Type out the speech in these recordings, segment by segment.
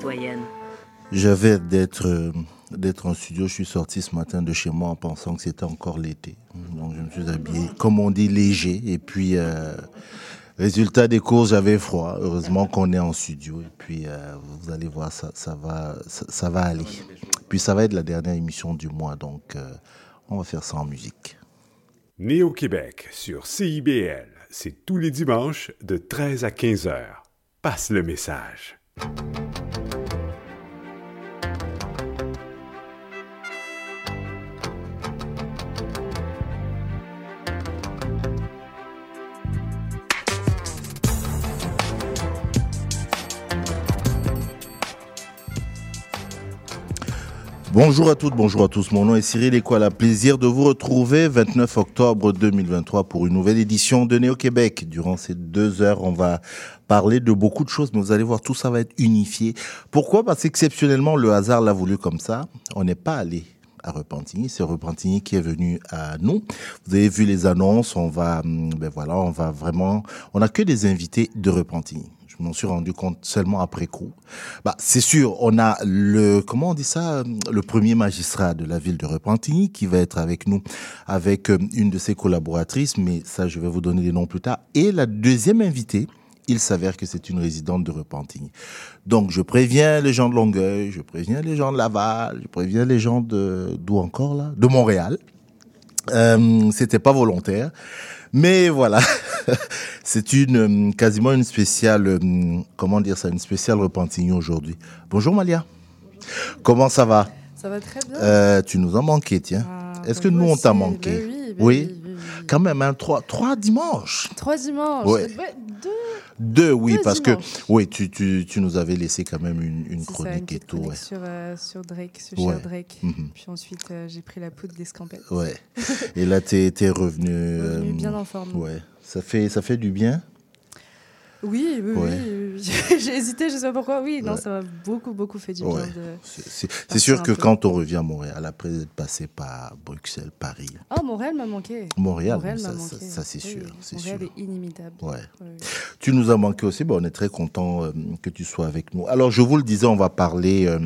citoyenne. J'avais d'être euh, d'être en studio. Je suis sorti ce matin de chez moi en pensant que c'était encore l'été. Donc je me suis habillé, comme on dit, léger. Et puis, euh, résultat des courses, j'avais froid. Heureusement qu'on est en studio. Et puis, euh, vous allez voir, ça, ça va, ça, ça va aller. Puis, ça va être la dernière émission du mois. Donc, euh, on va faire ça en musique. Né au Québec sur CIBL, c'est tous les dimanches de 13 à 15 heures. Passe le message. Bonjour à toutes, bonjour à tous. Mon nom est Cyril Equala. Plaisir de vous retrouver 29 octobre 2023 pour une nouvelle édition de Néo Québec. Durant ces deux heures, on va parler de beaucoup de choses, mais vous allez voir, tout ça va être unifié. Pourquoi? Parce qu'exceptionnellement, le hasard l'a voulu comme ça. On n'est pas allé à Repentigny. C'est Repentigny qui est venu à nous. Vous avez vu les annonces. On va, hum, ben voilà, on va vraiment, on n'a que des invités de Repentigny. Je m'en suis rendu compte seulement après coup. Bah, c'est sûr, on a le, comment on dit ça, le premier magistrat de la ville de Repentigny qui va être avec nous, avec euh, une de ses collaboratrices, mais ça, je vais vous donner les noms plus tard. Et la deuxième invitée, il s'avère que c'est une résidente de Repentigny. Donc, je préviens les gens de Longueuil, je préviens les gens de Laval, je préviens les gens de, d'où encore là? De Montréal. Euh, c'était pas volontaire. Mais voilà, c'est une euh, quasiment une spéciale, euh, comment dire ça, une spéciale Repentigny aujourd'hui. Bonjour Malia. Comment ça va? Ça va très bien. euh, Tu nous as manqué, tiens. Ah, Est-ce bah que nous on t'a manqué? bah oui, bah oui, oui. Quand même, hein, trois, trois dimanches. Trois dimanches. Ouais. Deux. Deux, oui, Deux parce que oui, tu, tu, tu nous avais laissé quand même une, une C'est ça, chronique une et tout. chronique Ouais. sur, euh, sur Drake, ce Ouais. cher Drake. Mhm. Puis ensuite, euh, j'ai pris la poudre d'escampette. ouais. Et là, t'es es revenu. euh, bien en forme. Ouais. Ça fait, ça fait du bien. Oui, oui, Ouais. oui, oui. j'ai hésité, je sais pas pourquoi. Oui, non, Ouais. ça m'a beaucoup, beaucoup fait du Ouais. bien. De... C'est- sûr que peu. quand on revient à Montréal, après être passé par Bruxelles, Paris, Oh, Montréal m'a manqué. Montréal, Montréal ça, ça- ça, c'est Oui, sûr, Montréal sûr. est inimitable. Ouais. Ouais. Tu nous as manqué aussi, ben, on est très content euh, que tu sois avec nous. Alors, je vous le disais, on va parler euh,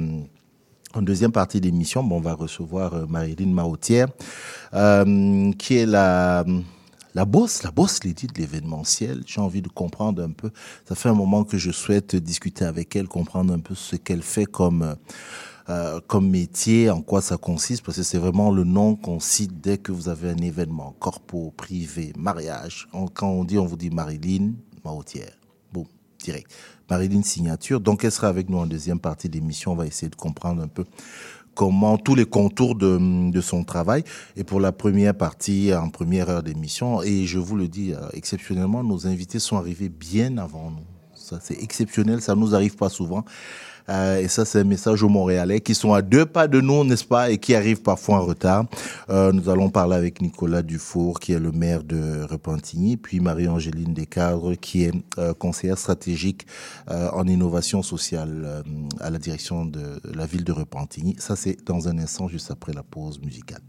en deuxième partie de l'émission. Bon, on va recevoir euh, Marilyn Maotière, euh, qui est la, la boss, la boss lady de l'événementiel. J'ai envie de comprendre un peu. Ça fait un moment que je souhaite discuter avec elle, comprendre un peu ce qu'elle fait comme... euh, comme métier, en quoi ça consiste, parce que c'est vraiment le nom qu'on cite dès que vous avez un événement, corpo, privé, mariage. On- quand on dit, on vous dit Marilyn Maotière. Bon, direct. Marilyn Signature. Donc, elle sera avec nous en deuxième partie d'émission. On va essayer de comprendre un peu comment tous les contours de, de son travail. Et pour la première partie, en première heure d'émission, et je vous le dis, euh, exceptionnellement, nos invités sont arrivés bien avant nous. Ça, c'est exceptionnel, ça nous arrive pas souvent. Euh, et ça, c'est un message aux Montréalais qui sont à deux pas de nous, n'est-ce pas, et qui arrivent parfois en retard. Euh, nous allons parler avec Nicolas Dufour, qui est le maire de Repentigny, puis Marie-Angéline Descadres, qui est euh, conseillère stratégique euh, en innovation sociale euh, à la direction de la ville de Repentigny. Ça, c'est dans un instant, juste après la pause musicale.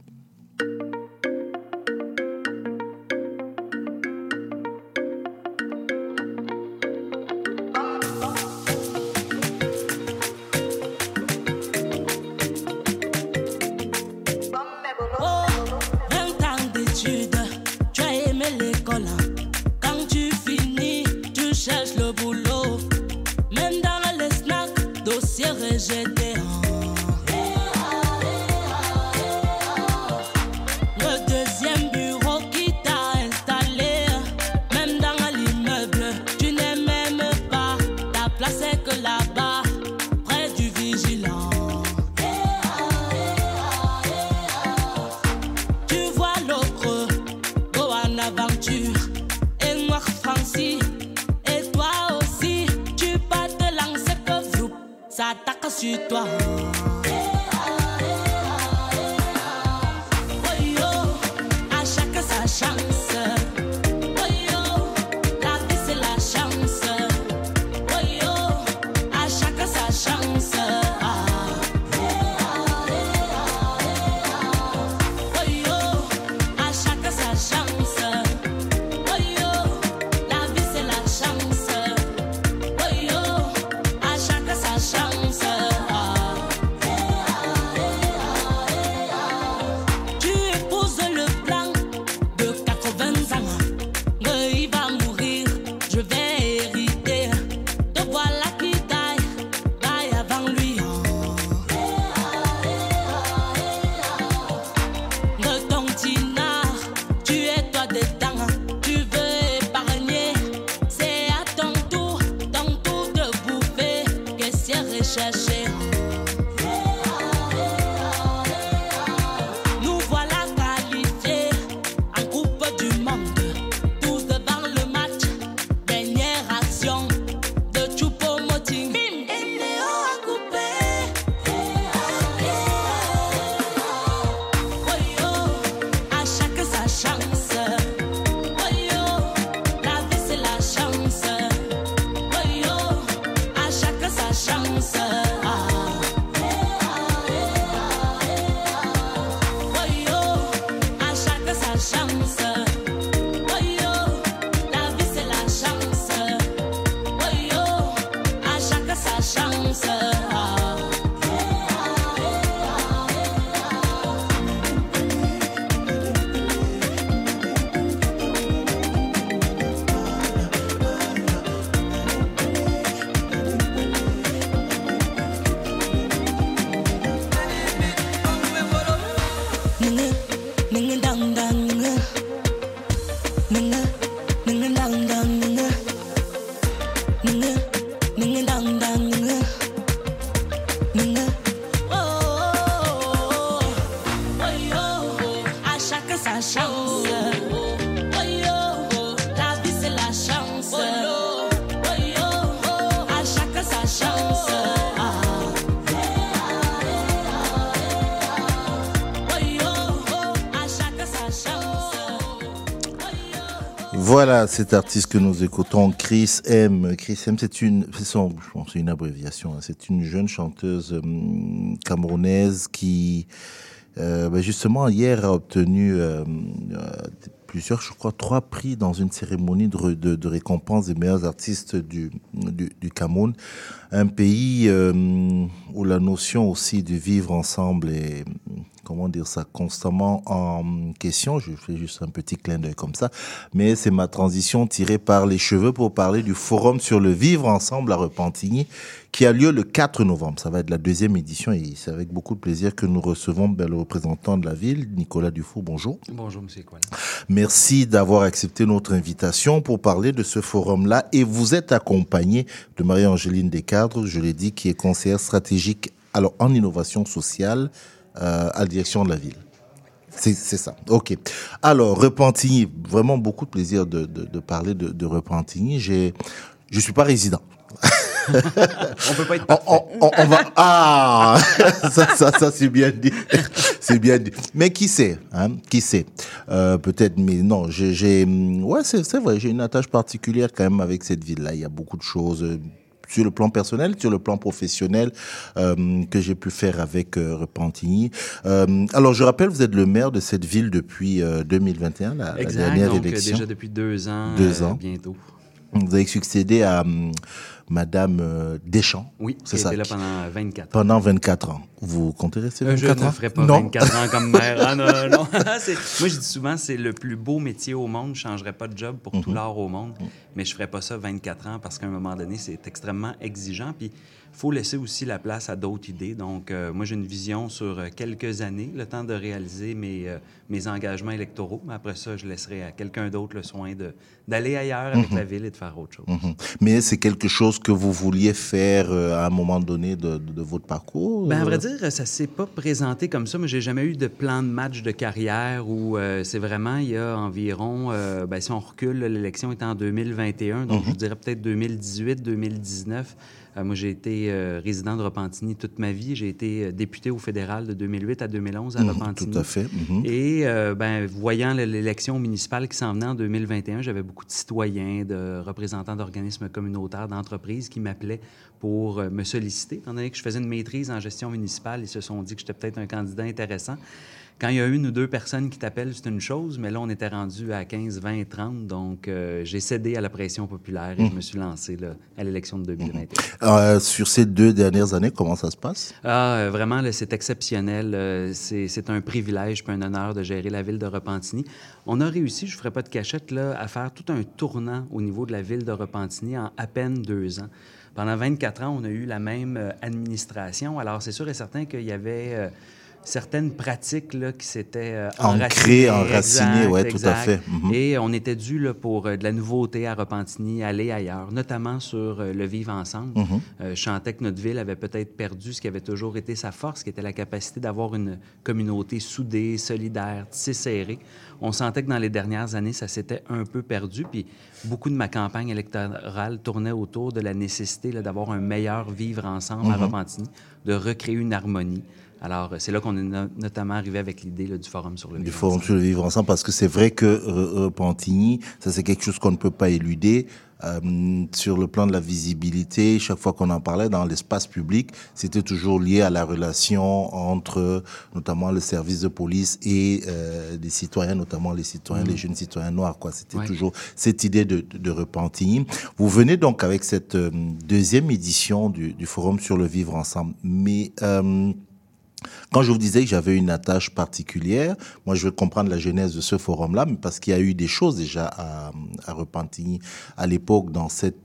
Voilà cet artiste que nous écoutons, Chris M. Chris M, c'est une, son- je pense une abréviation. hein. C'est une jeune chanteuse hum, camerounaise qui, euh, ben, justement, hier a obtenu euh, euh, plusieurs, je crois, trois prix dans une cérémonie de, récompense des meilleurs artistes du, du, du Cameroun. Un pays euh, où la notion aussi de vivre ensemble est, comment dire ça, constamment en question. Je fais juste un petit clin d'œil comme ça. Mais c'est ma transition tirée par les cheveux pour parler du forum sur le vivre ensemble à Repentigny qui a lieu le 4 novembre. Ça va être la deuxième édition et c'est avec beaucoup de plaisir que nous recevons ben, le représentant de la ville, Nicolas Dufour. Bonjour. Bonjour, Monsieur. Merci d'avoir accepté notre invitation pour parler de ce forum-là. Et vous êtes accompagné de Marie-Angéline Descadres, je l'ai dit, qui est conseillère stratégique alors, en innovation sociale euh, à la direction de la ville. C'est ça. OK. Alors, Repentigny, vraiment beaucoup de plaisir de, de, de parler de, de Repentigny. Je ne suis pas résident. On peut pas être On, on- on- on va ah ça ça ça c'est bien dit c'est bien dit mais qui sait hein qui sait Euh, peut-être mais non j'ai hum, ouais c'est vrai j'ai une attache particulière quand même avec cette ville là il y a beaucoup de choses euh, sur le plan personnel, sur le plan professionnel euh, que j'ai pu faire avec euh, Repentigny. Euh, alors je rappelle, vous êtes le maire de cette ville depuis euh, 2021, la, dernière donc élection. déjà depuis deux ans. Deux ans. bientôt. Vous avez succédé à hum, Madame euh, Deschamps. Oui, c'est ça. était là pendant 24 ans. pendant 24 ans. Vous comptez rester Euh, 24 je ans? ne ferai pas Non. 24 ans comme maire. Ah non, non, Moi, je dis souvent, c'est le plus beau métier au monde. Je ne changerais pas de job pour tout Mhm. l'art au monde. Mais je ne ferais pas ça 24 ans parce qu'à un moment donné, c'est extrêmement exigeant. Puis, faut laisser aussi la place à d'autres idées. Donc, euh, moi, j'ai une vision sur euh, quelques années, le temps de réaliser mes, euh, mes engagements électoraux. Mais après ça, je laisserai à quelqu'un d'autre le soin d'aller ailleurs avec la ville et de faire autre chose. Mhm. Mais c'est quelque chose que vous vouliez faire euh, à un moment donné de, de- de votre parcours Ben, à vrai dire, ça s'est pas présenté comme ça, mais j'ai jamais eu de plan de match de carrière où c'est vraiment, il y a environ, ben, si on recule, l'élection était en 2021, donc je dirais peut-être 2018, 2019. Euh, moi, j'ai été euh, résident de Repentigny toute ma vie. J'ai été euh, député au fédéral de 2008 à 2011 à Mhm, Repentigny. Tout à fait. mhm. Et ben, voyant l'élection municipale qui s'en venait en 2021, j'avais beaucoup de citoyens, de représentants d'organismes communautaires, d'entreprises qui m'appelaient pour me solliciter. Étant donné que je faisais une maîtrise en gestion municipale, ils se sont dit que j'étais peut-être un candidat intéressant. Quand il y a une ou deux personnes qui t'appellent, c'est une chose, mais là, on était rendu à 15, 20, 30. Donc, euh, j'ai cédé à la pression populaire et je me suis lancé là, à l'élection de 2021. Euh, sur ces deux dernières années, comment ça se passe? Ah, euh, vraiment, c'est exceptionnel. C'est un privilège puis un honneur de gérer la ville de Repentigny. On a réussi, je ne ferai pas de cachette, là, à faire tout un tournant au niveau de la ville de Repentigny en à peine deux ans. Pendant 24 ans, on a eu la même administration. Alors, c'est sûr et certain qu'il y avait certaines pratiques là, qui s'étaient euh, Ancrées, enracinées. ouais, tout à fait. Mhm. Et on était dû là, pour euh, de la nouveauté à Repentigny, aller ailleurs, notamment sur euh, le vivre ensemble. Mhm. Euh, je sentais que notre ville avait peut-être perdu ce qui avait toujours été sa force, qui était la capacité d'avoir une communauté soudée, solidaire, tissée serrée. On sentait que dans les dernières années, ça s'était un peu perdu. Puis beaucoup de ma campagne électorale tournait autour de la nécessité d'avoir un meilleur vivre ensemble Mhm. à Repentigny, de recréer une harmonie. Alors, euh, c'est là qu'on est no- notamment arrivé avec l'idée du Forum sur le Du vivre Forum ensemble. sur le vivre ensemble, parce que c'est vrai que euh, Repentigny, ça c'est quelque chose qu'on ne peut pas éluder. Euh, sur le plan de la visibilité, chaque fois qu'on en parlait dans l'espace public, c'était toujours lié à la relation entre notamment le service de police et euh, les citoyens, notamment les citoyens, les jeunes citoyens noirs. Quoi, c'était Ouais. toujours cette idée de, de, de Repentigny. Vous venez donc avec cette euh, deuxième édition du, du Forum sur le vivre ensemble, mais euh, quand je vous disais que j'avais une attache particulière, moi je veux comprendre la genèse de ce forum-là, mais parce qu'il y a eu des choses déjà à, à Repentigny à l'époque dans cette,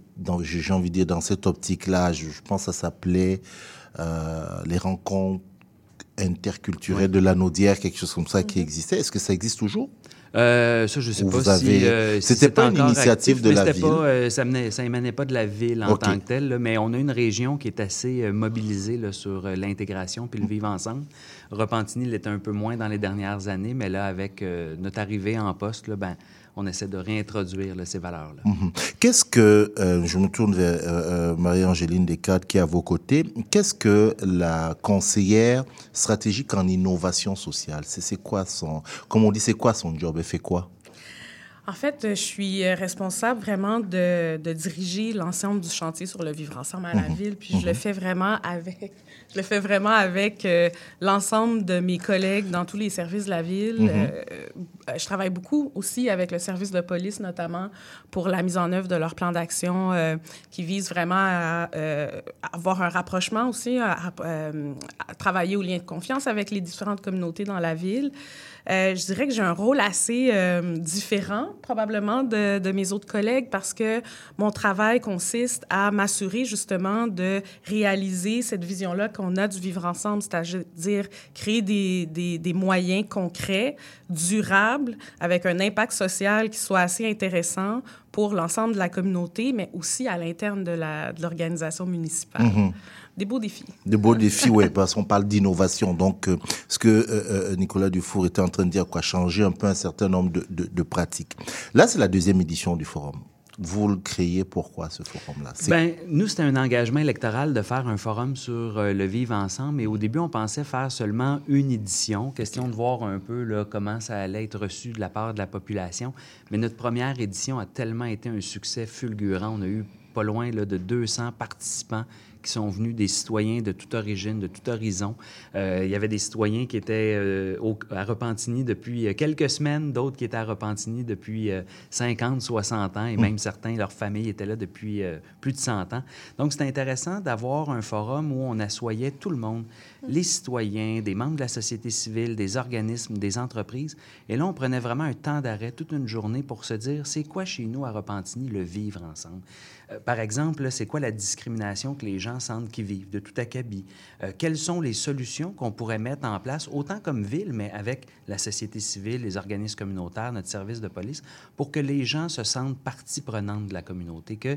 j'ai envie de dire dans cette optique-là. Je, je pense que ça s'appelait euh, les rencontres interculturel de la Naudière, quelque chose comme ça qui existait. Est-ce que ça existe toujours? Euh, ça, je sais pas si, euh, si C'était pas une initiative actif, de la ville? Pas, euh, ça, menait, ça émanait pas de la ville en tant que telle, là, mais on a une région qui est assez mobilisée là, sur l'intégration puis le vivre ensemble. Repentigny l'était un peu moins dans les dernières années, mais là, avec notre arrivée en poste, là, ben, on essaie de réintroduire là, ces valeurs-là. Mhm. Qu'est-ce que, euh, je me tourne vers euh, euh, Marie-Angéline Descartes qui est à vos côtés, qu'est-ce que la conseillère stratégique en innovation sociale, c'est quoi son, comme on dit, c'est quoi son job, elle fait quoi? En fait, je suis responsable vraiment de, de diriger l'ensemble du chantier sur le vivre ensemble à la ville, puis je le fais vraiment avec, je le fais vraiment avec euh, l'ensemble de mes collègues dans tous les services de la ville. Euh, euh, je travaille beaucoup aussi avec le service de police, notamment pour la mise en œuvre de leur plan d'action euh, qui vise vraiment à, euh, avoir un rapprochement aussi, à, à, euh, à travailler au lien de confiance avec les différentes communautés dans la ville. Euh, je dirais que j'ai un rôle assez euh, différent, probablement, de, mes autres collègues parce que mon travail consiste à m'assurer justement de réaliser cette vision-là qu'on a du vivre ensemble, c'est-à-dire créer des moyens concrets, durables, avec un impact social qui soit assez intéressant pour l'ensemble de la communauté, mais aussi à l'interne de la- de l'organisation municipale. Des beaux défis. De beaux défis, oui, parce qu'on parle d'innovation. Donc, euh, ce que euh, euh, Nicolas Dufour était en train de dire, quoi, changer un peu un certain nombre de, de- de pratiques. Là, c'est la deuxième édition du forum. Vous le créez pourquoi, ce forum-là? Ben, nous, c'était un engagement électoral de faire un forum sur euh, le vivre ensemble. Et au début, on pensait faire seulement une édition, question de voir un peu comment ça allait être reçu de la part de la population. Mais notre première édition a tellement été un succès fulgurant. On a eu pas loin de 200 participants qui sont venus des citoyens de toute origine, de tout horizon. Euh, il y avait des citoyens qui étaient euh, au- à Repentigny depuis euh, quelques semaines, d'autres qui étaient à Repentigny depuis euh, 50, 60 ans, et même certains, leur famille était là depuis plus de 100 ans. Donc, c'est intéressant d'avoir un forum où on assoyait tout le monde, les citoyens, des membres de la société civile, des organismes, des entreprises. Et là, on prenait vraiment un temps d'arrêt, toute une journée, pour se dire, c'est quoi chez nous à Repentigny le vivre ensemble? Euh, par exemple, c'est quoi la discrimination que les gens sentent qu'ils vivent de tout acabit? Euh, quelles sont les solutions qu'on pourrait mettre en place, autant comme ville, mais avec la société civile, les organismes communautaires, notre service de police, pour que les gens se sentent partie prenante de la communauté, que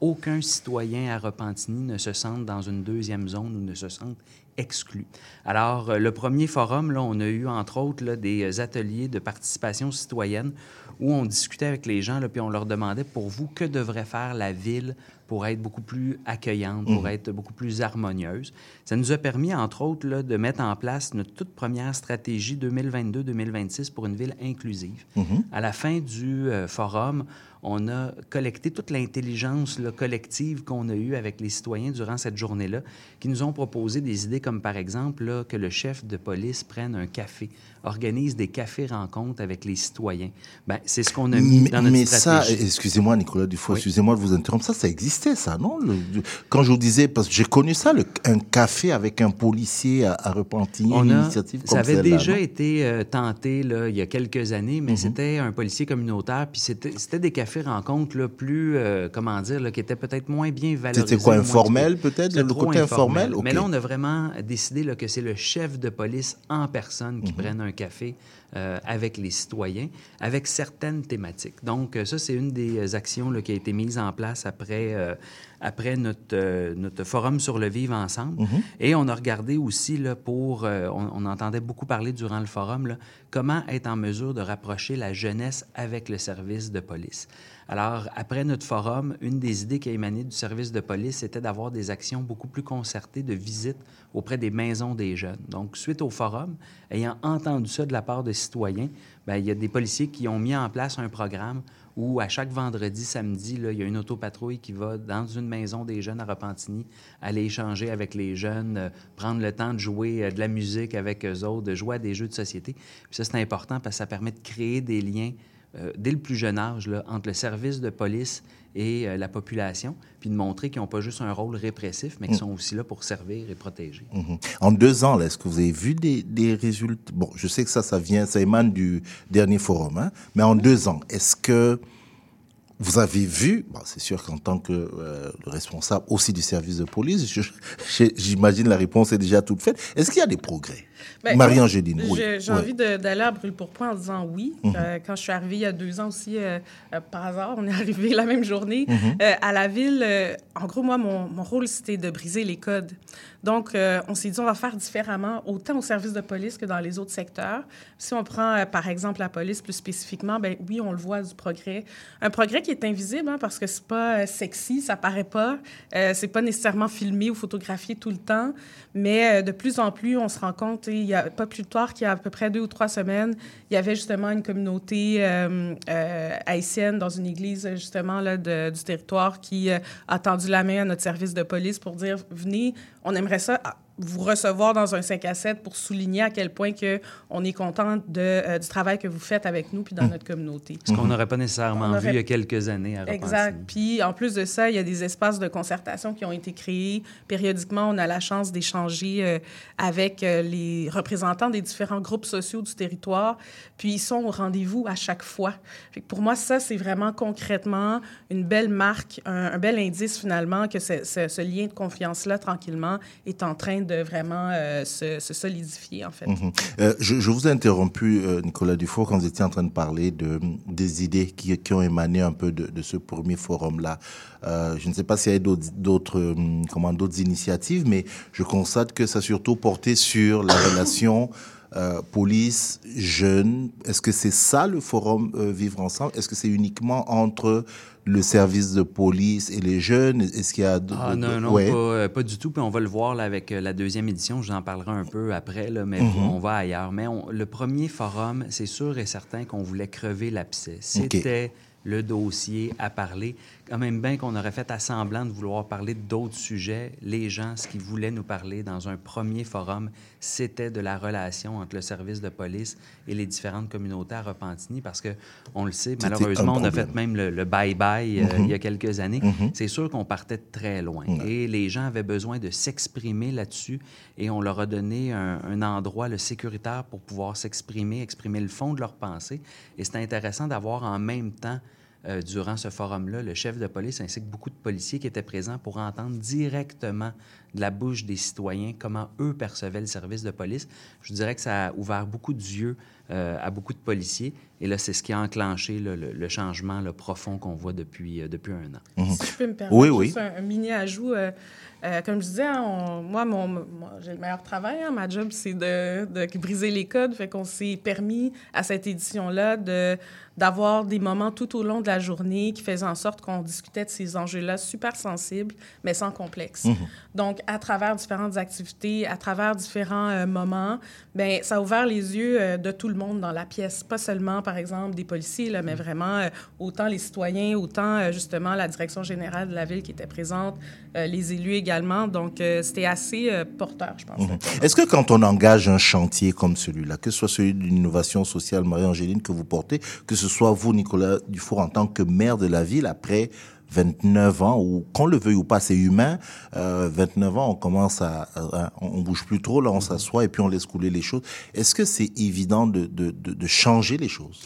aucun citoyen à Repentigny ne se sente dans une deuxième zone ou ne se sente exclu? Alors, euh, le premier forum, on a eu, entre autres, des ateliers de participation citoyenne où on discutait avec les gens, là, puis on leur demandait, pour vous, que devrait faire la ville pour être beaucoup plus accueillante, pour être beaucoup plus harmonieuse? Ça nous a permis, entre autres, là, de mettre en place notre toute première stratégie 2022-2026 pour une ville inclusive. À la fin du euh, forum, on a collecté toute l'intelligence collective qu'on a eue avec les citoyens durant cette journée-là, qui nous ont proposé des idées comme, par exemple, là, que le chef de police prenne un café, organise des cafés-rencontres avec les citoyens. Ben, c'est ce qu'on a mis Mais, dans notre mais ça, excusez-moi Nicolas Dufour, Oui. excusez-moi de vous interrompre, ça, ça existait ça, non? Le- Quand je vous disais, parce que j'ai connu ça, le- un café avec un policier à, à Repentigny, une a- initiative ça comme avait celle-là, déjà été euh, tenté là, il y a quelques années, Mhm. mais c'était un policier communautaire, puis c'était des cafés-rencontres là, plus, euh, comment dire, là, qui étaient peut-être moins bien valorisés. C'était quoi, informel, peut-être, le côté informel? Mais là, on a vraiment décidé là, que c'est le chef de police en personne Mhm. qui prenne un café euh, avec les citoyens, avec certaines thématiques. Donc, ça, c'est une des actions là, qui a été mise en place après, euh, après notre, euh, notre forum sur le vivre ensemble. Mhm. Et on a regardé aussi là, pour, euh, on, on entendait beaucoup parler durant le forum, là, comment être en mesure de rapprocher la jeunesse avec le service de police. Alors, après notre forum, une des idées qui a émané du service de police, c'était d'avoir des actions beaucoup plus concertées de visite auprès des maisons des jeunes. Donc, suite au forum, ayant entendu ça de la part de citoyens, ben, il y a des policiers qui ont mis en place un programme où à chaque vendredi, samedi, il y a une autopatrouille qui va dans une maison des jeunes à Repentigny, aller échanger avec les jeunes, euh, prendre le temps de jouer euh, de la musique avec eux autres, de jouer à des jeux de société. Puis ça, c'est important parce que ça permet de créer des liens euh, dès le plus jeune âge entre le service de police et euh, la population, puis de montrer qu'ils n'ont pas juste un rôle répressif, mais qu'ils sont aussi là pour servir et protéger. Mhm. En deux ans, est-ce que vous avez vu des, des résultats? Bon, je sais que ça, ça vient, ça émane du dernier forum, hein, mais en deux ans, est-ce que vous avez vu, bon, c'est sûr qu'en tant que euh, responsable aussi du service de police, j'imagine la réponse est déjà toute faite. Est-ce qu'il y a des progrès? Ben, Marie-Angéline, oui. J'ai Ouais. envie d'aller à Brûle-Pourpoint en disant oui. Mhm. Euh, quand je suis arrivée il y a deux ans aussi, euh, euh, par hasard, on est arrivé la même journée Mhm. à la ville. en gros, moi, mon, mon rôle, c'était de briser les codes. Donc, on s'est dit, on va faire différemment, autant au service de police que dans les autres secteurs. Si on prend, par exemple, la police plus spécifiquement, ben oui, on le voit du progrès. Un progrès qui est invisible, hein, parce que c'est pas sexy, ça paraît pas. C'est pas nécessairement filmé ou photographié tout le temps, mais de plus en plus, on se rend compte, il y a pas plus tard qu'il y a à peu près deux ou trois semaines, il y avait justement une communauté euh, euh, haïtienne dans une église, justement, là, du territoire qui euh, a tendu la main à notre service de police pour dire, venez, on aimerait ça ah, vous recevoir dans un 5 à 7 pour souligner à quel point que on est content de, euh, du travail que vous faites avec nous puis dans notre communauté. Ce qu'on n'aurait pas nécessairement vu il y a quelques années à. Exact. Puis en plus de ça, il y a des espaces de concertation qui ont été créés. Périodiquement, on a la chance d'échanger euh, avec euh, les représentants des différents groupes sociaux du territoire. Puis ils sont au rendez-vous à chaque fois. Fait que pour moi, ça, c'est vraiment concrètement une belle marque, un, un bel indice finalement que ce, ce- ce lien de confiance-là, tranquillement, est en train de vraiment euh, se, solidifier, en fait. Mhm. Euh, je, vous ai interrompu, euh, Nicolas Dufour, quand vous étiez en train de parler de, des idées qui, qui ont émané un peu de, ce premier forum-là. Je ne sais pas s'il y a d'autres, comment, d'autres initiatives, mais je constate que ça a surtout porté sur la relation euh, police, jeunes. Est-ce que c'est ça le forum euh, Vivre Ensemble? Est-ce que c'est uniquement entre le service de police et les jeunes? Est-ce qu'il y a... Ah non, non, ouais. pas, euh, pas du tout. Puis on va le voir là, avec la deuxième édition. Je vous en parlerai un peu après, là, mais Mhm. on va ailleurs. Mais on- le premier forum, c'est sûr et certain qu'on voulait crever l'abcès. C'était le dossier à parler. Quand même bien qu'on aurait fait à semblant de vouloir parler d'autres sujets, les gens, ce qu'ils voulaient nous parler dans un premier forum, c'était de la relation entre le service de police et les différentes communautés à Repentigny, parce que on le sait, malheureusement, on a fait même le bye-bye euh, Mhm. il y a quelques années. Mhm. C'est sûr qu'on partait de très loin. Et les gens avaient besoin de s'exprimer là-dessus. Et on leur a donné un, un endroit le sécuritaire pour pouvoir s'exprimer, exprimer le fond de leurs pensées. Et c'est intéressant d'avoir en même temps, euh, durant ce forum-là, le chef de police ainsi que beaucoup de policiers qui étaient présents pour entendre directement de la bouche des citoyens comment eux percevaient le service de police. Je dirais que ça a ouvert beaucoup d'yeux euh, à beaucoup de policiers. Et là, c'est ce qui a enclenché là, le, le changement là, profond qu'on voit depuis, euh, depuis un an. Si je peux me permettre Oui, oui. juste un, un mini ajout. euh, euh, comme je disais, hein, on- moi, mon, moi, j'ai le meilleur travail. hein. ma job, c'est de, de briser les codes. Fait qu'on s'est permis à cette édition-là de d'avoir des moments tout au long de la journée qui faisaient en sorte qu'on discutait de ces enjeux-là super sensibles, mais sans complexe. Donc, à travers différentes activités, à travers différents euh, moments, ben ça a ouvert les yeux euh, de tout le monde dans la pièce. Pas seulement, par exemple, des policiers, là, mais vraiment euh, autant les citoyens, autant euh, justement la direction générale de la ville qui était présente, euh, les élus également. Donc, c'était assez porteur, je pense. Mhm. Est-ce que quand on engage un chantier comme celui-là, que ce soit celui de l'innovation sociale Marie-Angéline que vous portez, que ce soit vous, Nicolas Dufour, en tant que maire de la ville, après 29 ans, ou qu'on le veuille ou pas, c'est humain, euh, 29 ans, on commence à, à- on bouge plus trop, là, on s'assoit et puis on laisse couler les choses. Est-ce que c'est évident de, de, de, de changer les choses?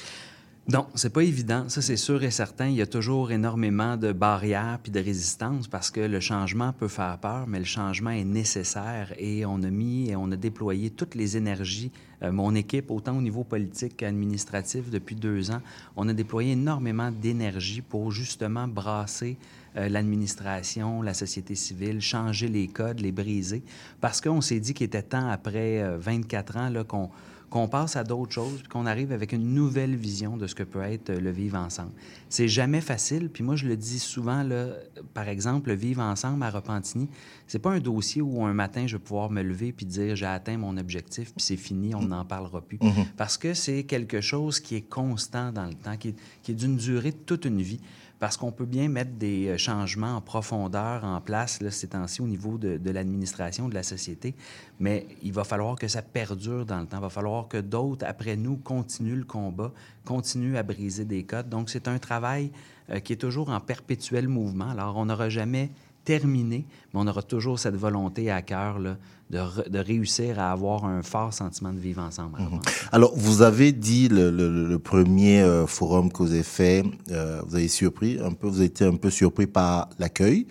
Non, c'est pas évident. Ça, c'est sûr et certain. Il y a toujours énormément de barrières puis de résistances parce que le changement peut faire peur, mais le changement est nécessaire et on a mis et on a déployé toutes les énergies. Euh, mon équipe, autant au niveau politique qu'administratif, depuis deux ans, on a déployé énormément d'énergie pour justement brasser euh, l'administration, la société civile, changer les codes, les briser, parce qu'on s'est dit qu'il était temps, après euh, 24 ans, là, qu'on qu'on passe à d'autres choses, puis qu'on arrive avec une nouvelle vision de ce que peut être euh, le vivre ensemble. C'est jamais facile, puis moi je le dis souvent, là, par exemple, le vivre ensemble à Repentigny, c'est pas un dossier où un matin je vais pouvoir me lever puis dire j'ai atteint mon objectif, puis c'est fini, on n'en parlera plus. Parce que c'est quelque chose qui est constant dans le temps, qui est, qui est d'une durée de toute une vie parce qu'on peut bien mettre des euh, changements en profondeur en place là, ces temps-ci au niveau de, l'administration, de la société, mais il va falloir que ça perdure dans le temps. Il va falloir que d'autres, après nous, continuent le combat, continuent à briser des codes. Donc, c'est un travail euh, qui est toujours en perpétuel mouvement. Alors, on n'aura jamais terminé, mais on aura toujours cette volonté à cœur là, de, re- de réussir à avoir un fort sentiment de vivre ensemble. Repentigny. Alors, vous avez dit le, le- le premier euh, forum que vous avez fait, euh, vous avez surpris un peu, vous avez été un peu surpris par l'accueil,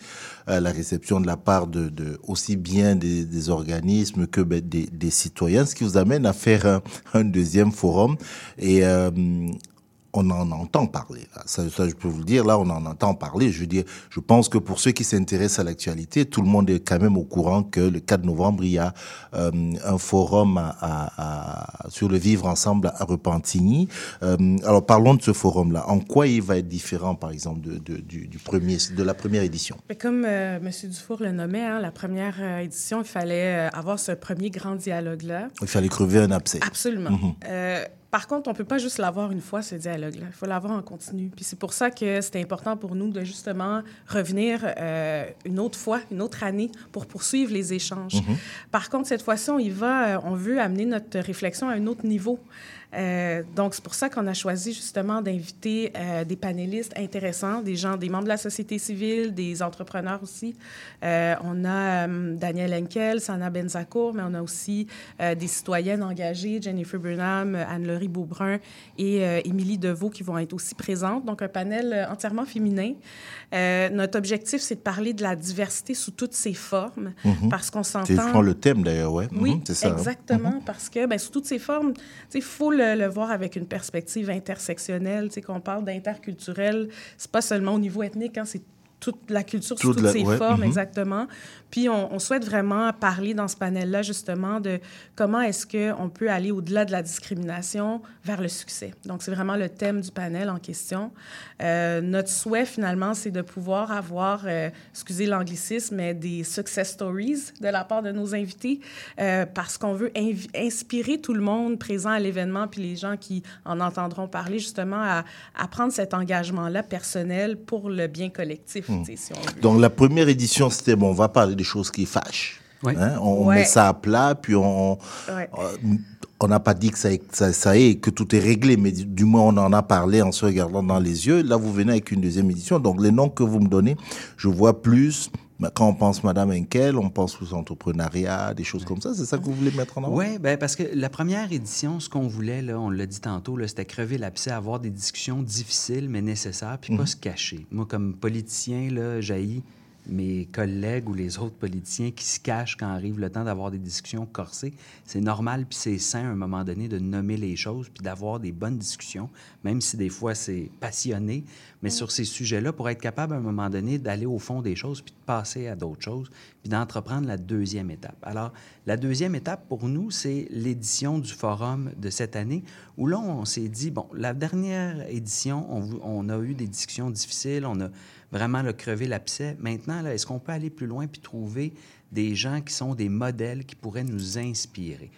euh, la réception de la part de, de aussi bien des, des organismes que ben, des, des citoyens, ce qui vous amène à faire un, un deuxième forum. Et euh, on en entend parler. Là. Ça, ça, je peux vous le dire, là, on en entend parler. Je veux dire, je pense que pour ceux qui s'intéressent à l'actualité, tout le monde est quand même au courant que le 4 novembre, il y a euh, un forum à, à- à- sur le vivre ensemble à Repentigny. Euh, alors, parlons de ce forum-là. En quoi il va être différent, par exemple, de, de- du, du premier, de la première édition? Mais comme euh, M. Dufour le nommait, hein, la première euh, édition, il fallait avoir ce premier grand dialogue-là. Il fallait crever un abcès. Absolument. Euh, par contre, on peut pas juste l'avoir une fois, ce dialogue-là. Il faut l'avoir en continu. Puis c'est pour ça que c'était important pour nous de justement revenir euh, une autre fois, une autre année, pour poursuivre les échanges. Par contre, cette fois-ci, on y va, euh, on veut amener notre réflexion à un autre niveau. Euh, donc, c'est pour ça qu'on a choisi justement d'inviter euh, des panélistes intéressants, des gens, des membres de la société civile, des entrepreneurs aussi. Euh, on a Daniel Henkel, Sana Benzacourt, mais on a aussi des citoyennes engagées, Jennifer Burnham, Anne-Laurie Beaubrun et Émilie Deveau qui vont être aussi présentes. Donc, un panel entièrement féminin. Notre objectif, c'est de parler de la diversité sous toutes ses formes, parce qu'on C'est s'entend... vraiment le thème, d'ailleurs, ouais. Oui, Mhm, c'est ça. hein. exactement, parce que ben, sous toutes ces formes, il faut le, le voir avec une perspective intersectionnelle. Tu sais, Qu'on parle d'interculturel, c'est pas seulement au niveau ethnique, hein, c'est toute la culture sous Toute toutes la- ses ouais, formes, mhm. exactement. Puis on, on souhaite vraiment parler dans ce panel-là, justement, de comment est-ce qu'on peut aller au-delà de la discrimination vers le succès. Donc, c'est vraiment le thème du panel en question. Euh, notre souhait, finalement, c'est de pouvoir avoir, euh, excusez l'anglicisme, mais des success stories de la part de nos invités, euh, parce qu'on veut inspirer tout le monde présent à l'événement, puis les gens qui en entendront parler, justement, à, à prendre cet engagement-là personnel pour le bien collectif, si on veut. Donc, la première édition, c'était, bon, on va parler des choses qui fâchent. Hein, on, on Ouais. met ça à plat, puis on, Ouais. euh, on n'a pas dit que ça, ça, ça est, que tout est réglé, mais du, du moins on en a parlé en se regardant dans les yeux. Là, vous venez avec une deuxième édition. Donc, les noms que vous me donnez, je vois plus. Bah, Quand on pense Madame Henkel, on pense aux entrepreneuriat, des choses comme ça. C'est ça que vous voulez mettre en avant? Oui, ben parce que la première édition, ce qu'on voulait, là, on l'a dit tantôt, c'était crever l'abcès, avoir des discussions difficiles mais nécessaires, puis pas se cacher. Moi, comme politicien, là, mes collègues ou les autres politiciens qui se cachent quand arrive le temps d'avoir des discussions corsées. C'est normal, puis c'est sain à un moment donné de nommer les choses, puis d'avoir des bonnes discussions, même si des fois c'est passionné, mais sur ces sujets-là, pour être capable à un moment donné d'aller au fond des choses, puis de passer à d'autres choses, puis d'entreprendre la deuxième étape. Alors, la deuxième étape pour nous, c'est l'édition du forum de cette année, où là, on s'est dit, bon, la dernière édition, on, a eu des discussions difficiles, on a vraiment le crevé l'abcès. Maintenant, est-ce qu'on peut aller plus loin puis trouver des gens qui sont des modèles qui pourraient nous inspirer?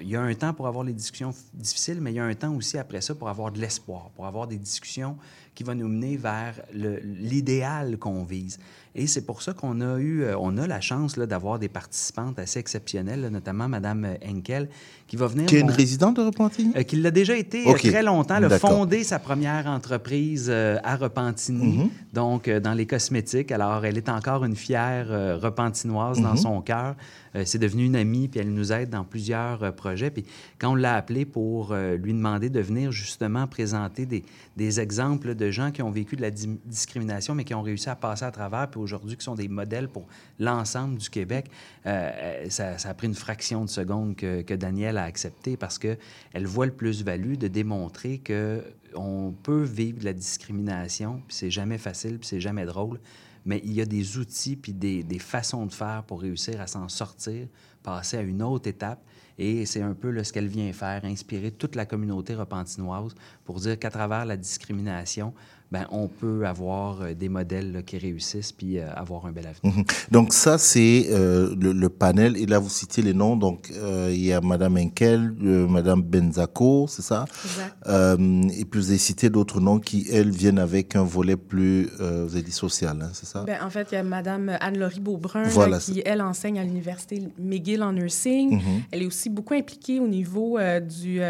Il y a un temps pour avoir les discussions difficiles, mais il y a un temps aussi après ça pour avoir de l'espoir, pour avoir des discussions qui vont nous mener vers l'idéal qu'on vise. Et c'est pour ça qu'on a eu, euh, on a la chance d'avoir des participantes assez exceptionnelles, là, notamment Mme Henkel, qui va venir... Qui est une résidente de Repentigny euh, qui l'a déjà été euh, OK. très longtemps, elle a fondé sa première entreprise euh, à Repentigny, Mhm. donc euh, dans les cosmétiques. Alors, elle est encore une fière euh, repentinoise dans Mhm. son cœur. Euh, c'est devenu une amie, puis elle nous aide dans plusieurs euh, projets. Puis quand on l'a appelée pour euh, lui demander de venir justement présenter des, des exemples de gens qui ont vécu de la di- discrimination, mais qui ont réussi à passer à travers, puis aujourd'hui qui sont des modèles pour l'ensemble du Québec, euh, euh, ça, ça a pris une fraction de seconde que, que Danielle a accepté parce qu'elle voit le plus-value de démontrer que on peut vivre de la discrimination, puis c'est jamais facile, puis c'est jamais drôle, mais il y a des outils puis des, des façons de faire pour réussir à s'en sortir, passer à une autre étape. Et c'est un peu ce qu'elle vient faire, inspirer toute la communauté repentinoise pour dire qu'à travers la discrimination, ben, on peut avoir euh, des modèles là, qui réussissent puis euh, avoir un bel avenir. Mhm. Donc ça, c'est euh, le, le panel. Et là, vous citez les noms. Donc, euh, il y a Madame Henkel, euh, Madame Benzaco, c'est ça? Exact. Euh, Et puis, vous avez cité d'autres noms qui, elles, viennent avec un volet plus, euh, vous avez dit social, hein, c'est ça? Ben, en fait, il y a Mme Anne-Laurie Beaubrun là, qui, elle, enseigne à l'Université McGill en nursing. Mhm. Elle est aussi beaucoup impliquée au niveau euh, du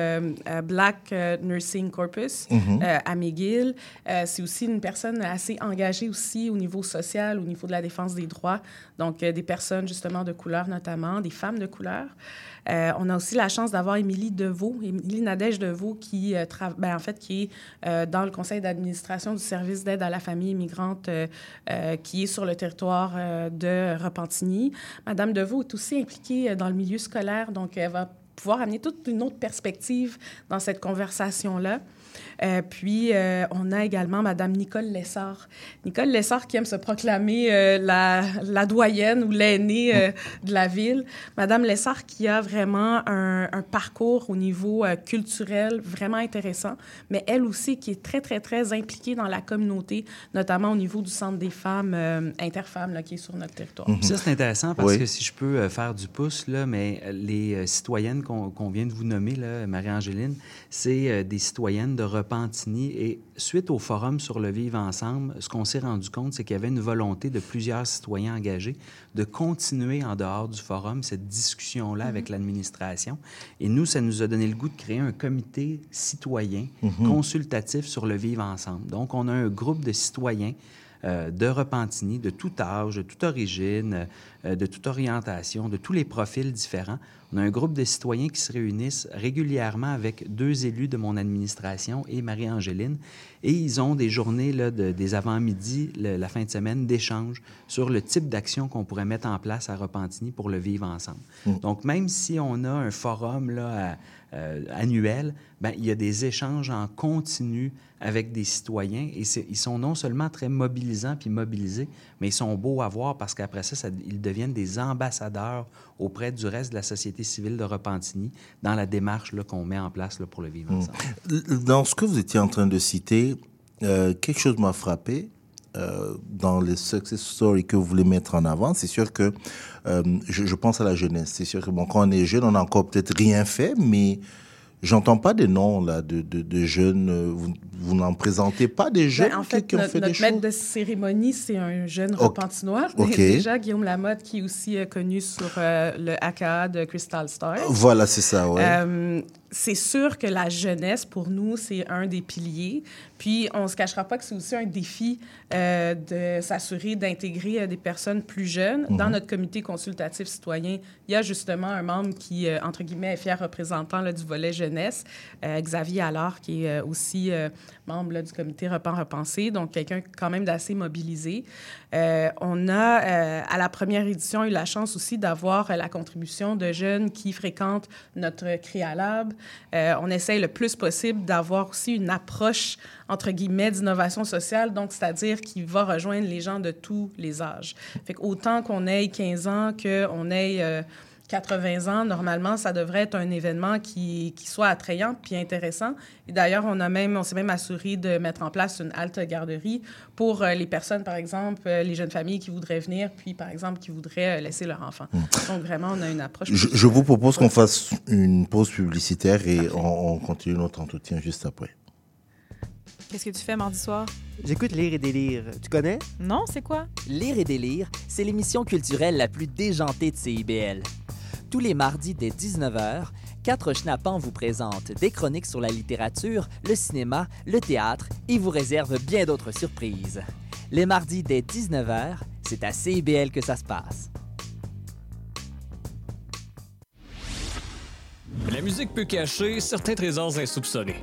Black Nursing Corpus Mhm. euh, à McGill. C'est aussi une personne assez engagée aussi au niveau social, au niveau de la défense des droits. Donc, euh, des personnes justement de couleur notamment, des femmes de couleur. Euh, on a aussi la chance d'avoir Émilie Deveau, Émilie Nadège Deveau, qui, euh, ben, en fait, qui est euh, dans le conseil d'administration du service d'aide à la famille immigrante qui est sur le territoire de Repentigny. Madame Deveau est aussi impliquée dans le milieu scolaire, donc elle va pouvoir amener toute une autre perspective dans cette conversation-là. Euh, puis, euh, on a également Madame Nicole Lessard. Nicole Lessard qui aime se proclamer euh, la, la doyenne ou l'aînée euh, de la ville. Madame Lessard qui a vraiment un, un parcours au niveau euh, culturel vraiment intéressant, mais elle aussi qui est très, très, très impliquée dans la communauté, notamment au niveau du Centre des femmes euh, interfemmes là, qui est sur notre territoire. Puis Ça, c'est intéressant parce Oui. que si je peux euh, faire du pouce, là, mais les euh, citoyennes qu'on vient de vous nommer, Marie-Angéline, c'est euh, des citoyennes de Repentigny. Et suite au forum sur le vivre ensemble, ce qu'on s'est rendu compte, c'est qu'il y avait une volonté de plusieurs citoyens engagés de continuer en dehors du forum cette discussion-là avec l'administration. Et nous, ça nous a donné le goût de créer un comité citoyen consultatif sur le vivre ensemble. Donc, on a un groupe de citoyens euh, de Repentigny, de tout âge, de toute origine, euh, de toute orientation, de tous les profils différents. On a un groupe de citoyens qui se réunissent régulièrement avec deux élus de mon administration et Marie-Angéline. Et ils ont des journées, là, de- des avant-midi, la fin de semaine, d'échanges sur le type d'action qu'on pourrait mettre en place à Repentigny pour le vivre ensemble. Donc, même si on a un forum là, à- euh, annuel, ben, il y a des échanges en continu avec des citoyens et ils sont non seulement très mobilisants puis mobilisés, mais ils sont beaux à voir parce qu'après ça, ça- ils deviennent des ambassadeurs auprès du reste de la société civile de Repentigny dans la démarche qu'on met en place là, pour le vivre ensemble. Dans ce que vous étiez en train de citer, euh, quelque chose m'a frappé. Euh, dans les success stories que vous voulez mettre en avant, c'est sûr que euh, je, je pense à la jeunesse. C'est sûr que bon, quand on est jeune, on n'a encore peut-être rien fait, mais j'entends pas des noms là de, de, de jeunes. euh, Vous, vous n'en présentez pas des jeunes Ben, en qui, fait, qui ont notre, fait des notre maître choses? de cérémonie, c'est un jeune Ok. repentinois. Ok. Déjà, Guillaume Lamotte, qui est aussi euh, connu sur euh, le AKA de Crystal Star. Voilà, c'est ça, ouais. Euh, c'est sûr que la jeunesse, pour nous, c'est un des piliers. Puis, on ne se cachera pas que c'est aussi un défi euh, de s'assurer d'intégrer des personnes plus jeunes. Dans notre comité consultatif citoyen, il y a justement un membre qui, entre guillemets, est fier représentant là, du volet jeunesse, euh, Xavier Allard, qui est euh, aussi euh, membre du comité Repens Repensé, donc quelqu'un quand même d'assez mobilisé. On a, à la première édition, eu la chance aussi d'avoir la contribution de jeunes qui fréquentent notre Créalab. On essaye le plus possible d'avoir aussi une approche, entre guillemets, d'innovation sociale, donc c'est-à-dire qui va rejoindre les gens de tous les âges. Fait autant qu'on ait 15 ans qu'on ait... 80 ans, normalement, ça devrait être un événement qui, qui soit attrayant puis intéressant. Et d'ailleurs, on a même, on s'est même assuré de mettre en place une halte garderie pour euh, les personnes, par exemple, euh, les jeunes familles qui voudraient venir, puis par exemple qui voudraient euh, laisser leur enfant. Donc vraiment, on a une approche. Je, je vous propose qu'on fasse une pause publicitaire et on, on continue notre entretien juste après. Qu'est-ce que tu fais mardi soir? J'écoute Lire et délire. Tu connais? Non, c'est quoi? Lire et délire, c'est l'émission culturelle la plus déjantée de CIBL. Tous les mardis dès 19h, quatre schnappants vous présentent des chroniques sur la littérature, le cinéma, le théâtre et vous réservent bien d'autres surprises. Les mardis dès 19h, c'est à CIBL que ça se passe. La musique peut cacher certains trésors insoupçonnés.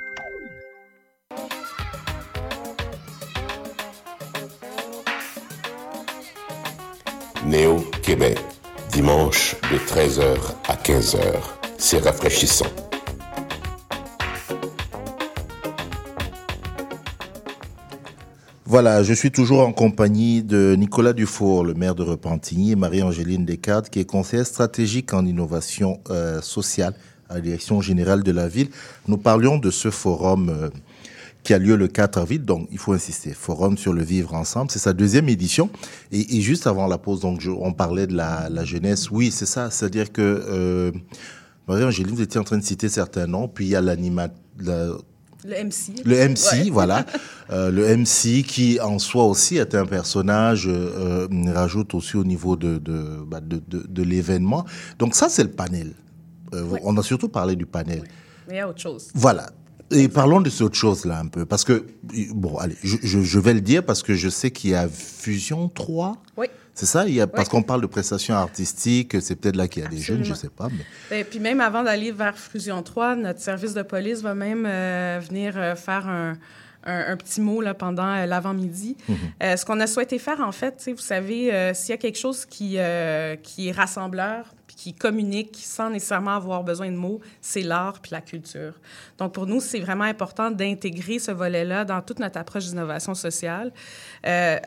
Néo Québec, dimanche de 13h à 15h. C'est rafraîchissant. Voilà, je suis toujours en compagnie de Nicolas Dufour, le maire de Repentigny, et Marie-Angéline Descartes, qui est conseillère stratégique en innovation euh, sociale à la direction générale de la ville. Nous parlions de ce forum euh, qui a lieu le 4 avril, donc il faut insister, forum sur le vivre ensemble, c'est sa deuxième édition. Et, et juste avant la pause, donc je- on parlait de la, la jeunesse, oui c'est ça, c'est-à-dire que, euh, Marie-Angéline, vous étiez en train de citer certains noms, puis il y a l'animateur, Le MC. le MC, Ouais. voilà. Euh, le MC qui en soi aussi est un personnage, euh, euh, rajoute aussi au niveau de, de, bah, de, de- de l'événement. Donc ça, c'est le panel. Euh, On a surtout parlé du panel. Mais il y a autre chose. Voilà. Et parlons de cette autre chose-là un peu. Parce que, bon, allez, je, je- je vais le dire parce que je sais qu'il y a Fusion 3. Oui. C'est ça? Il y a, Parce Oui. qu'on parle de prestations artistiques, c'est peut-être là qu'il y a des jeunes, je Absolument. sais pas. Mais... Ben, puis même avant d'aller vers Fusion 3, notre service de police va même euh, venir euh, faire un, un- un petit mot là, pendant euh, l'avant-midi. Mhm. Ce qu'on a souhaité faire, en fait, vous savez, s'il y a quelque chose qui, qui est rassembleur, qui communique sans nécessairement avoir besoin de mots, c'est l'art puis la culture. Donc, pour nous, c'est vraiment important d'intégrer ce volet-là dans toute notre approche d'innovation sociale. Euh,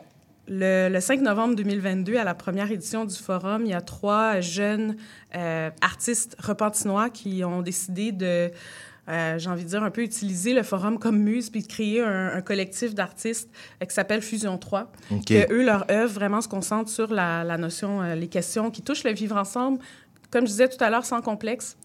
le, le 5 novembre 2022, à la première édition du forum, il y a trois jeunes euh, artistes repentinois qui ont décidé de, euh, j'ai envie de dire, un peu utiliser le forum comme muse puis de créer un, un collectif d'artistes euh, qui s'appelle Fusion 3. OK. Que eux, leur œuvre vraiment se concentre sur la, la notion, les questions qui touchent le vivre ensemble. Comme je disais tout à l'heure, sans complexe.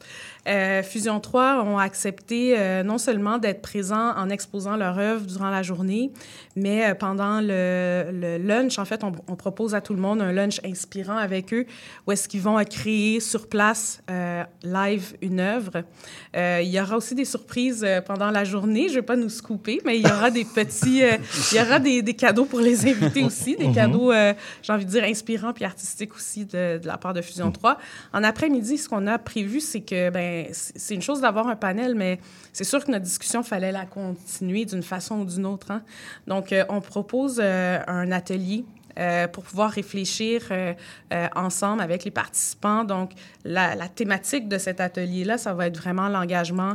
Euh, Fusion 3 ont accepté euh, non seulement d'être présents en exposant leur œuvre durant la journée, mais euh, pendant le, le lunch, en fait, on, on propose à tout le monde un lunch inspirant avec eux, où est-ce qu'ils vont créer sur place, live, une œuvre. Il y aura aussi des surprises pendant la journée. Je ne vais pas nous scooper, mais il y aura des petits... il y aura des, des cadeaux pour les invités aussi, des Mhm. cadeaux, j'ai envie de dire, inspirants puis artistiques aussi de, de la part de Fusion 3. En après-midi, ce qu'on a prévu, c'est que, ben, c'est une chose d'avoir un panel, mais c'est sûr que notre discussion, fallait la continuer d'une façon ou d'une autre. hein. Donc, euh, on propose euh, un atelier euh, pour pouvoir réfléchir ensemble avec les participants. Donc, la, la thématique de cet atelier-là, ça va être vraiment l'engagement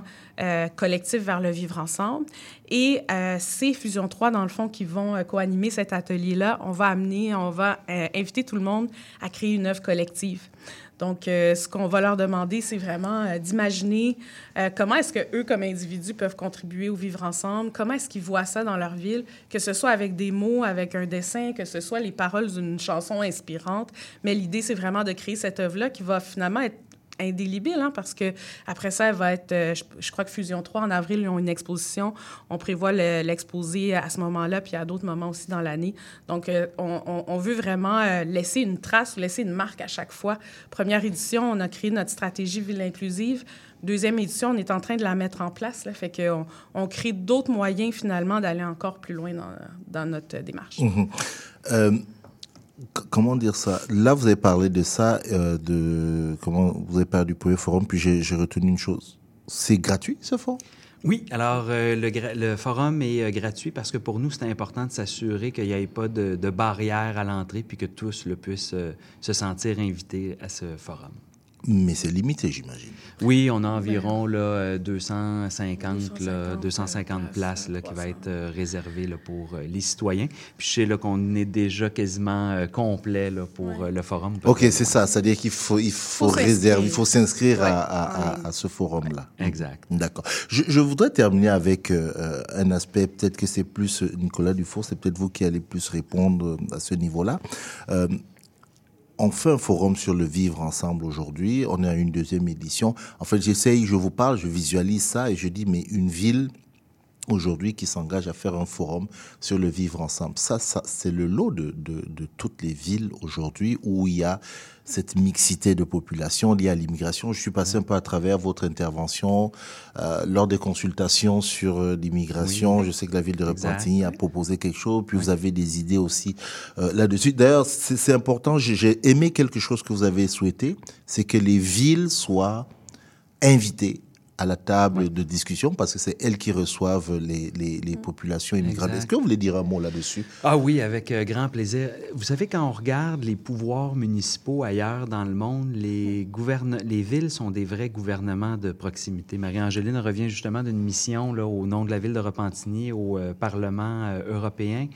collectif vers le vivre ensemble. Et c'est Fusion 3, dans le fond, qui vont co-animer cet atelier-là. On va amener, on va inviter tout le monde à créer une œuvre collective. Donc, euh, ce qu'on va leur demander, c'est vraiment euh, d'imaginer euh, comment est-ce que eux, comme individus, peuvent contribuer au vivre ensemble, comment est-ce qu'ils voient ça dans leur ville, que ce soit avec des mots, avec un dessin, que ce soit les paroles d'une chanson inspirante. Mais l'idée, c'est vraiment de créer cette œuvre-là qui va finalement être indélébile, hein, parce que après ça, elle va être, euh, je, crois que Fusion 3, en avril, ils ont une exposition. On prévoit le- l'exposer à ce moment-là, puis à d'autres moments aussi dans l'année. Donc, euh, on, veut vraiment euh, laisser une trace, laisser une marque à chaque fois. Première édition, on a créé notre stratégie ville inclusive. Deuxième édition, on est en train de la mettre en place, là, fait qu'on on crée d'autres moyens finalement d'aller encore plus loin dans, notre démarche. C- comment dire ça? Là, vous avez parlé de ça, euh, de comment vous avez parlé du premier forum, puis j'ai retenu une chose. C'est gratuit ce forum? Oui, alors euh, le, forum est euh, gratuit parce que pour nous, c'est important de s'assurer qu'il n'y ait pas de, de barrière à l'entrée puis que tous le puissent se sentir invités à ce forum. Mais c'est limité, j'imagine. Oui, on a environ là, euh, 250, là, 250 places là, qui va être euh, réservées là, pour euh, les citoyens. Puis je sais là, qu'on est déjà quasiment euh, complet là, pour euh, le forum. Ok, c'est ça. C'est-à-dire qu'il faut, il faut, Faut réserver, il s'inscrire. faut s'inscrire Ouais, à, à- à- à ce forum-là. Exact. D'accord. Je, je voudrais terminer avec un aspect, peut-être que c'est plus Nicolas Dufour, c'est peut-être vous qui allez plus répondre à ce niveau-là. On fait un forum sur le vivre ensemble aujourd'hui. On est à une deuxième édition. En fait, j'essaye, je vous parle, je visualise ça et je dis, mais une ville aujourd'hui qui s'engage à faire un forum sur le vivre ensemble. Ça, c'est le lot de toutes les villes aujourd'hui où il y a cette mixité de population liée à l'immigration. Je suis passé un peu à travers votre intervention euh, lors des consultations sur euh, l'immigration. Oui. Je sais que la ville de. Repentigny a proposé quelque chose, puis vous avez des idées aussi euh, là-dessus. D'ailleurs, c'est c'est important, j'ai- j'ai aimé quelque chose que vous avez souhaité, c'est que les villes soient invitées à la table de discussion parce que c'est elles qui reçoivent les, les, les populations immigrantes. Est-ce que vous voulez dire un mot là-dessus? Ah oui, avec euh, grand plaisir. Vous savez, quand on regarde les pouvoirs municipaux ailleurs dans le monde, les, gouverne- les villes sont des vrais gouvernements de proximité. Marie-Angéline revient justement d'une mission là, au nom de la ville de Repentigny au euh, Parlement euh, européen.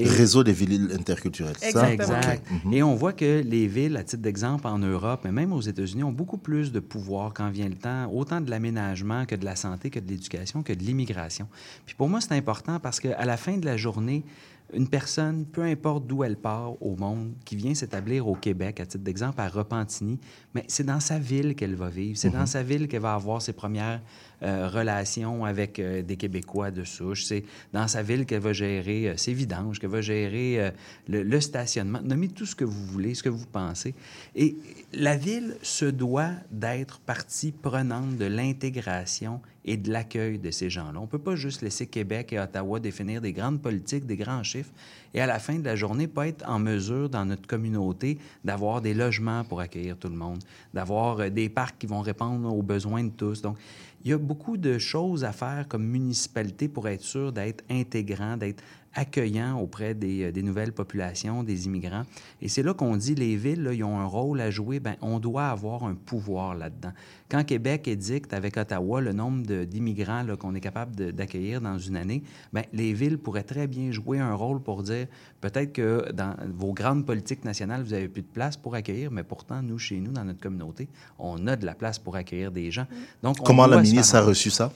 Et- Réseau des villes interculturelles, c'est ça Exact. Mhm. Et on voit que les villes, à titre d'exemple, en Europe, mais même aux États-Unis, ont beaucoup plus de pouvoir quand vient le temps, autant de l'aménagement que de la santé, que de l'éducation, que de l'immigration. Puis pour moi, c'est important parce qu'à la fin de la journée, une personne, peu importe d'où elle part au monde, qui vient s'établir au Québec, à titre d'exemple, à Repentigny, mais c'est dans sa ville qu'elle va vivre. C'est dans Mhm. sa ville qu'elle va avoir ses premières euh, relations avec euh, des Québécois de souche. C'est dans sa ville qu'elle va gérer euh, ses vidanges, qu'elle va gérer euh, le, le stationnement. Nommez tout ce que vous voulez, ce que vous pensez. Et la ville se doit d'être partie prenante de l'intégration et de l'accueil de ces gens-là. On ne peut pas juste laisser Québec et Ottawa définir des grandes politiques, des grands chiffres, et à la fin de la journée, pas être en mesure dans notre communauté d'avoir des logements pour accueillir tout le monde, d'avoir euh, des parcs qui vont répondre aux besoins de tous. Donc, il y a beaucoup de choses à faire comme municipalité pour être sûr d'être intégrant, d'être accueillant auprès des, euh, des nouvelles populations, des immigrants. Et c'est là qu'on dit les villes, là, ils ont un rôle à jouer. Bien, on doit avoir un pouvoir là-dedans. Quand Québec édicte avec Ottawa le nombre d'immigrants qu'on est capable d'accueillir dans une année, bien, les villes pourraient très bien jouer un rôle pour dire peut-être que dans vos grandes politiques nationales, vous n'avez plus de place pour accueillir, mais pourtant, nous, chez nous, dans notre communauté, on a de la place pour accueillir des gens. Donc, Comment la ministre a reçu ça?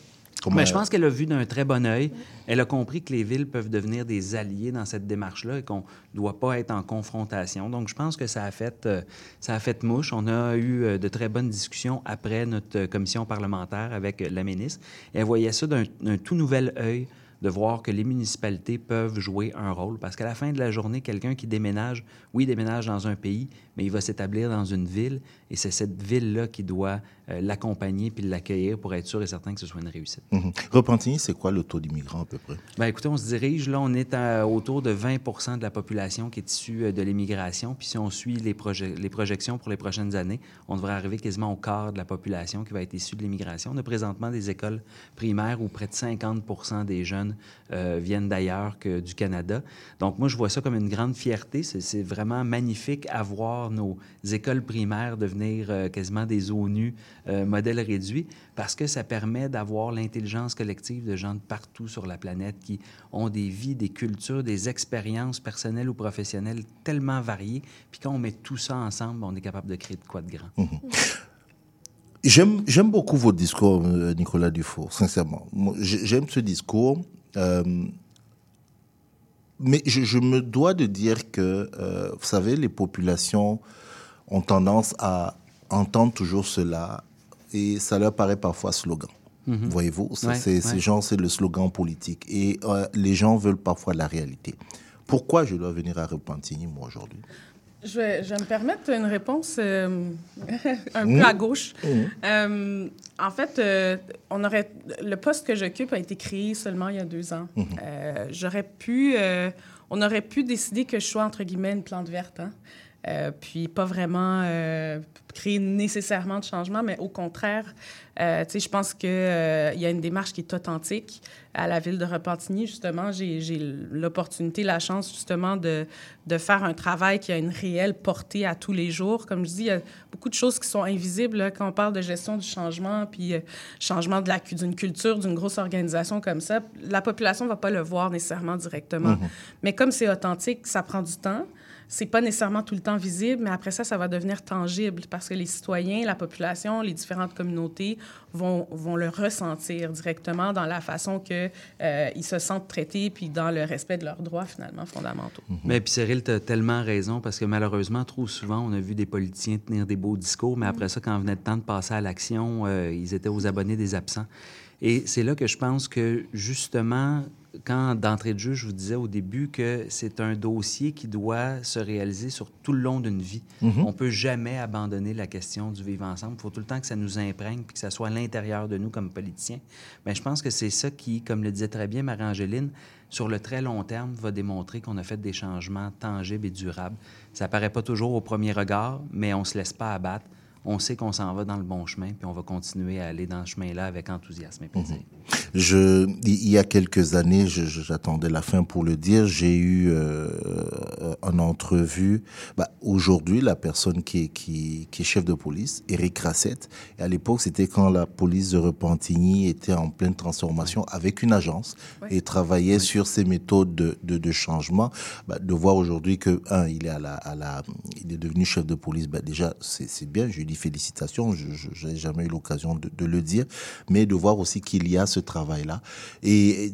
Ben, je pense qu'elle a vu d'un très bon œil. Elle a compris que les villes peuvent devenir des alliés dans cette démarche-là et qu'on ne doit pas être en confrontation. Donc, je pense que ça a fait, euh, ça a fait mouche. On a eu euh, de très bonnes discussions après notre euh, commission parlementaire avec euh, la ministre. Et elle voyait ça d'un d'un tout nouvel œil de voir que les municipalités peuvent jouer un rôle. Parce qu'à la fin de la journée, quelqu'un qui déménage, oui, il déménage dans un pays, mais il va s'établir dans une ville. Et c'est cette ville-là qui doit euh, l'accompagner puis l'accueillir pour être sûr et certain que ce soit une réussite. Mhm. Repentigny, c'est quoi le taux d'immigrants à peu près? Ben, écoutez, on se dirige, là, on est à autour de 20 de la population qui est issue euh, de l'immigration. Puis si on suit les, proje- les projections pour les prochaines années, on devrait arriver quasiment au quart de la population qui va être issue de l'immigration. On a présentement des écoles primaires où près de 50 des jeunes euh, viennent d'ailleurs que du Canada. Donc moi, je vois ça comme une grande fierté. C'est vraiment magnifique à voir nos écoles primaires devenir euh, quasiment des ONU euh, modèle réduit parce que ça permet d'avoir l'intelligence collective de gens de partout sur la planète qui ont des vies, des cultures, des expériences personnelles ou professionnelles tellement variées. Puis quand on met tout ça ensemble, on est capable de créer de quoi de grand. Mhm. J'aime, beaucoup votre discours, euh, Nicolas Dufour, sincèrement. J'aime ce discours. euh, mais je, me dois de dire que, vous savez, les populations ont tendance à entendre toujours cela et ça leur paraît parfois slogan. Mhm. Voyez-vous, Ouais, c'est, ces gens, c'est le slogan politique. Et euh, les gens veulent parfois la réalité. Pourquoi je dois venir à Repentigny, moi, aujourd'hui? Je vais, je vais me permettre une réponse euh, un Mmh. peu à gauche. Mmh. Euh, en fait, euh, on aurait, le poste que j'occupe a été créé seulement il y a deux ans. Mmh. Euh, J'aurais pu, euh, on aurait pu décider que je sois entre guillemets une plante verte, hein. Euh, puis pas vraiment euh, créer nécessairement de changement, mais au contraire, euh, tu sais, je pense qu'il il y a une démarche qui est authentique à la ville de Repentigny. Justement, j'ai l'opportunité, la chance justement de, de faire un travail qui a une réelle portée à tous les jours. Comme je dis, il y a beaucoup de choses qui sont invisibles là, quand on parle de gestion du changement, puis euh, changement de la cu- d'une culture, d'une grosse organisation comme ça. La population ne va pas le voir nécessairement directement. Mhm. Mais comme c'est authentique, ça prend du temps. C'est pas nécessairement tout le temps visible, mais après ça, ça va devenir tangible parce que les citoyens, la population, les différentes communautés vont, vont le ressentir directement dans la façon que euh, ils se sentent traités puis dans le respect de leurs droits finalement fondamentaux. Mais puis Cyril, tu as tellement raison parce que malheureusement, trop souvent, on a vu des politiciens tenir des beaux discours, mais après ça, quand venait le temps de passer à l'action, euh, ils étaient aux abonnés des absents. Et c'est là que je pense que justement, quand d'entrée de jeu, je vous disais au début que c'est un dossier qui doit se réaliser sur tout le long d'une vie. Mhm. On peut jamais abandonner la question du vivre ensemble. Il faut tout le temps que ça nous imprègne puis que ça soit à l'intérieur de nous comme politiciens. Mais je pense que c'est ça qui, comme le disait très bien Marie-Angéline, sur le très long terme, va démontrer qu'on a fait des changements tangibles et durables. Ça paraît pas toujours au premier regard, mais on se laisse pas abattre. On sait qu'on s'en va dans le bon chemin, puis on va continuer à aller dans ce chemin-là avec enthousiasme et plaisir. Je, il y a quelques années, j'attendais la fin pour le dire, j'ai eu euh, euh, en entrevue bah, aujourd'hui la personne qui est, qui, qui est chef de police, Eric Rassette. Et à l'époque, c'était quand la police de Repentigny était en pleine transformation avec une agence et travaillait sur ces méthodes de, de, de changement. Bah, de voir aujourd'hui que, un, il est, à la, à la, il est devenu chef de police, bah, déjà, c'est c'est bien, je lui dis félicitations, je n'ai jamais eu l'occasion de, de le dire, mais de voir aussi qu'il y a ce travail-là. Et,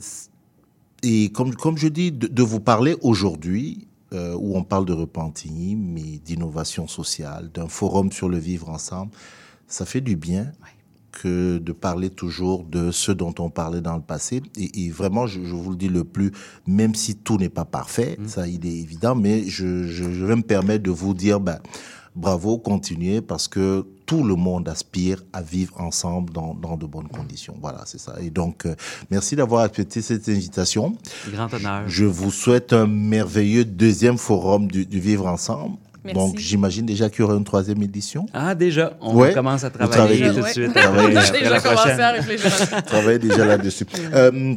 et comme, comme je dis, de, de vous parler aujourd'hui, euh, où on parle de Repentigny, mais d'innovation sociale, d'un forum sur le vivre ensemble, ça fait du bien que de parler toujours de ce dont on parlait dans le passé. Et, et vraiment, je, je vous le dis le plus, même si tout n'est pas parfait, ça il est évident, mais je, je, je vais me permettre de vous dire, ben, bravo, continuez, parce que tout le monde aspire à vivre ensemble dans, dans de bonnes conditions. Voilà, c'est ça. Et donc, euh, merci d'avoir accepté cette invitation. Grand honneur. Je vous souhaite un merveilleux deuxième forum du, du Vivre Ensemble. Merci. Donc, j'imagine déjà qu'il y aura une troisième édition. Ah, déjà, on Ouais. commence à travailler tout de déjà- suite. travaillez après- déjà- après la prochaine. Travaillez déjà là-dessus. Euh,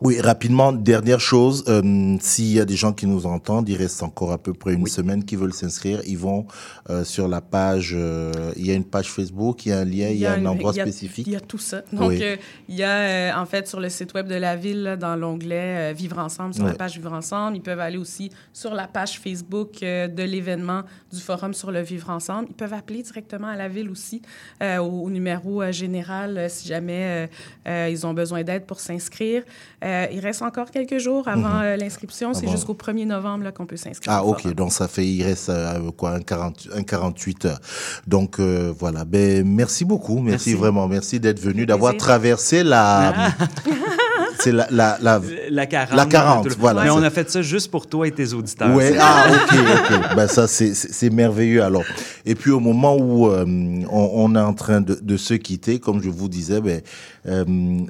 oui, rapidement, dernière chose, euh, s'il y a des gens qui nous entendent, il reste encore à peu près une semaine qui veulent s'inscrire, ils vont euh, sur la page, euh, il y a une page Facebook, il y a un lien, il y a, un endroit il y a- spécifique. Il y a tout ça. Donc, Oui. il y a, en fait, sur le site web de la ville, là, dans l'onglet Vivre ensemble, sur la page Vivre ensemble, ils peuvent aller aussi sur la page Facebook de l'événement du Forum sur le Vivre ensemble. Ils peuvent appeler directement à la ville aussi, au, au numéro général, si jamais ils ont besoin d'aide pour s'inscrire. Euh, il reste encore quelques jours avant Mhm. euh, l'inscription. C'est Avant. jusqu'au 1er novembre qu'on peut s'inscrire. Ah ok, donc ça fait, il reste euh, quoi, un, 40, un 48 heures. Donc euh, voilà, ben, merci beaucoup, merci, Merci. vraiment, merci d'être venu, d'avoir traversé la... C'est la, la, la, La 40. La 40, tout le- voilà. Mais on a fait ça juste pour toi et tes auditeurs. Ouais, C'est- ah, ok, ok. Ben, ça, c'est, merveilleux, alors. Et puis, au moment où euh, on, on est en train de, de se quitter, comme je vous disais, ben, euh,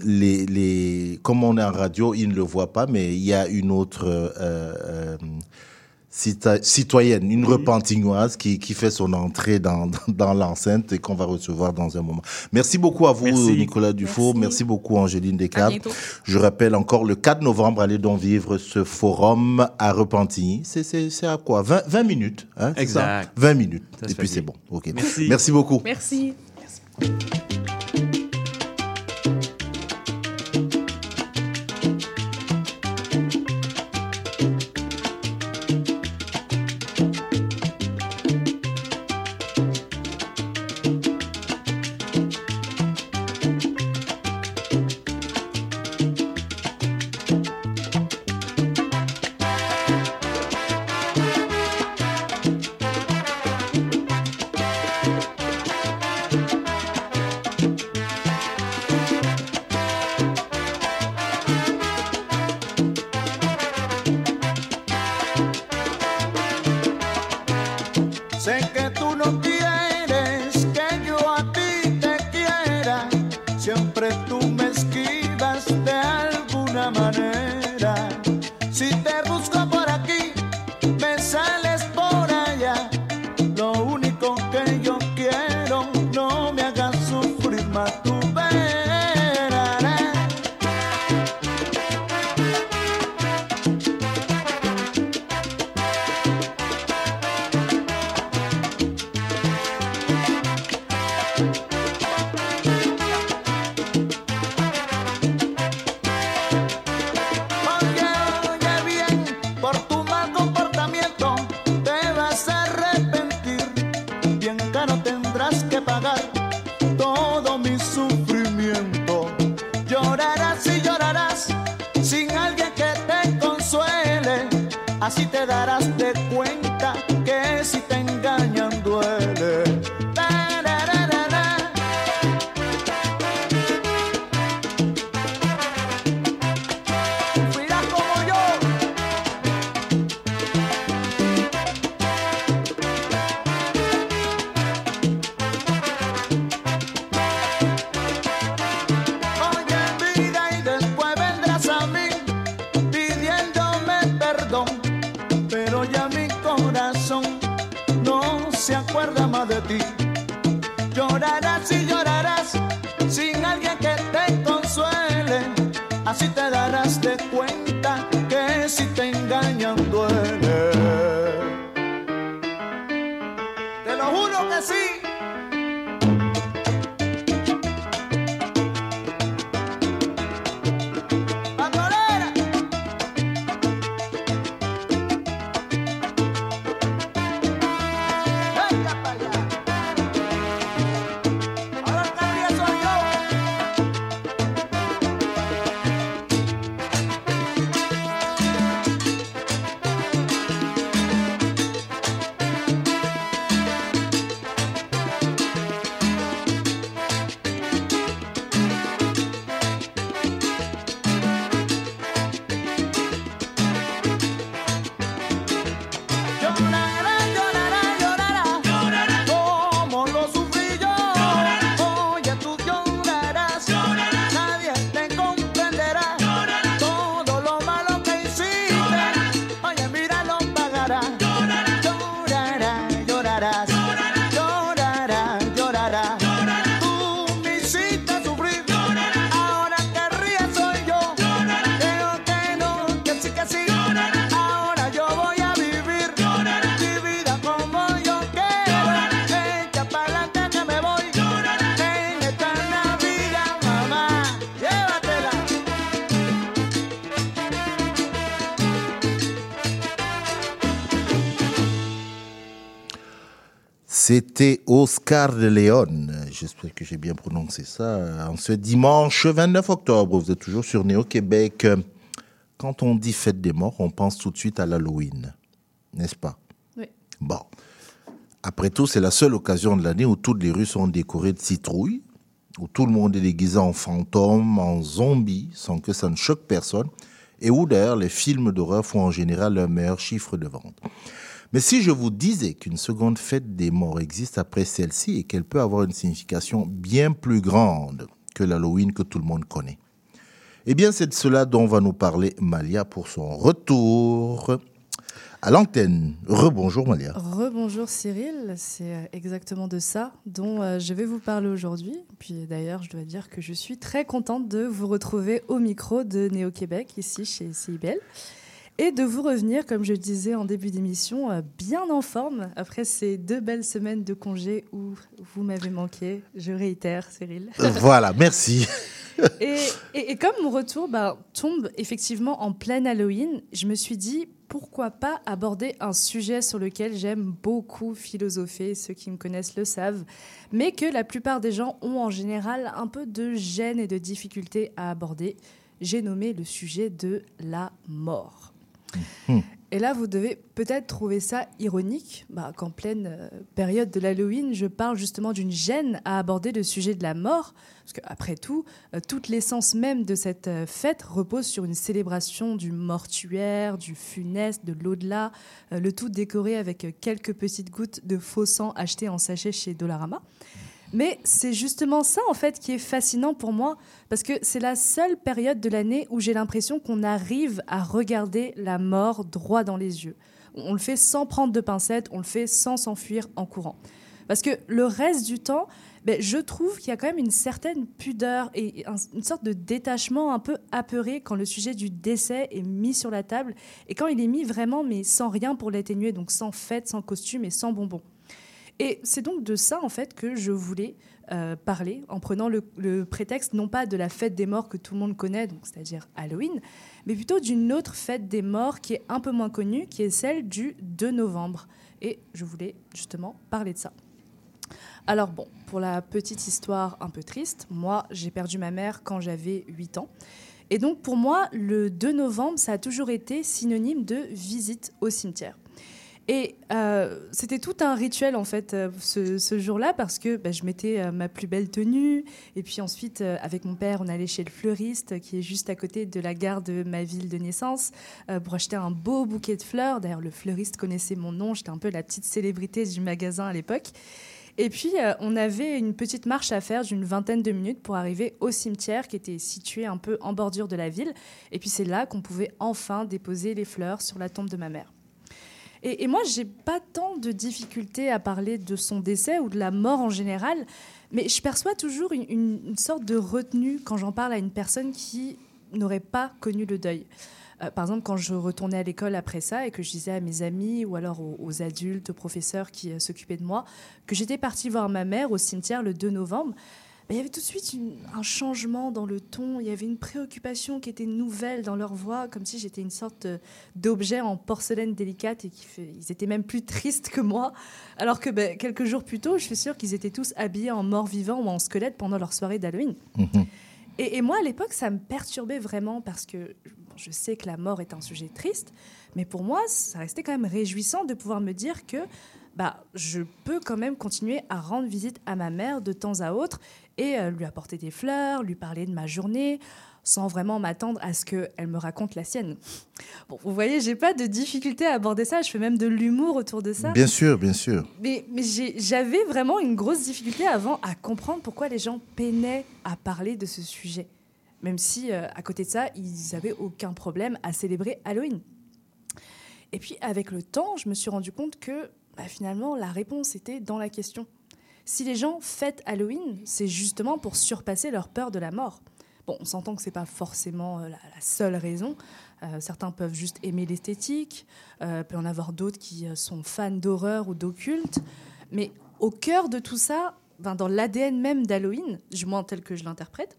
les, les, comme on est en radio, ils ne le voient pas, mais il y a une autre, euh, euh, citoyenne, une repentignoise qui, qui fait son entrée dans, dans, dans l'enceinte et qu'on va recevoir dans un moment. Merci beaucoup à vous, Merci. Nicolas Dufour. Merci, beaucoup, Angéline Descaves. bientôt. Je rappelle encore le 4 novembre, allez donc vivre ce forum à Repentigny. C'est, c'est, c'est à quoi? 20, 20 minutes, hein, c'est ça? Exact. 20 minutes. Ça et puis c'est bon. Ok. Merci. Merci beaucoup. Merci. Sé Así te darás de cuenta C'était Oscar de Leon. J'espère que j'ai bien prononcé ça. En ce dimanche 29 octobre, vous êtes toujours sur Néo-Québec. Quand on dit fête des morts, on pense tout de suite à l'Halloween, n'est-ce pas? Oui. Bon. Après tout, c'est la seule occasion de l'année où toutes les rues sont décorées de citrouilles, où tout le monde est déguisé en fantôme, en zombie, sans que ça ne choque personne, et où d'ailleurs les films d'horreur font en général leur meilleur chiffre de vente. Mais si je vous disais qu'une seconde fête des morts existe après celle-ci et qu'elle peut avoir une signification bien plus grande que l'Halloween que tout le monde connaît, eh bien c'est de cela dont va nous parler Malia pour son retour à l'antenne. Rebonjour Malia. Rebonjour Cyril, c'est euh, exactement de ça dont euh, je vais vous parler aujourd'hui. Puis d'ailleurs, je dois dire que je suis très contente de vous retrouver au micro de Néo-Québec, ici chez CIBL, et de vous revenir, comme je disais en début d'émission, euh, bien en forme après ces deux belles semaines de congé où vous m'avez manqué. Je réitère, Cyril. Voilà, merci. et, et- et comme mon retour bah, tombe effectivement en pleine Halloween, je me suis dit pourquoi pas aborder un sujet sur lequel j'aime beaucoup philosopher, ceux qui me connaissent le savent, mais que la plupart des gens ont en général un peu de gêne et de difficulté à aborder. J'ai nommé le sujet de la mort. Et là, vous devez peut-être trouver ça ironique bah, qu'en pleine euh, période de l'Halloween, je parle justement d'une gêne à aborder le sujet de la mort. Parce qu'après tout, euh, toute l'essence même de cette euh, fête repose sur une célébration du mortuaire, du funeste, de l'au-delà, le tout décoré avec quelques petites gouttes de faux sang achetées en sachet chez Dollarama. Mais c'est justement ça, en fait, qui est fascinant pour moi, parce que c'est la seule période de l'année où j'ai l'impression qu'on arrive à regarder la mort droit dans les yeux. On le fait sans prendre de pincettes, on le fait sans s'enfuir en courant. Parce que le reste du temps, ben, je trouve qu'il y a quand même une certaine pudeur et un- une sorte de détachement un peu apeuré quand le sujet du décès est mis sur la table et quand il est mis vraiment, mais sans rien pour l'atténuer, donc sans fête, sans costume et sans bonbons. Et c'est donc de ça, en fait, que je voulais euh, parler, en prenant le, prétexte non pas de la fête des morts que tout le monde connaît, c'est-à-dire Halloween, mais plutôt d'une autre fête des morts qui est un peu moins connue, qui est celle du 2 novembre. Et je voulais justement parler de ça. Alors bon, pour la petite histoire un peu triste, moi j'ai perdu ma mère quand j'avais 8 ans. Et donc pour moi, le 2 novembre, ça a toujours été synonyme de visite au cimetière. Et euh, c'était tout un rituel en fait euh, ce, jour-là parce que bah, je mettais euh, ma plus belle tenue et puis ensuite avec mon père on allait chez le fleuriste qui est juste à côté de la gare de ma ville de naissance pour acheter un beau bouquet de fleurs. D'ailleurs le fleuriste connaissait mon nom, j'étais un peu la petite célébrité du magasin à l'époque. Et puis, on avait une petite marche à faire d'une vingtaine de minutes pour arriver au cimetière qui était situé un peu en bordure de la ville. Et puis, c'est là qu'on pouvait enfin déposer les fleurs sur la tombe de ma mère. Et, et moi, j'ai pas tant de difficultés à parler de son décès ou de la mort en général, mais je perçois toujours une, sorte de retenue quand j'en parle à une personne qui n'aurait pas connu le deuil. Euh, par exemple, quand je retournais à l'école après ça et que je disais à mes amis ou alors aux, adultes, aux professeurs qui euh, s'occupaient de moi, que j'étais partie voir ma mère au cimetière le 2 novembre, il y avait tout de suite une- un changement dans le ton, il y avait une préoccupation qui était nouvelle dans leur voix, comme si j'étais une sorte euh, d'objet en porcelaine délicate et qu'ils étaient même plus tristes que moi. Alors que ben, quelques jours plus tôt, je suis sûre qu'ils étaient tous habillés en mort-vivant ou en squelette pendant leur soirée d'Halloween. Et, et moi, à l'époque, ça me perturbait vraiment parce que bon, je sais que la mort est un sujet triste, mais pour moi, ça restait quand même réjouissant de pouvoir me dire que bah, je peux quand même continuer à rendre visite à ma mère de temps à autre et euh, lui apporter des fleurs, lui parler de ma journée, sans vraiment m'attendre à ce qu'elle me raconte la sienne. Bon, vous voyez, j'ai pas de difficulté à aborder ça, je fais même de l'humour autour de ça. Bien sûr, bien sûr. Mais, j'avais vraiment une grosse difficulté avant à comprendre pourquoi les gens peinaient à parler de ce sujet. Même si, euh, à côté de ça, ils n'avaient aucun problème à célébrer Halloween. Et puis, avec le temps, je me suis rendu compte que bah, finalement, la réponse était dans la question. Si les gens fêtent Halloween, c'est justement pour surpasser leur peur de la mort. Bon, on s'entend que ce n'est pas forcément euh, la, seule raison. Euh, certains peuvent juste aimer l'esthétique, euh, peut en avoir d'autres qui euh, sont fans d'horreur ou d'occulte. Mais au cœur de tout ça, ben, dans l'ADN même d'Halloween, du moins tel que je l'interprète,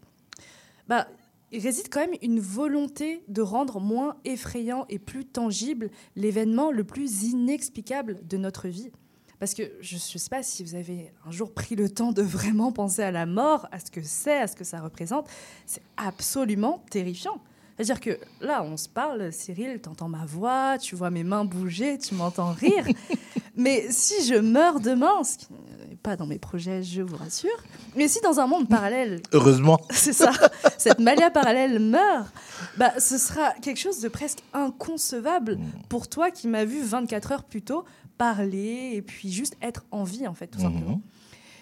bah, il réside quand même une volonté de rendre moins effrayant et plus tangible l'événement le plus inexplicable de notre vie. Parce que je ne sais pas si vous avez un jour pris le temps de vraiment penser à la mort, à ce que c'est, à ce que ça représente. C'est absolument terrifiant. C'est-à-dire que là, on se parle, Cyril, t'entends ma voix, tu vois mes mains bouger, tu m'entends rire. Mais si je meurs demain, ce qui pas dans mes projets, je vous rassure, mais si dans un monde parallèle, Heureusement. c'est ça, cette Malia parallèle meurt, bah, ce sera quelque chose de presque inconcevable pour toi qui m'as vu 24 heures plus tôt parler et puis juste être en vie, en fait, tout simplement.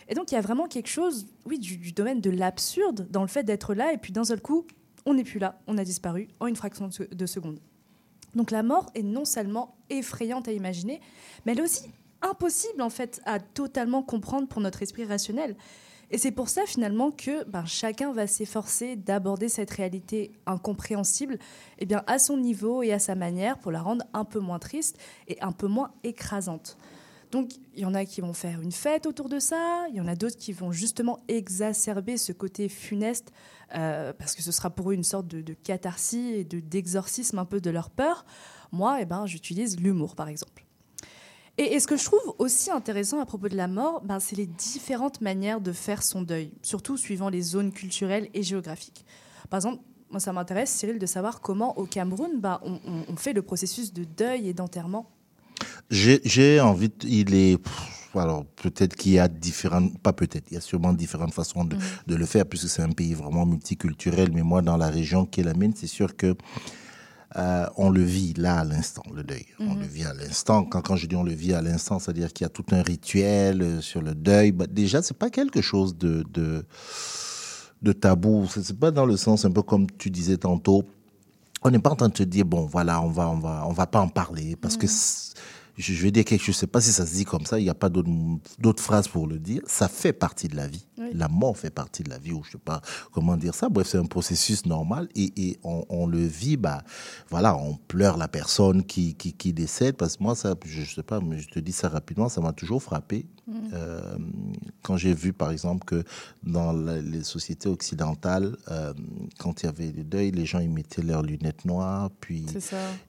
Et donc, il y a vraiment quelque chose, oui, du, du domaine de l'absurde dans le fait d'être là et puis d'un seul coup, on n'est plus là, on a disparu en une fraction de seconde. Donc la mort est non seulement effrayante à imaginer, mais elle est aussi impossible en fait à totalement comprendre pour notre esprit rationnel. Et c'est pour ça finalement que ben, chacun va s'efforcer d'aborder cette réalité incompréhensible eh bien, à son niveau et à sa manière pour la rendre un peu moins triste et un peu moins écrasante. Donc il y en a qui vont faire une fête autour de ça, il y en a d'autres qui vont justement exacerber ce côté funeste euh, parce que ce sera pour eux une sorte de, de catharsis et de- d'exorcisme un peu de leur peur. Moi, eh ben, j'utilise l'humour par exemple. Et, et ce que je trouve aussi intéressant à propos de la mort, ben, c'est les différentes manières de faire son deuil, surtout suivant les zones culturelles et géographiques. Par exemple, moi, ça m'intéresse, Cyril, de savoir comment au Cameroun, ben, on, fait le processus de deuil et d'enterrement. J'ai envie, de- il est, alors peut-être qu'il y a différentes, pas peut-être, il y a sûrement différentes façons de, de le faire puisque c'est un pays vraiment multiculturel. Mais moi, dans la région qui est la mienne, c'est sûr que euh, on le vit là à l'instant, le deuil. On Mhm. le vit à l'instant. Quand, quand je dis on le vit à l'instant, c'est-à-dire qu'il y a tout un rituel euh, sur le deuil. Bah, déjà, c'est pas quelque chose de, de, de tabou. C'est pas dans le sens un peu comme tu disais tantôt. On n'est pas en train de te dire bon voilà on va on va on va pas en parler parce que c'est- je, je vais dire quelque chose. Je sais pas si ça se dit comme ça. Il n'y a pas d'autres phrases pour le dire. Ça fait partie de la vie. Oui. La mort fait partie de la vie ou je sais pas comment dire ça. Bref, c'est un processus normal et, et on, on le vit. Bah voilà, on pleure la personne qui qui, qui décède parce que moi ça je, je sais pas mais je te dis ça rapidement. Ça m'a toujours frappé. Mhm. Euh, quand j'ai vu, par exemple, que dans la- les sociétés occidentales, euh, quand il y avait le deuil, les gens ils mettaient leurs lunettes noires, puis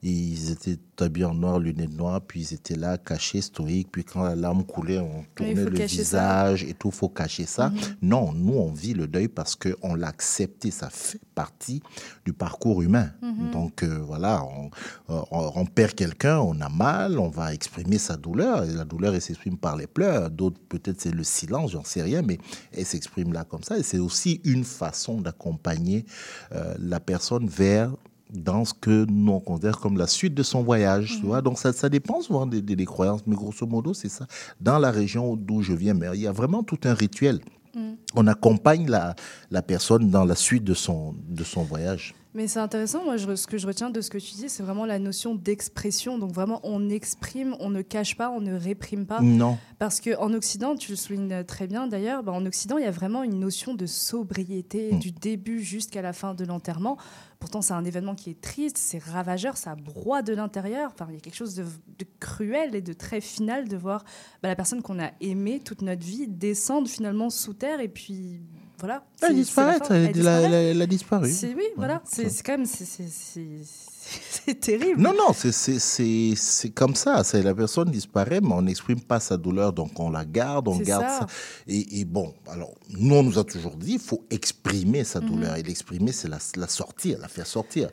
ils étaient habillés en noir, lunettes noires, puis ils étaient là, cachés, stoïques, puis quand la larme coulait, on tournait le ça. visage et tout, faut cacher ça. Mhm. Non, nous, on vit le deuil parce qu'on l'a accepté, ça fait partie du parcours humain. Mhm. Donc euh, voilà, on, on- on perd quelqu'un, on a mal, on va exprimer sa douleur, et la douleur, elle s'exprime par les pleurs, d'autres, peut-être c'est le silence, j'en sais rien, mais elle s'exprime là comme ça, et c'est aussi une façon d'accompagner euh, la personne vers dans ce que nous on considère comme la suite de son voyage, tu vois. Donc ça, ça dépend souvent des, des- des croyances, mais grosso modo c'est ça. Dans la région d'où je viens, mais il y a vraiment tout un rituel. Mm. On accompagne la, la personne dans la suite de son, de son voyage. Mais c'est intéressant, moi, je- ce que je retiens de ce que tu dis, c'est vraiment la notion d'expression. Donc vraiment, on exprime, on ne cache pas, on ne réprime pas. Non. Parce qu'en Occident, tu le soulignes très bien d'ailleurs, bah, en Occident, il y a vraiment une notion de sobriété Mm. du début jusqu'à la fin de l'enterrement. Pourtant, c'est un événement qui est triste, c'est ravageur, ça broie de l'intérieur. Enfin, il y a quelque chose de, de cruel et de très final de voir bah, la personne qu'on a aimée toute notre vie descendre finalement sous terre et puis voilà. Elle disparaît, elle, a- elle a- disparu. C'est- Oui, voilà, c'est quand même c'est- terrible. Non, non, c'est- comme ça. La personne disparaît, mais on n'exprime pas sa douleur, donc on la garde, on garde ça. ça. Et, et bon, alors, nous, on nous a toujours dit, il faut exprimer sa Mhm. douleur. Et l'exprimer, c'est la, la sortir, la faire sortir.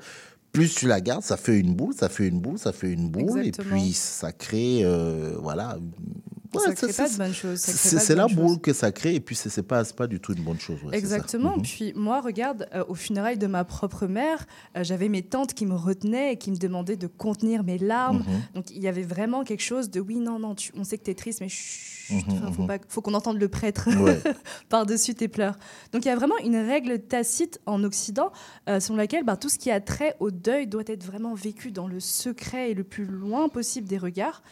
Plus tu la gardes, ça fait une boule, ça fait une boule, ça fait une boule, Exactement. et puis ça crée, euh, voilà. Ça Ouais, crée pas de bonnes choses, C'est la boule que ça crée, et puis c'est pas, pas du tout une bonne chose. ouais. Exactement. Mhm. Puis moi, regarde, euh, au funérailles de ma propre mère, euh, j'avais mes tantes qui me retenaient et qui me demandaient de contenir mes larmes. Mhm. Donc il y avait vraiment quelque chose de oui, non, non, tu- on sait que tu es triste, mais chut, Mhm, faut, pas- faut qu'on entende le prêtre Ouais. par-dessus tes pleurs. Donc il y a vraiment une règle tacite en Occident euh, selon laquelle bah, tout ce qui a trait au deuil doit être vraiment vécu dans le secret et le plus loin possible des regards.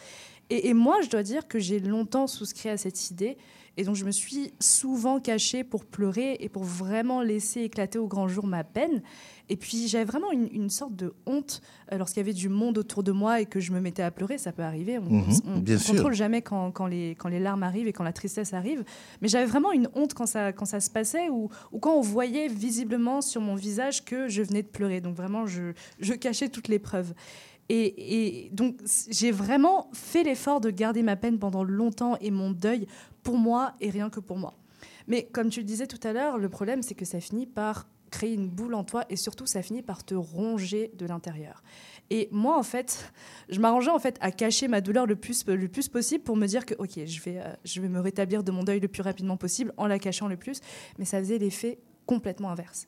Et, et moi, je dois dire que j'ai longtemps souscrit à cette idée. Et donc, je me suis souvent cachée pour pleurer et pour vraiment laisser éclater au grand jour ma peine. Et puis, j'avais vraiment une, une sorte de honte euh, lorsqu'il y avait du monde autour de moi et que je me mettais à pleurer. Ça peut arriver. On Mhm, sûr. contrôle jamais quand, quand les, quand les larmes arrivent et quand la tristesse arrive. Mais j'avais vraiment une honte quand ça, quand ça se passait ou, ou quand on voyait visiblement sur mon visage que je venais de pleurer. Donc, vraiment, je, je cachais toutes les preuves. Et, donc, j'ai vraiment fait l'effort de garder ma peine pendant longtemps et mon deuil pour moi et rien que pour moi. Mais comme tu le disais tout à l'heure, le problème, c'est que ça finit par créer une boule en toi et surtout, ça finit par te ronger de l'intérieur. Et moi, en fait, je m'arrangeais en fait à cacher ma douleur le plus, le plus possible pour me dire que, ok, je vais, euh, je vais me rétablir de mon deuil le plus rapidement possible en la cachant le plus. Mais ça faisait l'effet complètement inverse.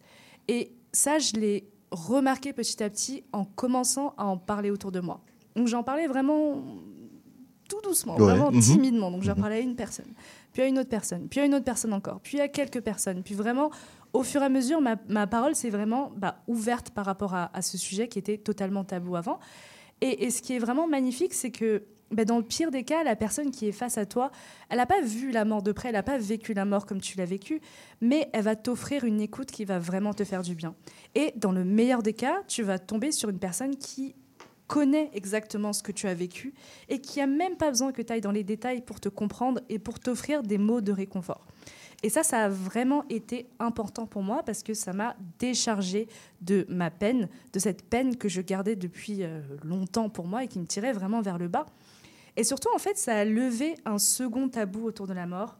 Et ça, je l'ai remarqué petit à petit en commençant à en parler autour de moi. Donc j'en parlais vraiment tout doucement, Ouais. vraiment Mhm. timidement. Donc j'en Mhm. parlais à une personne, puis à une autre personne, puis à une autre personne encore, puis à quelques personnes. Puis vraiment, au fur et à mesure, ma, ma parole s'est vraiment bah, ouverte par rapport à, à ce sujet qui était totalement tabou avant. Et, et ce qui est vraiment magnifique, c'est que bah, dans le pire des cas, la personne qui est face à toi, elle n'a pas vu la mort de près, elle n'a pas vécu la mort comme tu l'as vécu, mais elle va t'offrir une écoute qui va vraiment te faire du bien. Et dans le meilleur des cas, tu vas tomber sur une personne qui connaît exactement ce que tu as vécu et qui a même pas besoin que tu ailles dans les détails pour te comprendre et pour t'offrir des mots de réconfort. Et ça, ça a vraiment été important pour moi parce que ça m'a déchargé de ma peine, de cette peine que je gardais depuis euh, longtemps pour moi et qui me tirait vraiment vers le bas. Et surtout, en fait, ça a levé un second tabou autour de la mort,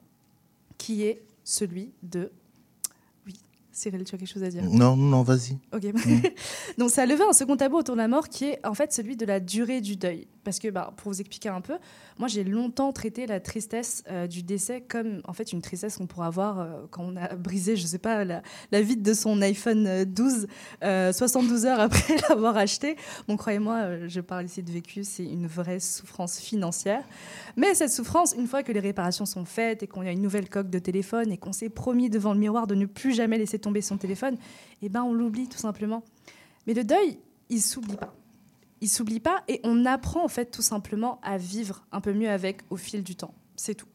qui est celui de... Oui, Cyril, tu as quelque chose à dire? Non, non, vas-y. Ok. Mm. Donc ça a levé un second tabou autour de la mort qui est en fait celui de la durée du deuil. Parce que bah, pour vous expliquer un peu, moi j'ai longtemps traité la tristesse euh, du décès comme en fait une tristesse qu'on pourrait avoir euh, quand on a brisé, je sais pas, la, la vitre de son iPhone euh, 12 euh, 72 heures après l'avoir acheté. Bon, croyez-moi, je parle ici de vécu, c'est une vraie souffrance financière. Mais cette souffrance, une fois que les réparations sont faites et qu'on a une nouvelle coque de téléphone et qu'on s'est promis devant le miroir de ne plus jamais laisser tomber son téléphone, eh ben on l'oublie tout simplement. Mais le deuil, il s'oublie pas. Il s'oublie pas et on apprend en fait tout simplement à vivre un peu mieux avec au fil du temps. C'est tout.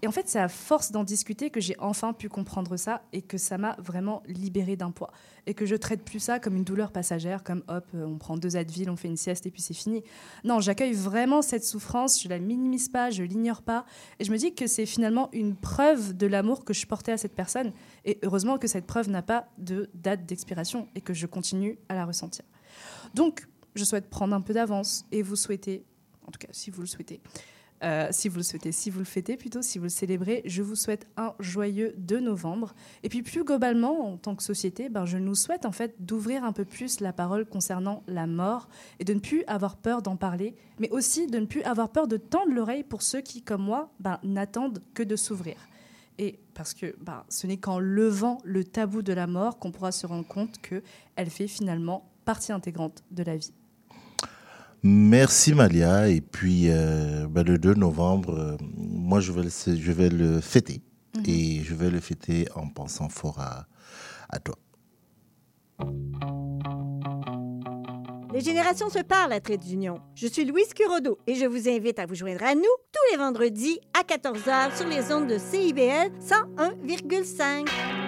Et en fait, c'est à force d'en discuter que j'ai enfin pu comprendre ça et que ça m'a vraiment libéré d'un poids. Et que je traite plus ça comme une douleur passagère, comme hop, euh, on prend deux Advil, on fait une sieste et puis c'est fini. Non, j'accueille vraiment cette souffrance, je la minimise pas, je l'ignore pas. Et je me dis que c'est finalement une preuve de l'amour que je portais à cette personne. Et heureusement que cette preuve n'a pas de date d'expiration et que je continue à la ressentir. Donc, je souhaite prendre un peu d'avance et vous souhaiter, en tout cas si vous le souhaitez, euh, si vous le souhaitez, si vous le fêtez plutôt, si vous le célébrez, je vous souhaite un joyeux 2 novembre. Et puis plus globalement, en tant que société, ben, je nous souhaite en fait d'ouvrir un peu plus la parole concernant la mort et de ne plus avoir peur d'en parler, mais aussi de ne plus avoir peur de tendre l'oreille pour ceux qui, comme moi, ben, n'attendent que de s'ouvrir. Et parce que ben, ce n'est qu'en levant le tabou de la mort qu'on pourra se rendre compte qu'elle fait finalement partie intégrante de la vie. Merci Malia. Et puis euh, ben, le 2 novembre, euh, moi je vais le, je vais le fêter. Mhm. Et je vais le fêter en pensant fort à, à toi. Les générations se parlent à Trait d'Union. Je suis Louise Curodo et je vous invite à vous joindre à nous tous les vendredis à 14h sur les ondes de CIBL 101,5.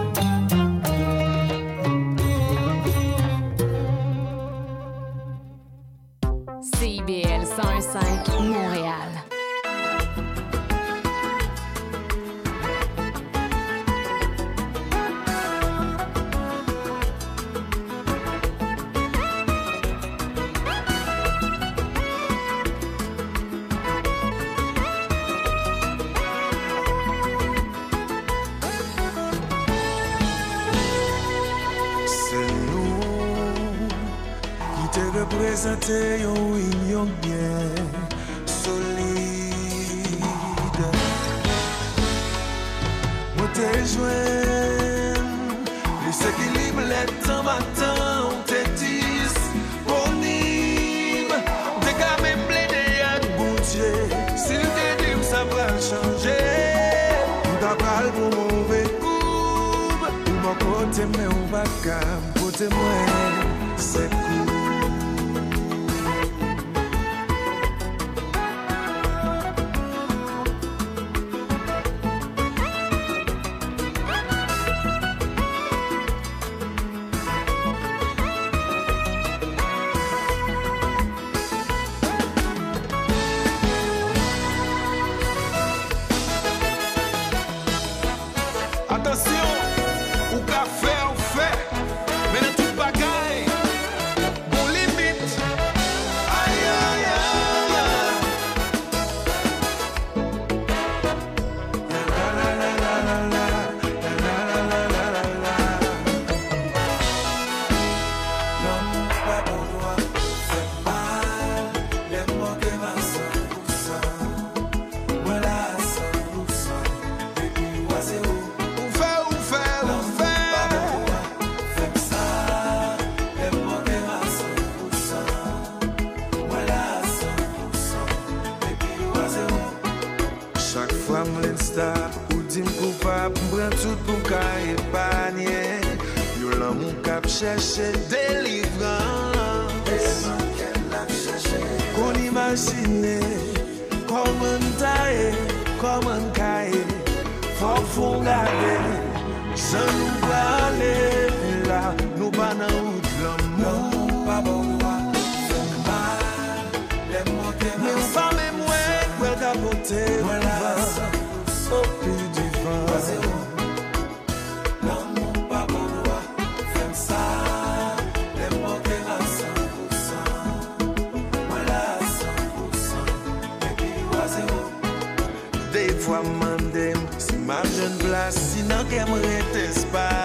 fwa mandem Si ma jen plas, si nan kem rete spa.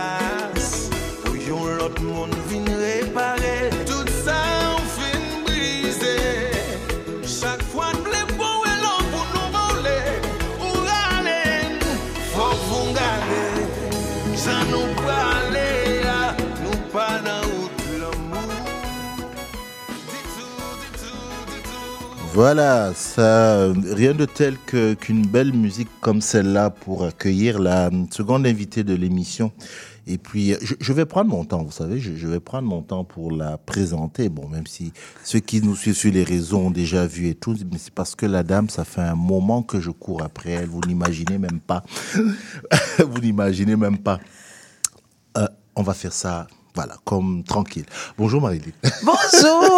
Voilà, ça, rien de tel que- qu'une belle musique comme celle-là pour accueillir la seconde invitée de l'émission. Et puis, je, je vais prendre mon temps, vous savez, je, je vais prendre mon temps pour la présenter. Bon, même si ceux qui nous suivent sur les réseaux ont déjà vu et tout, mais c'est parce que la dame, ça fait un moment que je cours après elle. Vous n'imaginez même pas. vous n'imaginez même pas. Euh, on va faire ça, voilà, comme tranquille. Bonjour Marie-Lise. Bonjour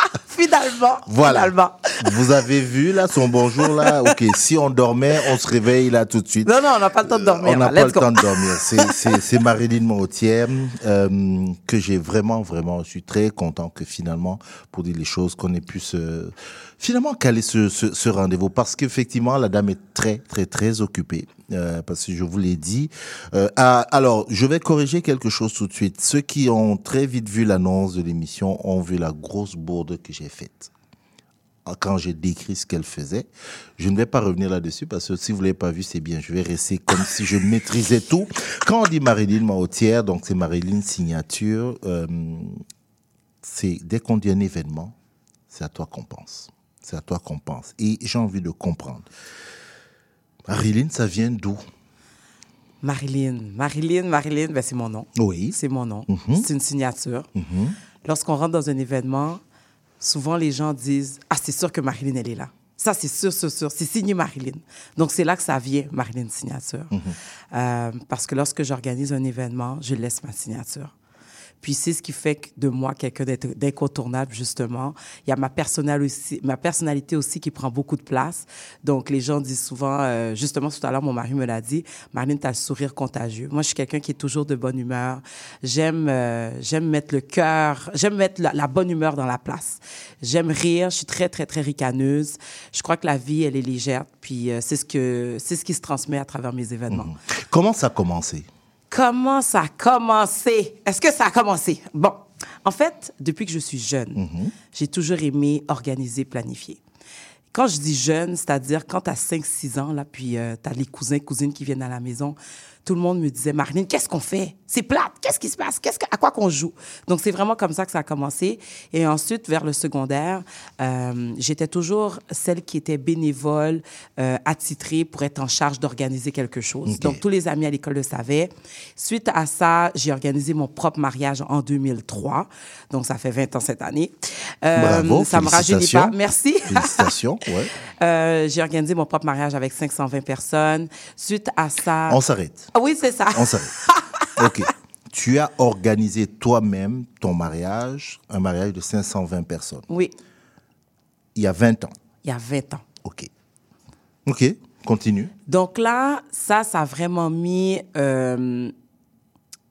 Finalement. Voilà. Finalement. Vous avez vu là son bonjour là? Ok, si on dormait, on se réveille là tout de suite. Non, non, on n'a pas le temps de dormir. On n'a là. pas le go. temps de dormir. C'est- Marilyn Mautière euh, que j'ai vraiment, vraiment, je suis très content que finalement, pour dire les choses, qu'on ait pu se, finalement caler ce, ce, ce rendez-vous? Parce qu'effectivement, la dame est très, très, très occupée. Euh, parce que je vous l'ai dit. Euh, ah, alors, je vais corriger quelque chose tout de suite. Ceux qui ont très vite vu l'annonce de l'émission ont vu la grosse bourde que j'ai faite quand j'ai décrit ce qu'elle faisait. Je ne vais pas revenir là-dessus parce que si vous l'avez pas vu, c'est bien. Je vais rester comme si je maîtrisais tout. Quand on dit Marilyn Mautière, donc c'est Marilyn Signature, euh, c'est dès qu'on dit un événement, c'est à toi qu'on pense. C'est à toi qu'on pense. Et j'ai envie de comprendre. Marilyn, ça vient d'où? Marilyn. Marilyn, Marilyn, ben, c'est mon nom. Oui. C'est mon nom. Mhm. C'est une signature. Mhm. Lorsqu'on rentre dans un événement, souvent les gens disent Ah, c'est sûr que Marilyn, elle est là. Ça, c'est sûr, sûr, sûr. C'est signé Marilyn. Donc, c'est là que ça vient, Marilyn Signature. Euh, parce que lorsque j'organise un événement, je laisse ma signature. Puis c'est ce qui fait de moi quelqu'un d'incontournable, justement. Il y a ma, personnalité aussi qui prend beaucoup de place. Donc les gens disent souvent, euh, justement tout à l'heure, mon mari me l'a dit, Marlène, tu as le sourire contagieux. Moi, je suis quelqu'un qui est toujours de bonne humeur. J'aime euh, mettre le cœur, j'aime mettre la, bonne humeur dans la place. J'aime rire, je suis très, très, très ricaneuse. Je crois que la vie, elle est légère. Puis euh, c'est ce, ce qui se transmet à travers mes événements. Comment ça a commencé? Comment ça a commencé? Est-ce que ça a commencé? Bon, en fait, depuis que je suis jeune, Mhm. j'ai toujours aimé organiser, planifier. Quand je dis jeune, c'est-à-dire quand tu as 5-6 ans, là, puis tu as les cousins, cousines qui viennent à la maison, tout le monde me disait, Marlene, qu'est-ce qu'on fait? C'est plate, qu'est-ce qui se passe? Qu'est-ce que- à quoi qu'on joue? Donc, c'est vraiment comme ça que ça a commencé. Et ensuite, vers le secondaire, euh, j'étais toujours celle qui était bénévole, euh, attitrée pour être en charge d'organiser quelque chose. Donc, tous les amis à l'école le savaient. Suite à ça, j'ai organisé mon propre mariage en 2003. Donc, ça fait 20 ans cette année. Euh, Bravo, ça me rajeunit pas. Merci. Félicitations, ouais. Euh, j'ai organisé mon propre mariage avec 520 personnes. Suite à ça... On s'arrête. Ah oui, c'est ça. On s'arrête. ok. Tu as organisé toi-même ton mariage, un mariage de 520 personnes. Oui, Il y a 20 ans. il y a 20 ans. Ok. Ok, continue. Donc là, ça, ça a vraiment mis euh,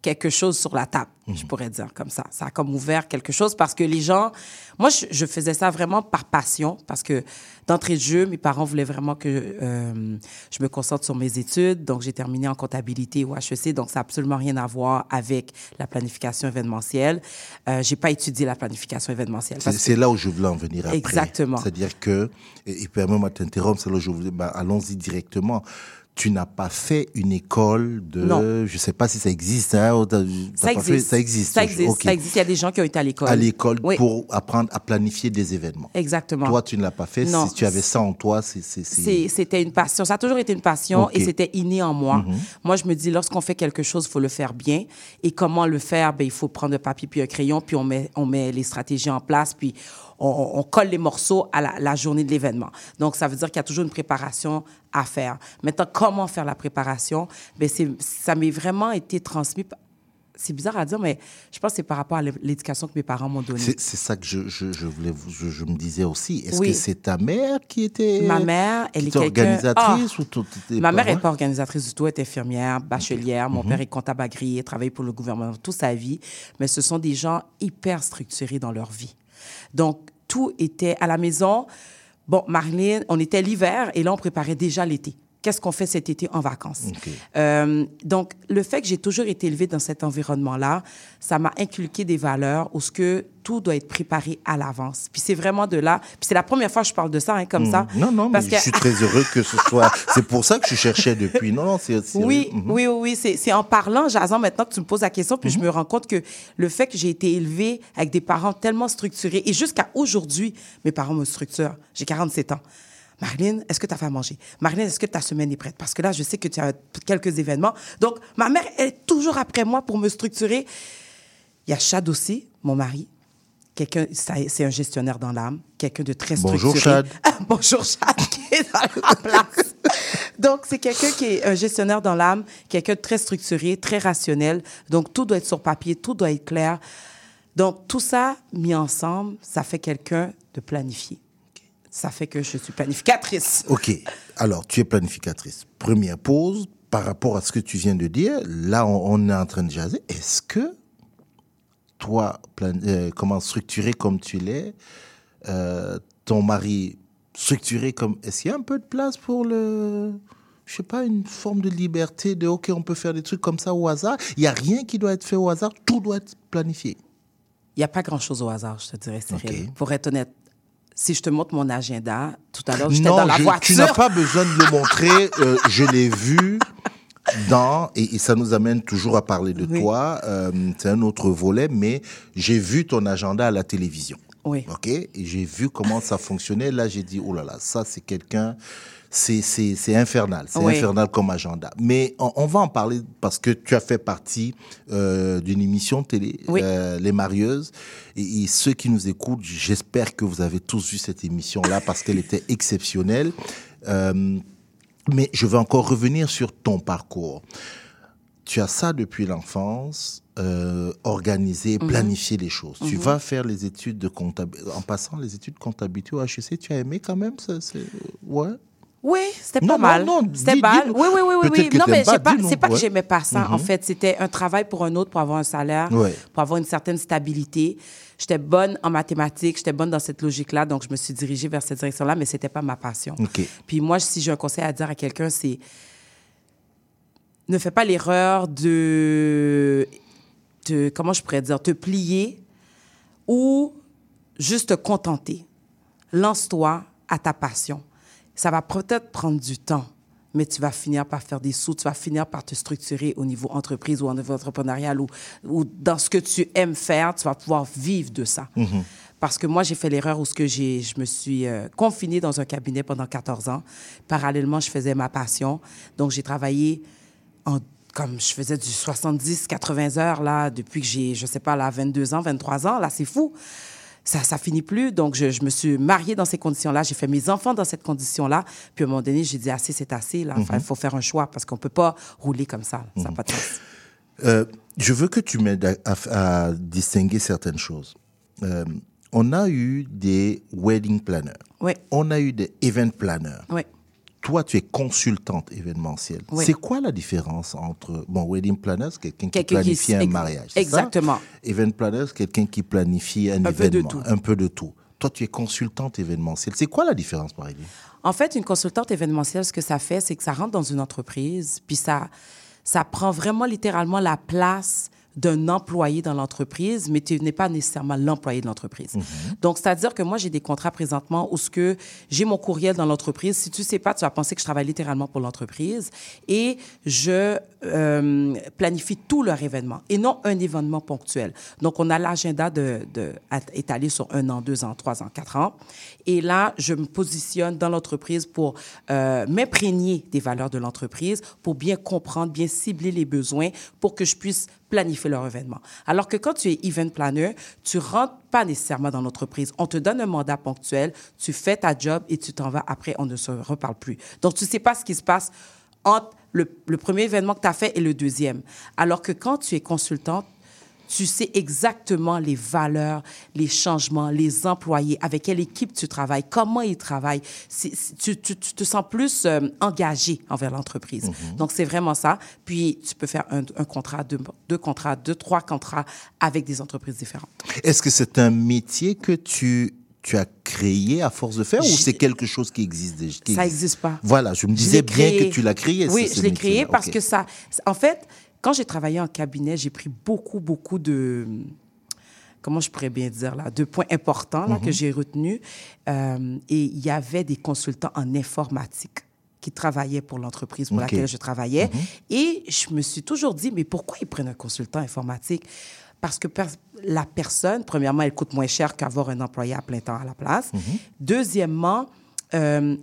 quelque chose sur la table, je pourrais dire comme ça. Ça a comme ouvert quelque chose parce que les gens... Moi, je, je faisais ça vraiment par passion parce que d'entrée de jeu, mes parents voulaient vraiment que euh, je me concentre sur mes études. Donc, j'ai terminé en comptabilité au HEC. Donc, ça n'a absolument rien à voir avec la planification événementielle. Euh, j'ai pas étudié la planification événementielle. C'est parce c'est que- là où je voulais en venir après. Exactement. C'est-à-dire que, et, et permets-moi de t'interrompre, c'est là où je voulais, bah, allons-y directement. Tu n'as pas fait une école de. Non. Je sais pas si ça existe. Hein, Ça fait- existe. ça existe. Ça existe. Ok. Ça existe. Il y a des gens qui ont été à l'école. À l'école Oui. pour apprendre à planifier des événements. Exactement. Toi, tu ne l'as pas fait. Non. Si tu avais ça en toi, c'est. C'était une passion. Ça a toujours été une passion et c'était inné en moi. Mhm. Moi, je me dis, lorsqu'on fait quelque chose, il faut le faire bien. Et comment le faire? Ben, il faut prendre un papier puis un crayon, puis on met, on met les stratégies en place, puis on, on colle les morceaux à la, la journée de l'événement. Donc, ça veut dire qu'il y a toujours une préparation à faire. Maintenant, comment faire la préparation? Ben, ça m'est vraiment été transmis. C'est bizarre à dire, mais je pense que c'est par rapport à l'éducation que mes parents m'ont donnée. C'est ça que je, je, je voulais, vous- je, je me disais aussi. Est-ce Oui. que c'est ta mère qui était. Ma mère, elle était organisatrice Ah! ou tout- Ma mère n'est pas organisatrice du tout, elle est infirmière, bachelière. Mon Mhm. père est comptable agréé, travaille pour le gouvernement toute sa vie. Mais ce sont des gens hyper structurés dans leur vie. Donc, tout était à la maison. Bon, Marlène, on était l'hiver et là, on préparait déjà l'été. Qu'est-ce qu'on fait cet été en vacances? Euh, donc, le fait que j'ai toujours été élevée dans cet environnement-là, ça m'a inculqué des valeurs où ce que tout doit être préparé à l'avance. Puis c'est vraiment de là. Puis c'est la première fois que je parle de ça, hein, comme Mm. ça. Non, non, mais Parce que- je suis très heureux que ce soit. C'est pour ça que je cherchais depuis. Non, non, c'est. c'est- Oui, Mhm. oui, oui, oui. C'est, c'est en parlant, Jason, maintenant que tu me poses la question, puis je me rends compte que le fait que j'ai été élevée avec des parents tellement structurés, et jusqu'à aujourd'hui, mes parents me structurent. J'ai 47 ans. Marlène, est-ce que tu as fait à manger? Marlène, est-ce que ta semaine est prête? Parce que là, je sais que tu as quelques événements. Donc, ma mère elle est toujours après moi pour me structurer. Il y a Chad aussi, mon mari. Quelqu'un, ça- c'est un gestionnaire dans l'âme, quelqu'un de très structuré. Bonjour, Chad. Bonjour Chad, qui est dans la place. Donc, c'est quelqu'un qui est un gestionnaire dans l'âme, quelqu'un de très structuré, très rationnel. Donc, tout doit être sur papier, tout doit être clair. Donc, tout ça mis ensemble, ça fait quelqu'un de planifié. Ça fait que je suis planificatrice. Ok. Alors, tu es planificatrice. Première pause, par rapport à ce que tu viens de dire, là, on, on est en train de jaser. Est-ce que toi, plan- euh, comment structuré comme tu l'es, euh, ton mari structuré comme. Est-ce qu'il y a un peu de place pour le. Je sais pas, une forme de liberté de OK, on peut faire des trucs comme ça au hasard? Il n'y a rien qui doit être fait au hasard, tout doit être planifié. Il n'y a pas grand-chose au hasard, je te dirais, Cyril. Pour être honnête, si je te montre mon agenda, tout à l'heure, j'étais dans la je- voiture. tu n'as pas besoin de le montrer. euh, je l'ai vu dans, et, et ça nous amène toujours à parler de toi. euh, c'est un autre volet, mais j'ai vu ton agenda à la télévision. Oui. OK? Et j'ai vu comment ça fonctionnait. Là, j'ai dit, oh là là, ça, c'est quelqu'un. C'est, infernal. C'est Oui. infernal comme agenda. Mais on, on va en parler parce que tu as fait partie euh, d'une émission télé, euh, Les Marieuses. Et, et ceux qui nous écoutent, j'espère que vous avez tous vu cette émission-là parce qu'elle était exceptionnelle. Euh, mais je veux encore revenir sur ton parcours. Tu as ça depuis l'enfance, euh, organiser, Mhm. planifier les choses. Tu Mhm. vas faire les études de comptabilité. En passant les études de comptabilité au HEC, tu as aimé quand même ça, Ouais. Oui, c'était Non, pas non, mal. non, C'était dis- mal. Oui, oui, oui, oui. Oui. Non, mais pas, c'est pas que j'aimais pas ça. En Mhm. fait, c'était un travail pour un autre, pour avoir un salaire, Ouais. pour avoir une certaine stabilité. J'étais bonne en mathématiques, j'étais bonne dans cette logique-là, donc je me suis dirigée vers cette direction-là, mais c'était pas ma passion. Puis moi, si j'ai un conseil à dire à quelqu'un, c'est ne fais pas l'erreur de, de, comment je pourrais dire, te plier ou juste te contenter. Lance-toi à ta passion. Ça va peut-être prendre du temps, mais tu vas finir par faire des sous, tu vas finir par te structurer au niveau entreprise ou au niveau entrepreneurial ou, ou dans ce que tu aimes faire, tu vas pouvoir vivre de ça. Mhm. Parce que moi, j'ai fait l'erreur où ce que j'ai, je me suis euh, confinée dans un cabinet pendant 14 ans. Parallèlement, je faisais ma passion. Donc, j'ai travaillé en, comme je faisais du 70, 80 heures, là, depuis que j'ai, je sais pas, là, 22 ans, 23 ans. Là, c'est fou. Ça, ça finit plus. Donc, je, je me suis mariée dans ces conditions-là. J'ai fait mes enfants dans cette condition-là. Puis, à un moment donné, j'ai dit, assez, c'est assez. Là, Enfin, il Mhm. faut faire un choix parce qu'on peut pas rouler comme ça. Ça n'a pas de sens. Euh, je veux que tu m'aides à, à- à distinguer certaines choses. Euh, on a eu des wedding planners. Oui. On a eu des event planners. Oui. Toi, tu es consultante événementielle. Oui. C'est quoi la différence entre bon wedding planner, c'est quelqu'un qui planifie un mariage, exactement. Event planner, c'est quelqu'un qui planifie un, peu événement, tout. un peu de tout. Toi, tu es consultante événementielle. C'est quoi la différence, Marie En fait, une consultante événementielle, ce que ça fait, c'est que ça rentre dans une entreprise, puis ça, ça prend vraiment littéralement la place d'un employé dans l'entreprise, mais tu n'es pas nécessairement l'employé de l'entreprise. Donc, c'est-à-dire que moi, j'ai des contrats présentement où ce que j'ai mon courriel dans l'entreprise. Si tu sais pas, tu vas penser que je travaille littéralement pour l'entreprise et je euh, planifie tout leur événement et non un événement ponctuel. Donc, on a l'agenda de, de, étalé sur un an, deux ans, trois ans, quatre ans. Et là, je me positionne dans l'entreprise pour euh, m'imprégner des valeurs de l'entreprise, pour bien comprendre, bien cibler les besoins, pour que je puisse planifier leur événement. Alors que quand tu es event planner, tu rentres pas nécessairement dans l'entreprise. On te donne un mandat ponctuel, tu fais ta job et tu t'en vas. Après, on ne se reparle plus. Donc, tu sais pas ce qui se passe entre le, le premier événement que tu as fait et le deuxième. Alors que quand tu es consultante, tu sais exactement les valeurs, les changements, les employés, avec quelle équipe tu travailles, comment ils travaillent. Tu, tu- tu te sens plus euh, engagé envers l'entreprise. Donc, c'est vraiment ça. Puis, tu peux faire un, un contrat, deux, deux contrats, deux, trois contrats avec des entreprises différentes. Est-ce que c'est un métier que tu, tu as créé à force de faire ou c'est quelque chose qui existe déjà Ça n'existe pas. Voilà, je me disais bien que tu l'as créé. Oui, je l'ai créé parce que ça. En fait, quand j'ai travaillé en cabinet, j'ai pris beaucoup, beaucoup de. Comment je pourrais bien dire là, de points importants là, Mhm. que j'ai retenus. Euh, et il y avait des consultants en informatique qui travaillaient pour l'entreprise pour laquelle je travaillais. Mhm. Et je me suis toujours dit, mais pourquoi ils prennent un consultant informatique? Parce que per- la personne, premièrement, elle coûte moins cher qu'avoir un employé à plein temps à la place. Deuxièmement, euh,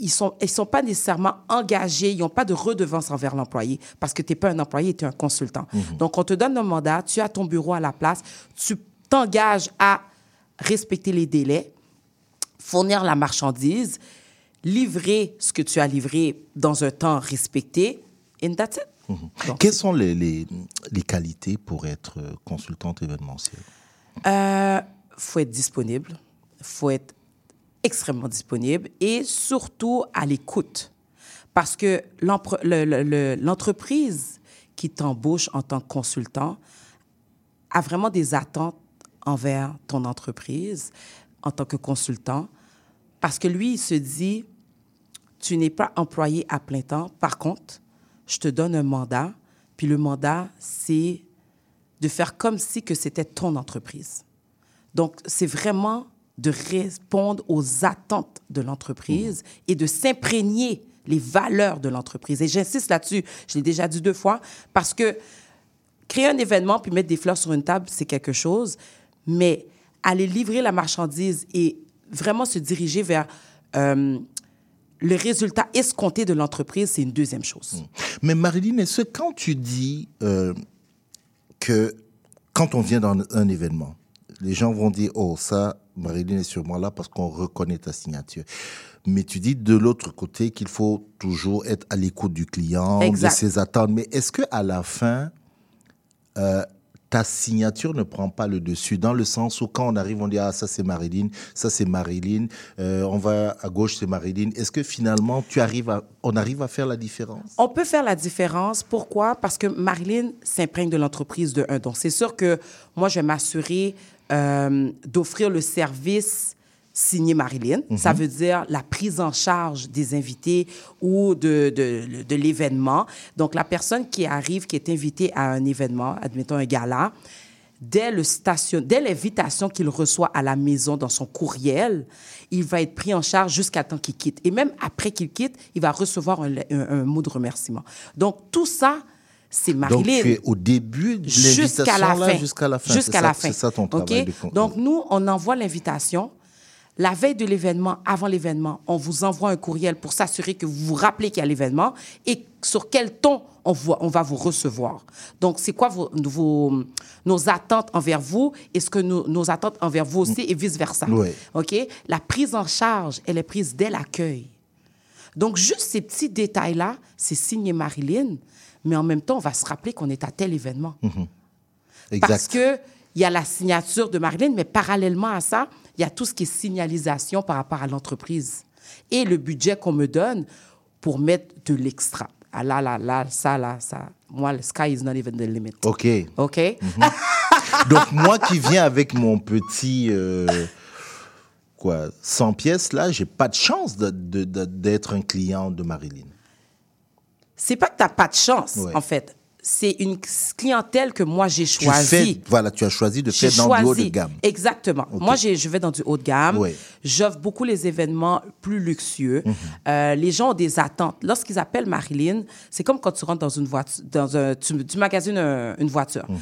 ils sont, ils sont pas nécessairement engagés, ils n'ont pas de redevance envers l'employé parce que tu n'es pas un employé, tu es un consultant. Donc, on te donne un mandat, tu as ton bureau à la place, tu t'engages à respecter les délais, fournir la marchandise, livrer ce que tu as livré dans un temps respecté, and that's it. Donc, Quelles sont les, les, les qualités pour être consultante événementielle? Euh, faut être disponible, faut être extrêmement disponible et surtout à l'écoute. Parce que l'entreprise qui t'embauche en tant que consultant a vraiment des attentes envers ton entreprise en tant que consultant. Parce que lui, il se dit, tu n'es pas employé à plein temps. Par contre, je te donne un mandat. Puis le mandat, c'est de faire comme si que c'était ton entreprise. Donc, c'est vraiment de répondre aux attentes de l'entreprise et de s'imprégner les valeurs de l'entreprise. Et j'insiste là-dessus, je l'ai déjà dit deux fois, parce que créer un événement puis mettre des fleurs sur une table, c'est quelque chose, mais aller livrer la marchandise et vraiment se diriger vers euh, le résultat escompté de l'entreprise, c'est une deuxième chose. Mais Marilyn, est-ce que quand tu dis euh, que quand on vient dans un événement, les gens vont dire Oh, ça, Marilyn est sûrement là parce qu'on reconnaît ta signature. Mais tu dis de l'autre côté qu'il faut toujours être à l'écoute du client, Exact. de ses attentes. Mais est-ce que à la fin, euh, ta signature ne prend pas le dessus Dans le sens où quand on arrive, on dit Ah, ça c'est Marilyn, ça c'est Marilyn, euh, on va à gauche, c'est Marilyn. Est-ce que finalement, tu arrives à, on arrive à faire la différence? On peut faire la différence. Pourquoi? Parce que Marilyn s'imprègne de l'entreprise de un. Donc, c'est sûr que moi, je vais m'assurer euh, d'offrir le service signé Marilyn. Ça veut dire la prise en charge des invités ou de, de, de l'événement. Donc, la personne qui arrive, qui est invitée à un événement, admettons un gala, dès, le station, dès l'invitation qu'il reçoit à la maison dans son courriel, il va être pris en charge jusqu'à temps qu'il quitte. Et même après qu'il quitte, il va recevoir un, un- un mot de remerciement. Donc, tout ça, c'est Donc, Marilyn. tu es au début de Jusqu'à la l'invitation, fin. Jusqu'à la fin. Jusqu'à la ça- fin. C'est ça ton travail. de Donc, nous, on envoie l'invitation. La veille de l'événement, avant l'événement, on vous envoie un courriel pour s'assurer que vous vous rappelez qu'il y a l'événement et sur quel ton on, voit- on va vous recevoir. Donc, c'est quoi vos, vos- nos attentes envers vous et ce que nos, nos attentes envers vous aussi et vice-versa. OK? La prise en charge, elle est prise dès l'accueil. Donc, juste ces petits détails-là, c'est signé Marilyn, mais en même temps, on va se rappeler qu'on est à tel événement. Exact. Parce que il y a la signature de Marilyn, mais parallèlement à ça, il y a tout ce qui est signalisation par rapport à l'entreprise et le budget qu'on me donne pour mettre de l'extra. Ah là, là, là, ça, là, ça. Moi, le sky is not even the limit. OK. OK? Mhm. Donc, moi qui viens avec mon petit. euh, quoi, 100 pièces, là, j'ai pas de chance d'être un client de Marilyn. C'est pas que tu n'as pas de chance, Ouais. en fait. c'est une clientèle que moi j'ai Tu choisie. fais, voilà, tu as choisi de faire dans du haut de gamme. Exactement. Ok. Moi, j'ai- je vais dans du haut de gamme. J'offre beaucoup les événements plus luxueux. Mhm. Euh, les gens ont des attentes. Lorsqu'ils appellent Marilyn, c'est comme quand tu rentres dans une voiture, dans un, tu, tu magasines un- une voiture. Mhm.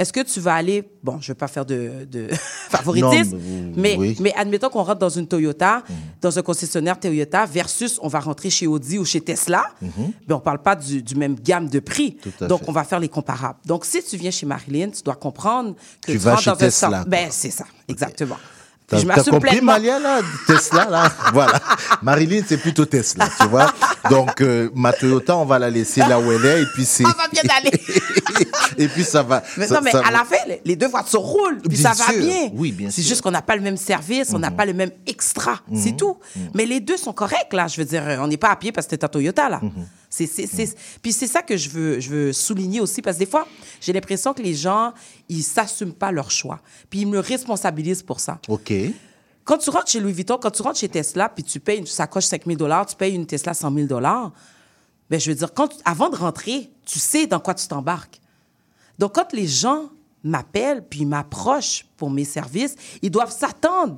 Est-ce que tu vas aller, bon, je ne vais pas faire de, de favoritisme, Non, mais, oui. mais admettons qu'on rentre dans une Toyota, dans un concessionnaire Toyota, versus on va rentrer chez Audi ou chez Tesla, Mhm. ben, on ne parle pas du, du même gamme de prix. Donc, fait. on va faire les comparables. Donc, si tu viens chez Marilyn, tu dois comprendre que Tu tu, vas rentres chez dans Tesla, un. Ben, c'est ça, exactement. T'as Puis je t'as compris. Malia, là? Tesla, là? Voilà. Marilyn, c'est plutôt Tesla, tu vois Donc, euh, ma Toyota, on va la laisser là où elle est, et puis c'est... Ça va bien aller. et puis ça va... Mais ça- non, mais ça à va- la fin, les- deux voitures roulent, puis Bien ça va bien. Oui, bien C'est sûr. juste qu'on n'a pas le même service, on n'a pas le même extra, c'est Mhm. tout. Mais les deux sont corrects, là. Je veux dire, on n'est pas à pied parce que c'est un Toyota, là. Mhm. C'est, c'est, c'est- Puis c'est ça que je veux, je veux souligner aussi, parce que des fois, j'ai l'impression que les gens, ils s'assument pas leur choix. Puis ils me responsabilisent pour ça. OK. Quand tu rentres chez Louis Vuitton, quand tu rentres chez Tesla, puis tu payes une sacoche 5 000 tu payes une Tesla 100 000 ben, je veux dire, quand tu- avant de rentrer, tu sais dans quoi tu t'embarques. Donc, quand les gens m'appellent puis m'approchent pour mes services, ils doivent s'attendre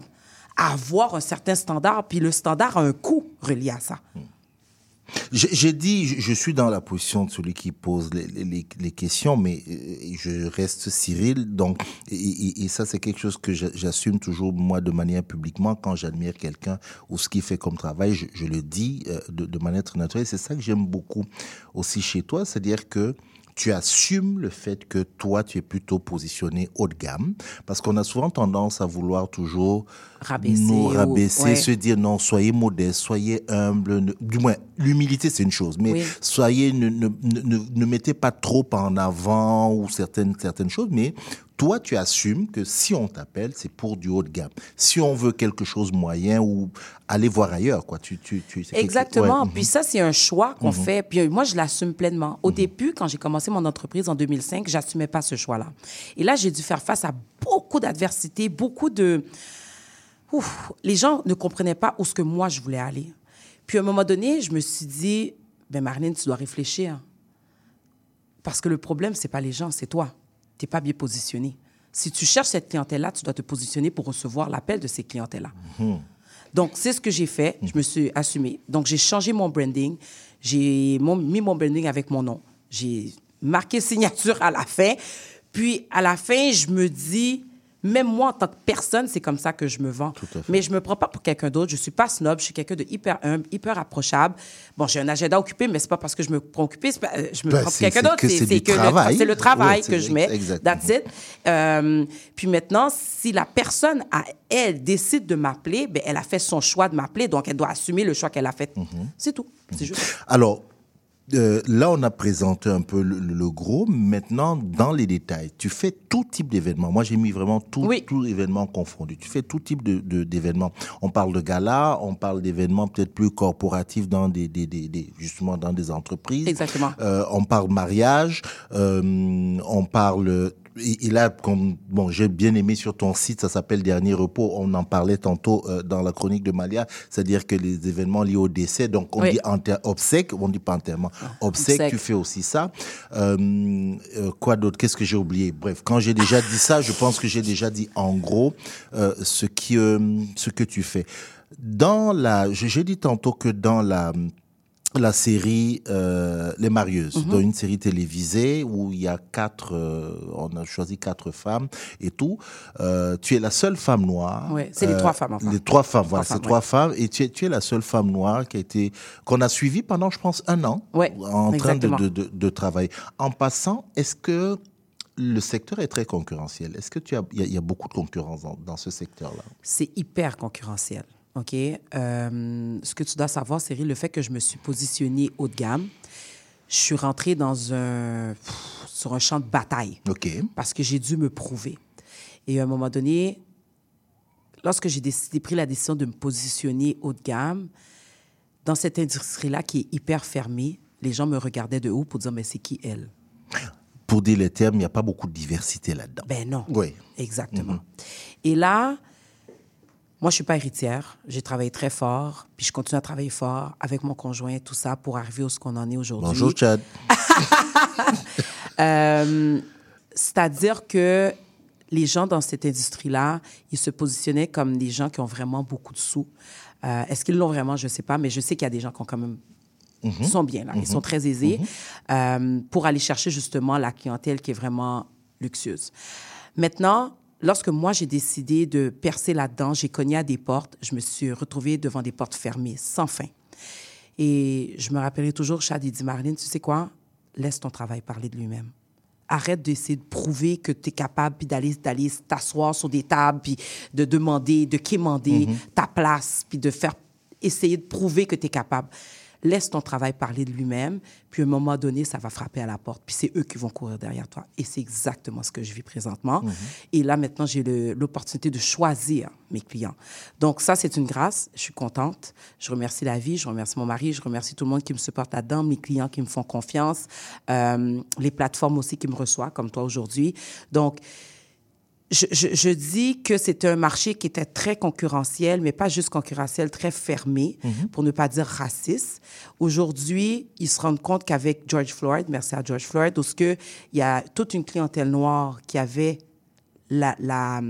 à avoir un certain standard, puis le standard a un coût relié à ça. J'ai j'ai dit, je, suis dans la position de celui qui pose les, questions, mais euh, je reste Cyril. Donc, et, ça, c'est quelque chose que j'a- j'assume toujours, moi, de manière publiquement, quand j'admire quelqu'un ou ce qu'il fait comme travail, je, je le dis euh, de, de manière très naturelle. C'est ça que j'aime beaucoup aussi chez toi, c'est-à-dire que tu assumes le fait que toi, tu es plutôt positionné haut de gamme, parce qu'on a souvent tendance à vouloir toujours Rabaisser nous ou- rabaisser, ouais. se dire non, soyez modeste, soyez humble. ne- du moins, l'humilité, c'est une chose, mais Oui. soyez, ne, ne, ne, ne- ne mettez pas trop en avant ou certaines, certaines choses, mais toi, tu assumes que si on t'appelle, c'est pour du haut de gamme. Si on veut quelque chose moyen ou aller voir ailleurs, quoi. Tu, tu, tu, Exactement. ouais, Puis ça, c'est un choix qu'on Mhm. fait. Puis euh, moi, je l'assume pleinement. Au début, quand j'ai commencé mon entreprise en 2005, j'assumais pas ce choix-là. Et là, j'ai dû faire face à beaucoup d'adversités, beaucoup de... Ouf, les gens ne comprenaient pas où ce que moi, je voulais aller. Puis à un moment donné, je me suis dit, ben Marlène, tu dois réfléchir. Parce que le problème, c'est pas les gens, c'est toi. Tu n'es pas bien positionné. Si tu cherches cette clientèle-là, tu dois te positionner pour recevoir l'appel de ces clientèles-là. Mhm. Donc, c'est ce que j'ai fait. Je me suis assumée. Donc, j'ai changé mon branding. J'ai mis mon branding avec mon nom. J'ai marqué signature à la fin. Puis, à la fin, je me dis, même moi, en tant que personne, c'est comme ça que je me vends. Mais je me prends pas pour quelqu'un d'autre. Je suis pas snob. Je suis quelqu'un de hyper humble, hyper approchable. Bon, j'ai un agenda occupé, mais c'est pas parce que je me prends occupé, pas- euh, je me Ben, prends pour quelqu'un d'autre. que c'est du le, travail. c'est le travail Ouais, que je mets. exactement. That's it. Euh, puis maintenant, si la personne, à elle, décide de m'appeler, ben, elle a fait son choix de m'appeler, donc elle doit assumer le choix qu'elle a fait. Mhm. C'est tout. C'est juste. Alors, euh, là, on a présenté un peu le, le gros. Maintenant, dans les détails, tu fais tout type d'événements. Moi, j'ai mis vraiment tout, tout événement confondu. Tu fais tout type de- de- d'événements. on parle de gala, on parle d'événements peut-être plus corporatifs dans des, des- des- des- justement dans des entreprises. Exactement. Euh, on parle mariage, euh, on parle. Et, et là, comme, bon, j'ai bien aimé sur ton site, ça s'appelle Dernier Repos. On en parlait tantôt euh, dans la chronique de Malia, c'est-à-dire que les événements liés au décès, donc on Oui. dit enter- obsèques, on dit pas enterrement, obsèques, Obsèques. tu fais aussi ça. Euh, euh, quoi d'autre? Qu'est-ce que j'ai oublié? Bref, quand j'ai déjà dit ça, je pense que j'ai déjà dit en gros euh, ce qui, euh, ce que tu fais. Dans la, j'ai dit tantôt que dans la la série euh, Les Marieuses, Mhm. dans une série télévisée où il y a quatre, euh, on a choisi quatre femmes et tout. Euh, tu es la seule femme noire. Ouais, c'est les trois femmes, enfin. Les trois femmes, voilà, c'est trois ouais. femmes. Et tu es, tu es la seule femme noire qui a été, qu'on a suivie pendant, je pense, un an, Ouais, en train de, de, de, de travailler. En passant, est-ce que le secteur est très concurrentiel? Est-ce que tu as, il y, a- il y a beaucoup de concurrence dans, dans ce secteur-là? C'est hyper concurrentiel. OK? Euh, ce que tu dois savoir, c'est le fait que je me suis positionnée haut de gamme. Je suis rentrée dans un, pff, sur un champ de bataille. OK. Parce que j'ai dû me prouver. Et à un moment donné, lorsque j'ai décidé, pris la décision de me positionner haut de gamme, dans cette industrie-là qui est hyper fermée, les gens me regardaient de haut pour dire, mais c'est qui elle? Pour dire les termes, il n'y a pas beaucoup de diversité là-dedans. Ben non. Oui. Exactement. Et là, moi, je suis pas héritière. J'ai travaillé très fort, puis je continue à travailler fort avec mon conjoint, tout ça, pour arriver où ce qu'on en est aujourd'hui. Bonjour, Chad. Euh, C'est-à-dire que les gens dans cette industrie-là, ils se positionnaient comme des gens qui ont vraiment beaucoup de sous. Euh, Est-ce qu'ils l'ont vraiment? Je ne sais pas, mais je sais qu'il y a des gens qui ont quand même Mhm. ils sont bien là, ils sont très aisés euh, pour aller chercher justement la clientèle qui est vraiment luxueuse. Maintenant, lorsque moi j'ai décidé de percer là-dedans, j'ai cogné à des portes, je me suis retrouvée devant des portes fermées, sans fin. Et je me rappellerai toujours, Chad, il dit, Marlène, tu sais quoi? Laisse ton travail parler de lui-même. Arrête d'essayer de prouver que tu es capable, puis d'aller d'aller t'asseoir sur des tables, puis de demander, de quémander Mhm. ta place, puis de faire essayer de prouver que tu es capable. Laisse ton travail parler de lui-même, puis à un moment donné, ça va frapper à la porte, puis c'est eux qui vont courir derrière toi. Et c'est exactement ce que je vis présentement. Et là, maintenant, j'ai l'opportunité de choisir mes clients. Donc, ça, c'est une grâce. Je suis contente. Je remercie la vie, je remercie mon mari, je remercie tout le monde qui me supporte là-dedans, mes clients qui me font confiance, euh, les plateformes aussi qui me reçoivent, comme toi aujourd'hui. Donc, je, je- je dis que c'est un marché qui était très concurrentiel, mais pas juste concurrentiel, très fermé, pour ne pas dire raciste. Aujourd'hui, ils se rendent compte qu'avec George Floyd, merci à George Floyd, parce que il y a toute une clientèle noire qui avait la, la,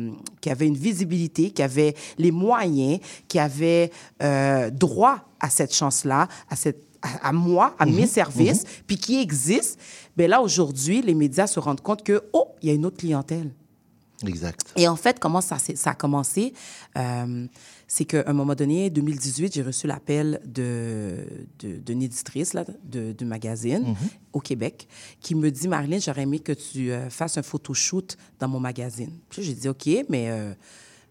qui avait une visibilité, qui avait les moyens, qui avait euh, droit à cette chance-là, à cette à, à moi, à mes services, puis qui existe, ben là, aujourd'hui, les médias se rendent compte que, oh, il y a une autre clientèle. Exact. Et en fait, comment ça, a commencé? Euh, c'est qu'à un moment donné, 2018, j'ai reçu l'appel de, de, d'une éditrice là, de, de magazine Mhm. au Québec qui me dit, Marilyn, j'aurais aimé que tu euh, fasses un photoshoot dans mon magazine. Puis j'ai dit, OK, mais euh,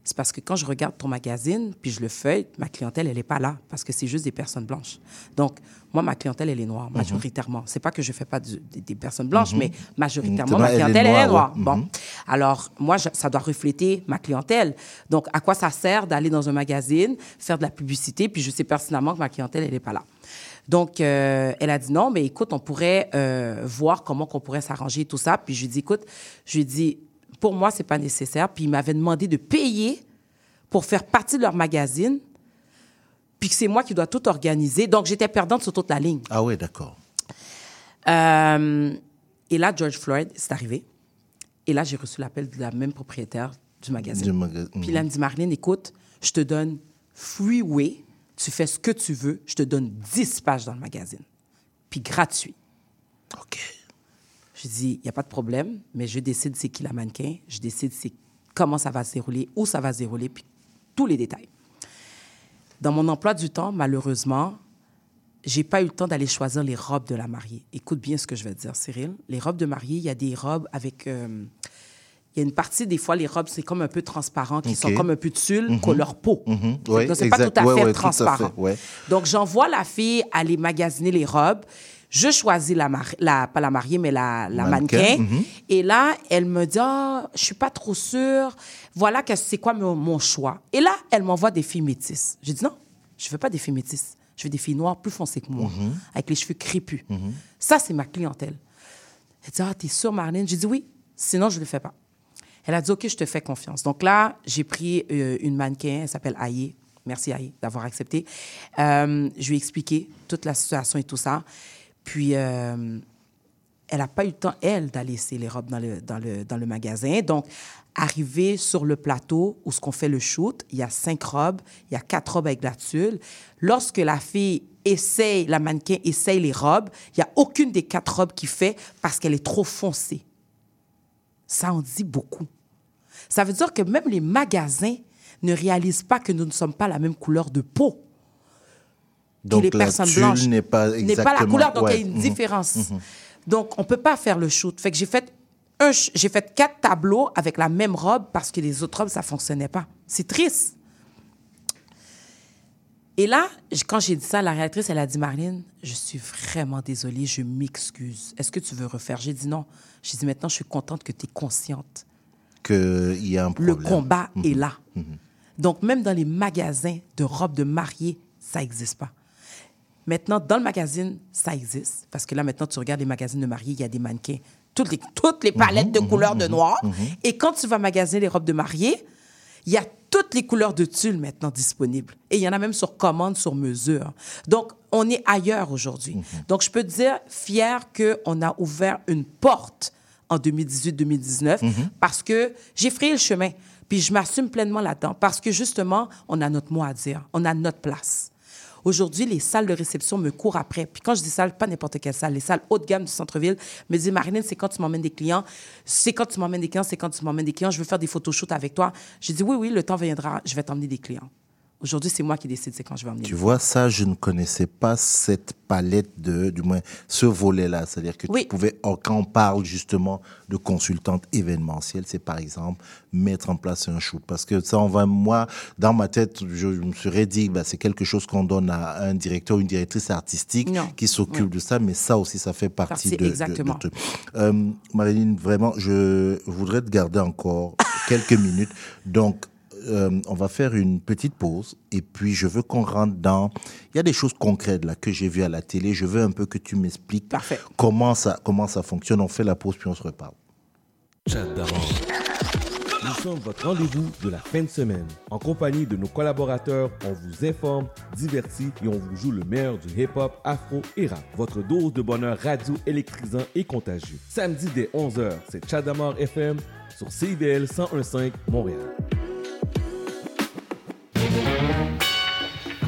c'est parce que quand je regarde ton magazine, puis je le feuille, ma clientèle, elle n'est pas là, parce que c'est juste des personnes blanches. Donc, moi, ma clientèle, elle est noire, majoritairement. C'est pas que je fais pas des, des personnes blanches, Mhm. mais majoritairement, Maintenant, ma clientèle, elle est noire, ouais. Bon. Mhm. Alors, moi, je- ça doit refléter ma clientèle. Donc, à quoi ça sert d'aller dans un magazine, faire de la publicité, puis je sais pertinemment que ma clientèle, elle n'est pas là. Donc, euh, elle a dit non, mais écoute, on pourrait euh, voir comment qu'on pourrait s'arranger, tout ça. Puis je lui ai dit, écoute, je lui ai dit, pour moi, c'est pas nécessaire. Puis il m'avait demandé de payer pour faire partie de leur magazine, puis que c'est moi qui dois tout organiser. Donc, j'étais perdante sur toute la ligne. Ah ouais, d'accord. Euh, et là, George Floyd, c'est arrivé. Et là, j'ai reçu l'appel de la même propriétaire du magazine. Du maga- Puis là, elle me dit, Marlène, écoute, je te donne freeway, tu fais ce que tu veux, je te donne 10 pages dans le magazine. Puis gratuit. OK. Je dis, il n'y a pas de problème, mais je décide c'est qui la mannequin, je décide c'est comment ça va se dérouler, où ça va se dérouler, puis tous les détails. Dans mon emploi du temps, malheureusement, j'ai pas eu le temps d'aller choisir les robes de la mariée. Écoute bien ce que je vais te dire, Cyril. Les robes de mariée, il y a des robes avec... euh, il y a une partie, des fois, les robes, c'est comme un peu transparent, qui sont comme un peu de tulle, Mhm. couleur peau. C'est Ouais, que c'est pas tout à fait ouais, tout à transparent. fait, ouais. Donc, j'envoie la fille aller magasiner les robes. Je choisis la, mari- la pas la mariée, mais la, la Mannequin, mannequin. mhm. Et là, elle me dit, ah, je suis pas trop sûre. Voilà c'est quoi mon, mon choix. Et là, elle m'envoie des filles métisses. J'ai dit, non, je veux pas des filles métisses. Je veux des filles noires plus foncées que moi, Mhm. avec les cheveux crépus. Ça, c'est ma clientèle. Elle dit, ah, t'es sûre, Marlène? J'ai dit, oui, sinon, je le fais pas. Elle a dit, OK, je te fais confiance. Donc là, j'ai pris euh, une mannequin, elle s'appelle Aïe. Merci Aïe d'avoir accepté. Euh, je lui ai expliqué toute la situation et tout ça. Puis, euh, elle n'a pas eu le temps, elle, d'aller laisser les robes dans le, dans le, dans le magasin. Donc, arrivé sur le plateau où ce qu'on fait le shoot, il y a cinq robes, il y a quatre robes avec la tulle. Lorsque la fille essaye, la mannequin essaye les robes, il n'y a aucune des quatre robes qui fait parce qu'elle est trop foncée. Ça en dit beaucoup. Ça veut dire que même les magasins ne réalisent pas que nous ne sommes pas la même couleur de peau. Donc les la personnes blanches n'est pas n'est exactement... pas la couleur, donc il y a une Mhm. différence. Mhm. Donc, on peut pas faire le shoot. Fait que j'ai fait un, ch- j'ai fait quatre tableaux avec la même robe parce que les autres robes, ça fonctionnait pas. C'est triste. Et là, quand j'ai dit ça, la réalisatrice, elle a dit, Marlène, je suis vraiment désolée, je m'excuse. Est-ce que tu veux refaire? J'ai dit non. J'ai dit, maintenant, je suis contente que tu es consciente. Qu'il y a un Le problème. combat Mhm. est là. Donc, même dans les magasins de robes de mariée, ça n'existe pas. Maintenant, dans le magazine, ça existe. Parce que là, maintenant, tu regardes les magazines de mariée, il y a des mannequins, toutes les, toutes les palettes de couleurs de noir. Et quand tu vas magasiner les robes de mariée, Il y a toutes les couleurs de tulle maintenant disponibles. Et il y en a même sur commande, sur mesure. Donc, on est ailleurs aujourd'hui. Donc, je peux te dire, fier qu'on a ouvert une porte en 2018-2019 parce que j'ai frayé le chemin. Puis je m'assume pleinement là-dedans parce que justement, on a notre mot à dire, on a notre place. Aujourd'hui, les salles de réception me courent après. Puis quand je dis salle, pas n'importe quelle salle, les salles haut de gamme du centre-ville me disent Marilyn, c'est quand tu m'emmènes des clients, c'est quand tu m'emmènes des clients, c'est quand tu m'emmènes des clients, je veux faire des photoshoots avec toi. J'ai dit oui, oui, le temps viendra, je vais t'emmener des clients. Aujourd'hui, c'est moi qui décide, c'est quand je vais emmener. Tu vois, ça, je ne connaissais pas cette palette de, du moins, ce volet-là. C'est-à-dire que tu pouvais, oh, quand on parle justement de consultante événementielle, c'est par exemple mettre en place un shoot. Parce que ça, on va, moi, dans ma tête, je, me serais dit, bah, c'est quelque chose qu'on donne à un directeur ou une directrice artistique qui s'occupe de ça, mais ça aussi, ça fait partie, de, exactement. de, de, euh, Marilyn, vraiment, je voudrais te garder encore quelques minutes. Donc, euh, on va faire une petite pause et puis je veux qu'on rentre dans. Il y a des choses concrètes là que j'ai vues à la télé. Je veux un peu que tu m'expliques comment ça comment ça fonctionne. On fait la pause puis on se reparle. Nous sommes votre rendez-vous de la fin de semaine. En compagnie de nos collaborateurs, on vous informe, divertit et on vous joue le meilleur du hip-hop, afro et rap. Votre dose de bonheur radio électrisant et contagieux. Samedi dès 11h, c'est Chadamar FM sur CIVL 1015 Montréal.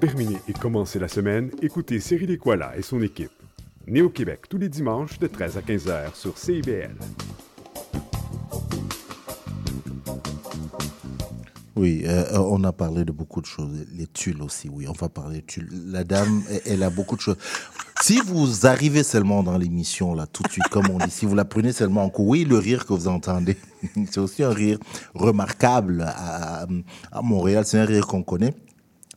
Terminer et commencer la semaine, écoutez Cyril Equala et son équipe. Né au Québec tous les dimanches de 13 à 15 heures sur CIBL. Oui, euh, on a parlé de beaucoup de choses. Les tulles aussi, oui, on va parler de tulles. La dame, elle- a beaucoup de choses. Si vous arrivez seulement dans l'émission, là, tout de suite, comme on dit, si vous la prenez seulement en cours, oui, le rire que vous entendez, c'est aussi un rire remarquable à Montréal. C'est un rire qu'on connaît.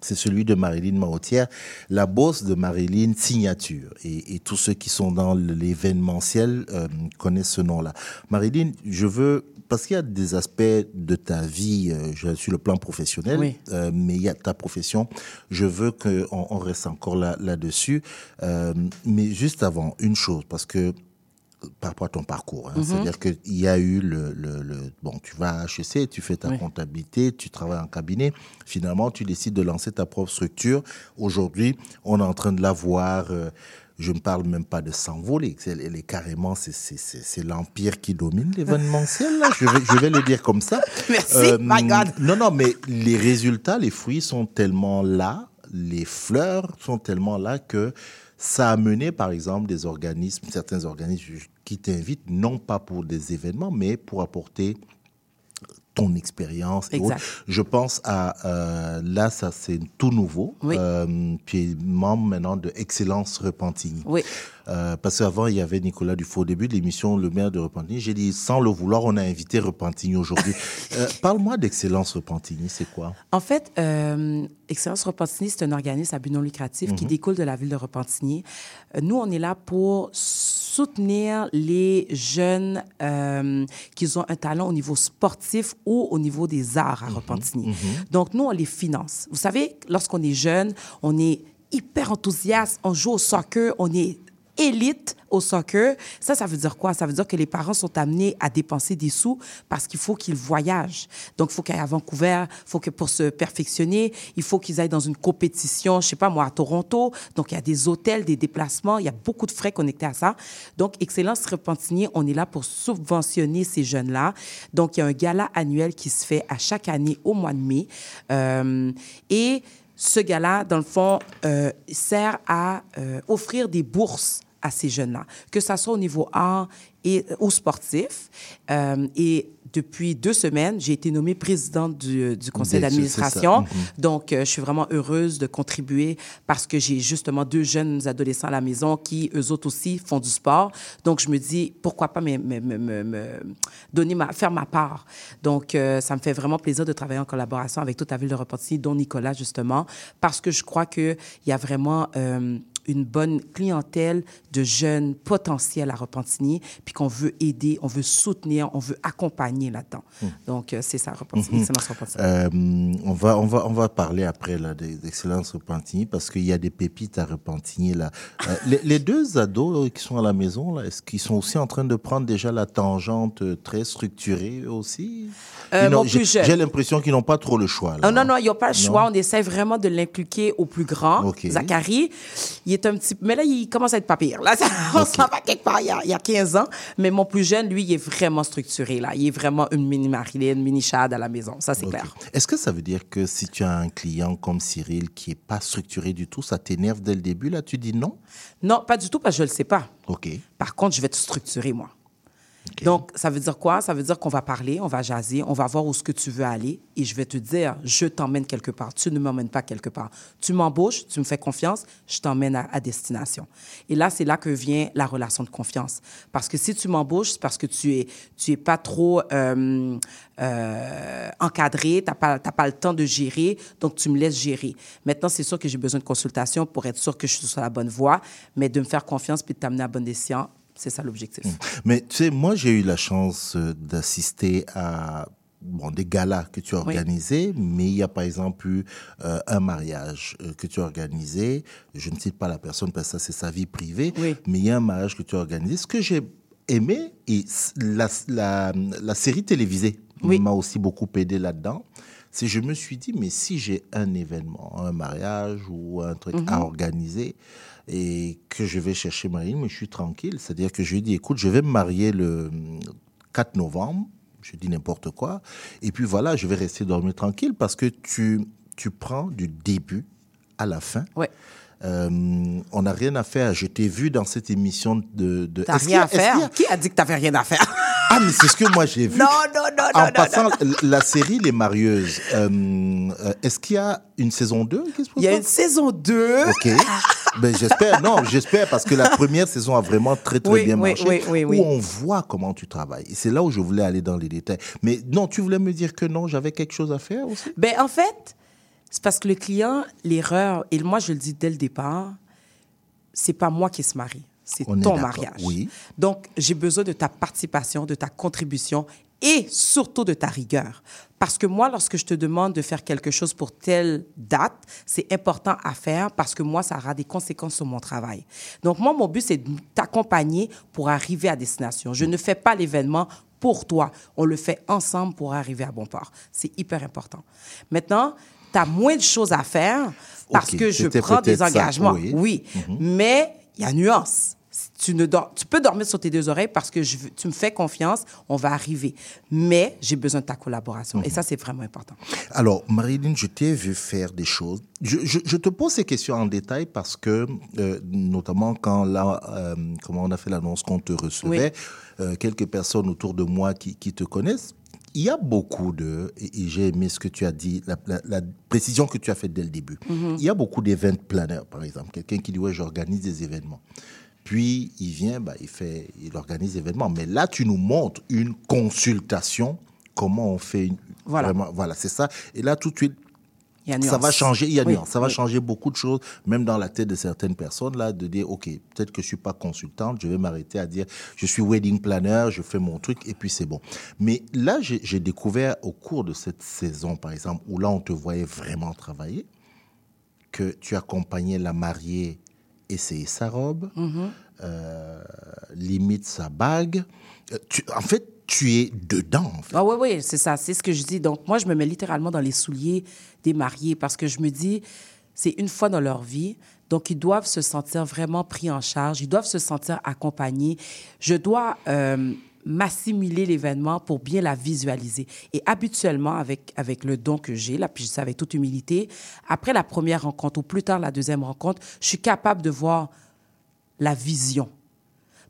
C'est celui de Marilyn Marotière, la bosse de Marilyn Signature. Et, et tous ceux qui sont dans l'événementiel euh, connaissent ce nom-là. Marilyn, je veux, parce qu'il y a des aspects de ta vie euh, je- sur le plan professionnel, Oui. euh, mais il y a ta profession. Je veux qu'on on reste encore là- là-dessus. Euh, mais juste avant, une chose, parce que par rapport à ton parcours. hein. Mhm. C'est-à-dire qu'il y a eu le, le, le- Bon, tu vas à HEC, tu fais ta Oui. comptabilité, tu travailles en cabinet. Finalement, tu décides de lancer ta propre structure. Aujourd'hui, on est en train de la voir. euh, je ne parle même pas de s'envoler. Elle est carrément, c'est- l'empire qui domine l'événementiel. là. Je vais, je vais le dire comme ça. Merci, my God. Non, non, mais les résultats, les fruits sont tellement là, les fleurs sont tellement là que ça a mené, par exemple, des organismes, certains organismes qui t'invitent, non pas pour des événements, mais pour apporter ton expérience. et Exact. autres. Je pense à, euh, là, ça c'est tout nouveau. Oui. Euh, tu es membre maintenant de Excellence Repentigny. Oui. Euh, parce qu'avant, il y avait Nicolas Dufault au début de l'émission Le maire de Repentigny. J'ai dit, sans le vouloir, on a invité Repentigny aujourd'hui. Euh, Parle-moi d'Excellence Repentigny, c'est quoi? En fait, euh, Excellence Repentigny, c'est un organisme à but non lucratif qui Mhm. découle de la ville de Repentigny. Nous, on est là pour soutenir les jeunes qui ont un talent au niveau sportif ou au niveau des arts à Repentigny. Donc, nous, on les finance. Vous savez, lorsqu'on est jeune, on est hyper enthousiaste, on joue au soccer, on est élite au soccer. Ça, ça veut dire quoi? Ça veut dire que les parents sont amenés à dépenser des sous parce qu'il faut qu'ils voyagent. Donc, il faut qu'ils aillent à Vancouver, il faut que pour se perfectionner, il faut qu'ils aillent dans une compétition, je sais pas moi, à Toronto. Donc, il y a des hôtels, des déplacements, il y a beaucoup de frais connectés à ça. Donc, Excellence Repentigny, on est là pour subventionner ces jeunes-là. Donc, il y a un gala annuel qui se fait à chaque année au mois de mai. Euh, et ce gala, dans le fond, euh, sert à euh, offrir des bourses à ces jeunes-là, que ça soit au niveau art et, ou sportif. Euh, et depuis deux semaines, j'ai été nommée présidente du, du conseil d'administration. Mhm. Donc, euh, je suis vraiment heureuse de contribuer parce que j'ai justement deux jeunes adolescents à la maison qui, eux autres aussi, font du sport. Donc, je me dis, pourquoi pas me, me- me- me- me donner ma, faire ma part. Donc, euh, ça me fait vraiment plaisir de travailler en collaboration avec toute la ville de Repentigny, dont Nicolas, justement, parce que je crois qu'il y a vraiment... euh, une bonne clientèle de jeunes potentiels à Repentigny, puis qu'on veut aider, on veut soutenir, on veut accompagner là-dedans. Donc, euh, c'est ça, Repentigny. Excellence Repentigny. Euh, on, va, on, va, on va parler après là, d'Excellence Repentigny parce qu'il y a des pépites à Repentigny. Là. Euh, les, les deux ados euh, qui sont à la maison, là, est-ce qu'ils sont aussi en train de prendre déjà la tangente très structurée aussi? Euh, J'ai l'impression qu'ils n'ont pas trop le choix. Là. Ah non, non, ils n'ont pas le Non? choix. On essaie vraiment de l'impliquer au plus grand. OK. Zachary, il est un petit... Mais là, il commence à être pas pire. Là, ça- on s'en va quelque part il y, a, il y a 15 ans. Mais mon plus jeune, lui, il est vraiment structuré. Là. Il est vraiment une mini Marilyn, mini Chad à la maison. Ça, c'est clair. Est-ce que ça veut dire que si tu as un client comme Cyril qui n'est pas structuré du tout, ça t'énerve dès le début Là, tu dis non? Non, pas du tout, parce que je ne le sais pas. Ok. Par contre, je vais te structurer, moi. Donc, ça veut dire quoi? Ça veut dire qu'on va parler, on va jaser, on va voir où ce que tu veux aller et je vais te dire, je t'emmène quelque part. Tu ne m'emmènes pas quelque part. Tu m'embauches, tu me fais confiance, je t'emmène à, destination. Et là, c'est là que vient la relation de confiance. Parce que si tu m'embauches, c'est parce que tu es, tu es pas trop euh, euh, encadré, tu n'as pas, pas le temps de gérer, donc tu me laisses gérer. Maintenant, c'est sûr que j'ai besoin de consultation pour être sûr que je suis sur la bonne voie, mais de me faire confiance puis de t'amener à bonne décision, c'est ça l'objectif. Mais tu sais, moi, j'ai eu la chance euh, d'assister à bon, des galas que tu as Oui. organisés, mais il y a par exemple eu euh, un mariage euh, que tu as organisé. Je ne cite pas la personne parce que ça, c'est sa vie privée, mais il y a un mariage que tu as organisé. Ce que j'ai aimé, et la, la série télévisée m'a aussi beaucoup aidé là-dedans. C'est je me suis dit, mais si j'ai un événement, un mariage ou un truc à Mhm. organiser, et que je vais chercher Marine, mais je suis tranquille. C'est-à-dire que je lui ai dit, écoute, je vais me marier le 4 novembre, je dis n'importe quoi, et puis voilà, je vais rester dormir tranquille parce que tu, tu prends du début à la fin. Euh, on n'a rien à faire. Je t'ai vu dans cette émission de... de T'as rien à a- faire? Qui a dit que t'avais rien à faire? Ah, mais c'est ce que moi j'ai vu. Non, non, non, non, En non, passant, non. la série Les Marieuses, euh, euh, est-ce qu'il y a une saison 2 Il y a une saison 2. Ok. Ben, j'espère, non, j'espère, parce que la première saison a vraiment très, très Oui, bien oui, marché. oui, oui, oui. Où on voit comment tu travailles. Et c'est là où je voulais aller dans les détails. Mais non, tu voulais me dire que non, j'avais quelque chose à faire aussi? Ben, en fait, c'est parce que le client, l'erreur, et moi, je le dis dès le départ, c'est pas moi qui se marie, c'est On est ton mariage. oui. Donc, j'ai besoin de ta participation, de ta contribution et surtout de ta rigueur. Parce que moi, lorsque je te demande de faire quelque chose pour telle date, c'est important à faire parce que moi, ça aura des conséquences sur mon travail. Donc, moi, mon but, c'est de t'accompagner pour arriver à destination. Je ne fais pas l'événement pour toi. On le fait ensemble pour arriver à bon port. C'est hyper important. Maintenant, tu as moins de choses à faire parce que je prends des ça, engagements. oui. Oui, Mhm. mais il y a nuance. Tu, ne dors- tu peux dormir sur tes deux oreilles parce que je tu me fais confiance, on va arriver. Mais j'ai besoin de ta collaboration. Mhm. Et ça, c'est vraiment important. Alors, Marilyn, je t'ai vu faire des choses. Je, je- je te pose ces questions en détail parce que, euh, notamment quand là, euh, comment on a fait l'annonce qu'on te recevait, euh, quelques personnes autour de moi qui, qui te connaissent, il y a beaucoup de, et, j'ai aimé ce que tu as dit, la, la- la précision que tu as faite dès le début. Mhm. Il y a beaucoup d'événements planners, par exemple. Quelqu'un qui dit, ouais, j'organise des événements. Puis, il vient, bah, il, fait, il organise des événements. Mais là, tu nous montres une consultation, comment on fait une... Voilà. Vraiment, voilà, c'est ça. Et là, tout de suite, Il y a ça va changer, il y a Oui, nuance, ça va oui. changer beaucoup de choses, même dans la tête de certaines personnes, là, de dire, OK, peut-être que je suis pas consultante, je vais m'arrêter à dire, je suis wedding planner, je fais mon truc, et puis c'est bon. Mais là, j'ai découvert au cours de cette saison, par exemple, où là, on te voyait vraiment travailler, que tu accompagnais la mariée essayer sa robe, euh, limite sa bague. Euh, tu- en fait, tu es dedans, en fait. Ah oui, oui, c'est ça, c'est ce que je dis. Donc, moi, je me mets littéralement dans les souliers des mariés parce que je me dis, c'est une fois dans leur vie, donc ils doivent se sentir vraiment pris en charge, ils doivent se sentir accompagnés. Je dois euh, m'assimiler l'événement pour bien la visualiser. Et habituellement, avec, avec le don que j'ai, là, puis je ça avec toute humilité, après la première rencontre ou plus tard la deuxième rencontre, je suis capable de voir la vision.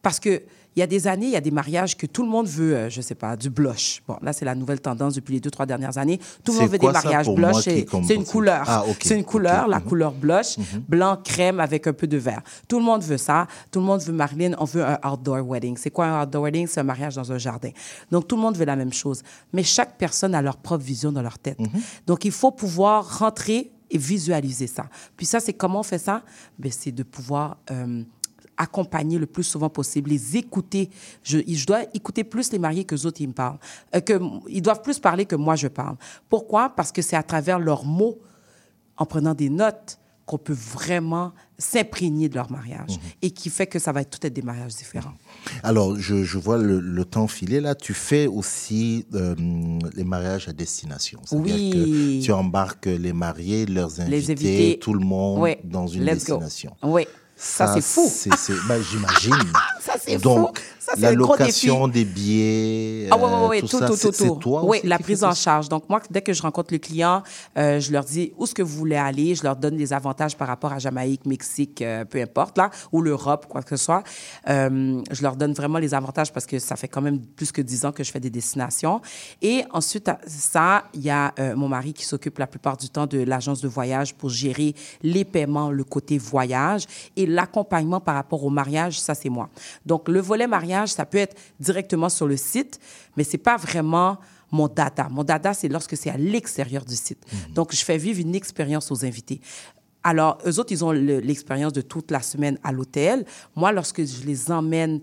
Parce que il y a des années, il y a des mariages que tout le monde veut, euh, je sais pas, du blush. Bon, là, c'est la nouvelle tendance depuis les deux, trois dernières années. Tout le monde veut des mariages blush. C'est une couleur. Ah, C'est une couleur, la mhm. couleur blush, blanc crème avec un peu de vert. Tout le monde veut ça. Tout le monde veut Marilyn. On veut un outdoor wedding. C'est quoi un outdoor wedding? C'est un mariage dans un jardin. Donc, tout le monde veut la même chose. Mais chaque personne a leur propre vision dans leur tête. Donc, il faut pouvoir rentrer et visualiser ça. Puis ça, c'est comment on fait ça? Ben, c'est de pouvoir euh, accompagner le plus souvent possible, les écouter. Je, je dois écouter plus les mariés que les autres, ils me parlent. Euh, que, ils doivent plus parler que moi, je parle. Pourquoi? Parce que c'est à travers leurs mots, en prenant des notes, qu'on peut vraiment s'imprégner de leur mariage et qui fait que ça va être tout être des mariages différents. Alors, je, je vois le, le temps filer là. Tu fais aussi euh, les mariages à destination. Oui. que tu embarques les mariés, leurs invités, Les invités. tout le monde Oui. dans une Let's go. destination. Oui. Ça, c'est fou. c'est- c'est- ben, J'imagine. Ça, c'est fou. Donc, Ça, la location des billets, Ah ouais, ouais, euh, ouais, tout, tout, ça, tout, toi Oui, la prise en ça? charge. Donc, moi, dès que je rencontre le client, euh, je leur dis où est-ce que vous voulez aller. Je leur donne des avantages par rapport à Jamaïque, Mexique, euh, peu importe, là, ou l'Europe, quoi que ce soit. Euh, je leur donne vraiment les avantages parce que ça fait quand même plus que dix ans que je fais des destinations. Et ensuite, ça, il y a euh, mon mari qui s'occupe la plupart du temps de l'agence de voyage pour gérer les paiements, le côté voyage et l'accompagnement par rapport au mariage, ça, c'est moi. Donc, le volet mariage, ça peut être directement sur le site, mais c'est pas vraiment mon data. Mon data, c'est lorsque c'est à l'extérieur du site. Donc, je fais vivre une expérience aux invités. Alors, eux autres, ils ont le- l'expérience de toute la semaine à l'hôtel. Moi, lorsque je les emmène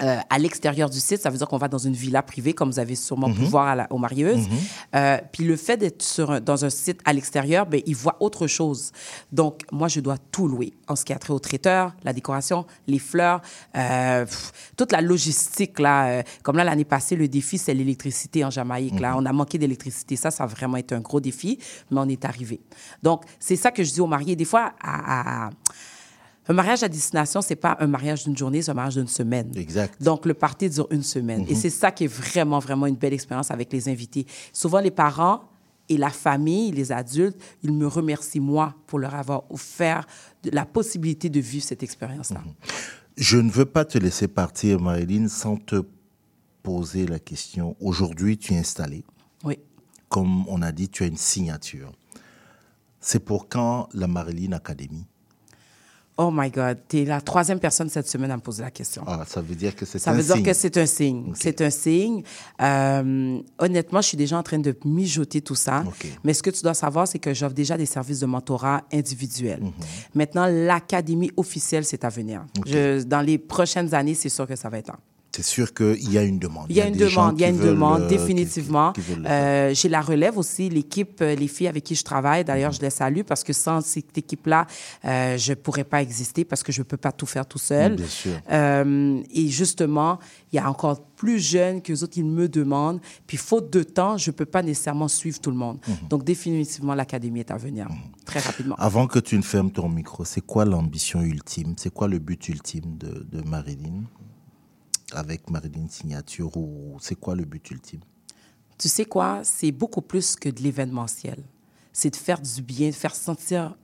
euh, à l'extérieur du site, ça veut dire qu'on va dans une villa privée, comme vous avez sûrement pu Mhm. voir à la- aux marieuses. Mhm. Euh, puis le fait d'être dans un site à l'extérieur, ben, ils voient autre chose. Donc, moi, je dois tout louer en ce qui a trait au traiteur, la décoration, les fleurs, euh, pff, toute la logistique. Là, comme là, l'année passée, le défi, c'est l'électricité en Jamaïque. Là, Mhm. on a manqué d'électricité. Ça, ça a vraiment été un gros défi, mais on est arrivé. Donc, c'est ça que je dis aux mariés. Des fois, à- à- un mariage à destination, c'est pas un mariage d'une journée, c'est un mariage d'une semaine. Exact. Donc, le party dure une semaine. Et Mhm. c'est ça qui est vraiment, vraiment une belle expérience avec les invités. Souvent, les parents et la famille, les adultes, ils me remercient, moi, pour leur avoir offert de- la possibilité de vivre cette expérience-là. Je ne veux pas te laisser partir, Marilyn, sans te poser la question. Aujourd'hui, tu es installée. Oui. Comme on a dit, tu as une signature. C'est pour quand la Marilyn Academy? Oh my God, tu es la troisième personne cette semaine à me poser la question. Ah, ça veut dire que c'est Ça un veut dire signe. que c'est un signe. C'est un signe. Euh, honnêtement, je suis déjà en train de mijoter tout ça. Mais ce que tu dois savoir, c'est que j'offre déjà des services de mentorat individuel. Mhm. Maintenant, l'académie officielle, c'est à venir. Je- dans les prochaines années, c'est sûr que ça va être là. C'est sûr qu'il y a une demande. Il y a une demande, il y a une demande, euh, définitivement. Euh, J'ai la relève aussi, l'équipe, euh, les filles avec qui je travaille. D'ailleurs, je les salue parce que sans cette équipe-là, euh, je ne pourrais pas exister parce que je ne peux pas tout faire tout seul. Bien sûr. Euh, et justement, il y a encore plus jeunes que les autres, ils me demandent. Puis, faute de temps, je ne peux pas nécessairement suivre tout le monde. Mhm. Donc, définitivement, l'académie est à venir très rapidement. Avant que tu ne fermes ton micro, c'est quoi l'ambition ultime? C'est quoi le but ultime de, de Marilyn? Avec Marilyn Signature ou c'est quoi le but ultime? Tu sais quoi? C'est beaucoup plus que de l'événementiel. C'est de faire du bien, de faire sentir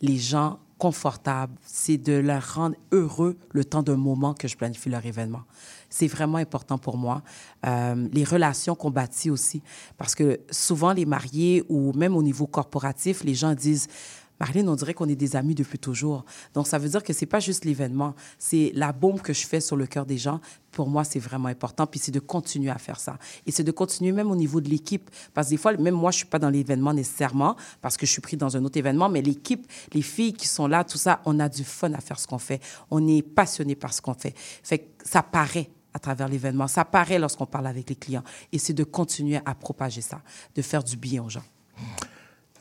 les gens confortables. C'est de leur rendre heureux le temps d'un moment que je planifie leur événement. C'est vraiment important pour moi. Euh, les relations qu'on bâtit aussi. Parce que souvent, les mariés ou même au niveau corporatif, les gens disent Marlène, on dirait qu'on est des amis depuis toujours. Donc, ça veut dire que c'est pas juste l'événement, c'est la bombe que je fais sur le cœur des gens. Pour moi, c'est vraiment important. Puis c'est de continuer à faire ça. Et c'est de continuer même au niveau de l'équipe. Parce que des fois, même moi, je suis pas dans l'événement nécessairement parce que je suis pris dans un autre événement, mais l'équipe, les filles qui sont là, tout ça, on a du fun à faire ce qu'on fait. On est passionné par ce qu'on fait. Ça paraît à travers l'événement. Ça paraît lorsqu'on parle avec les clients. Et c'est de continuer à propager ça, de faire du bien aux gens.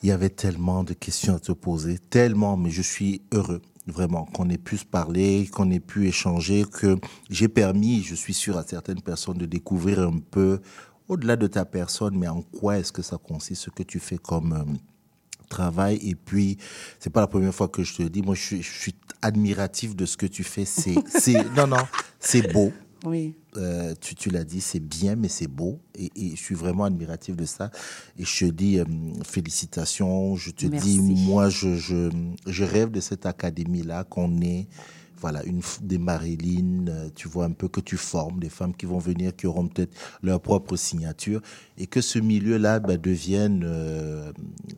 Il y avait tellement de questions à te poser, tellement, mais je suis heureux vraiment qu'on ait pu se parler, qu'on ait pu échanger, que j'ai permis, je suis sûr à certaines personnes, de découvrir un peu au-delà de ta personne, mais en quoi est-ce que ça consiste, ce que tu fais comme euh, travail. Et puis, c'est pas la première fois que je te le dis, moi je suis, je suis admiratif de ce que tu fais. C'est, non, non, c'est beau. Oui. Euh, tu, tu l'as dit, c'est bien, mais c'est beau. Et, et je suis vraiment admiratif de ça. Et je te dis euh, félicitations. Je te Merci. dis, moi, je, je, je rêve de cette académie-là, qu'on ait voilà, une, des Marilyn, euh, tu vois un peu que tu formes, des femmes qui vont venir, qui auront peut-être leur propre signature, et que ce milieu-là bah, devienne, euh,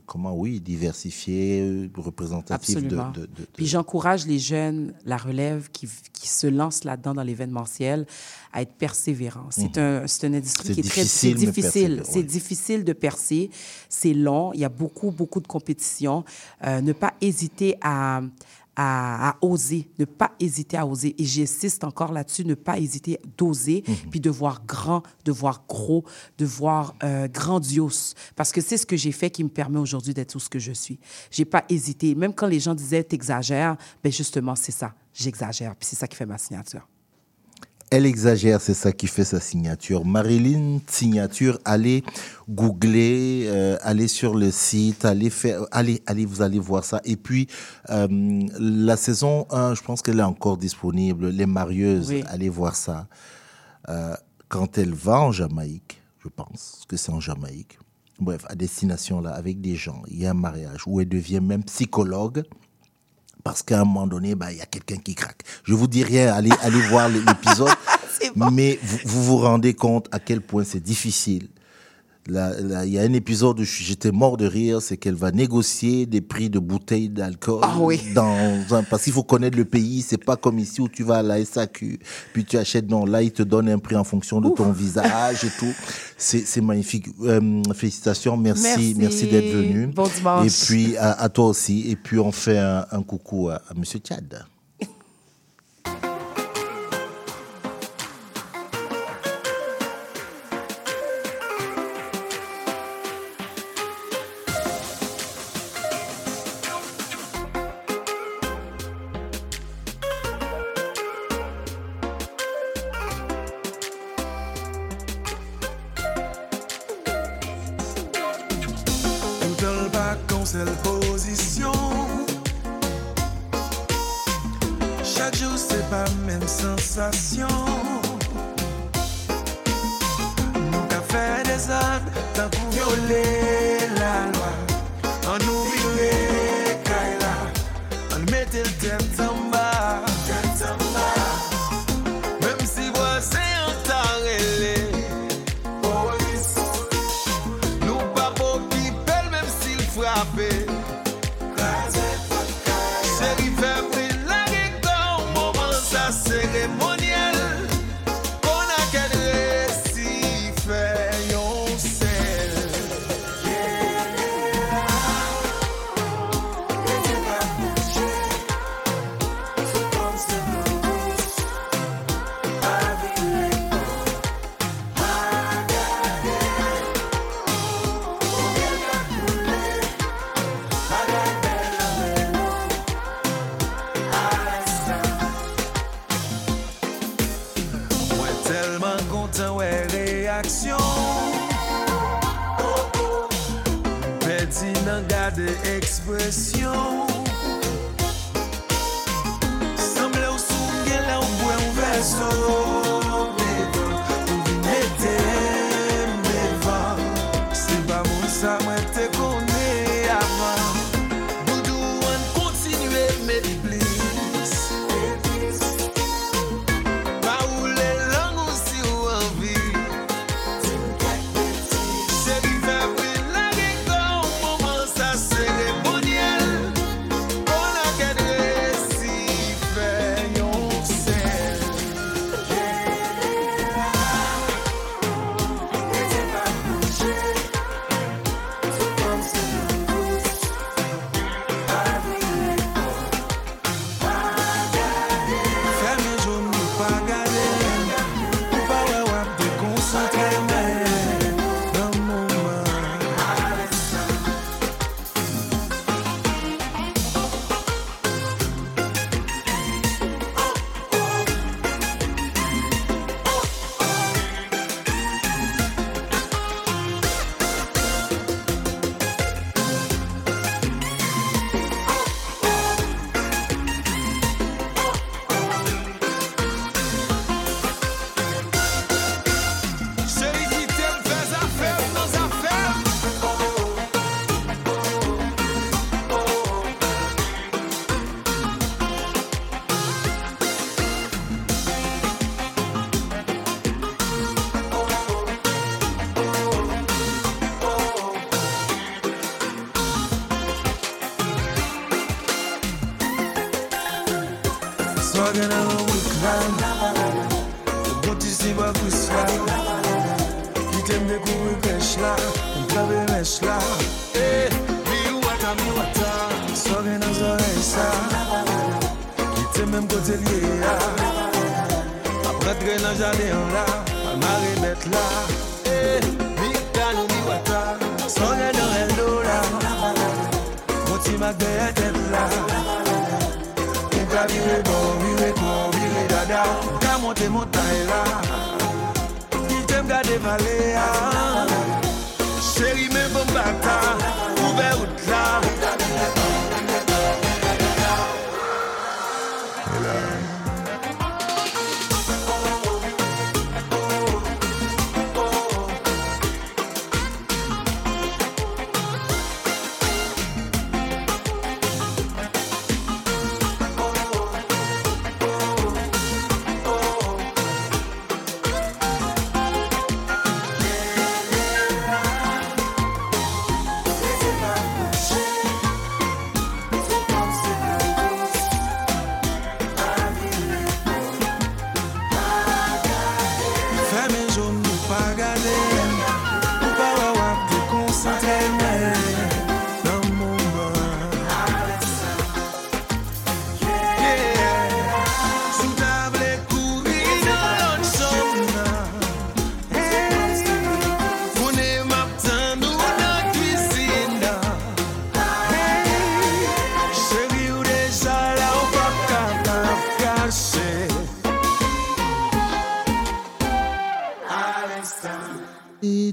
comment, oui, diversifié, euh, représentatif Absolument. de- de- Puis j'encourage les jeunes, la relève, qui, qui se lancent là-dedans dans l'événementiel, à être persévérants. C'est Mhm. un, c'est une industrie qui est très difficile, c'est difficile. persévérer, C'est ouais. difficile de percer. C'est long. Il y a beaucoup, beaucoup de compétition. Euh, ne pas hésiter à, à, à oser, ne pas hésiter à oser. Et j'insiste encore là-dessus, ne pas hésiter d'oser, Mhm. puis de voir grand, de voir gros, de voir euh, grandiose. Parce que c'est ce que j'ai fait qui me permet aujourd'hui d'être tout ce que je suis. J'ai pas hésité. Même quand les gens disaient t'exagères, ben justement, c'est ça. J'exagère. Puis c'est ça qui fait ma signature. Elle exagère, c'est ça qui fait sa signature. Marilyn Signature, allez googler, euh, allez sur le site, allez faire, allez, allez, vous allez voir ça. Et puis, euh, la saison 1, je pense qu'elle est encore disponible. Les Marieuses, Oui. allez voir ça. Euh, quand elle va en Jamaïque, je pense que c'est en Jamaïque, bref, à destination là, avec des gens, il y a un mariage où elle devient même psychologue. Parce qu'à un moment donné, bah, il y a quelqu'un qui craque. Je vous dis rien, allez, allez voir l'épisode. Mais vous, vous vous rendez compte à quel point c'est difficile. Il y a un épisode où j'étais mort de rire, c'est qu'elle va négocier des prix de bouteilles d'alcool. Ah oui. dans un- parce qu'il faut connaître le pays, c'est pas comme ici où tu vas à la SAQ, puis tu achètes. Non, là, ils te donnent un prix en fonction de ton visage et tout. C'est c'est magnifique. Euh, félicitations, merci, Merci. merci, d'être venu. Bon dimanche. Et puis à, à toi aussi. Et puis on fait un, un coucou à, à Monsieur Tchad. expresión.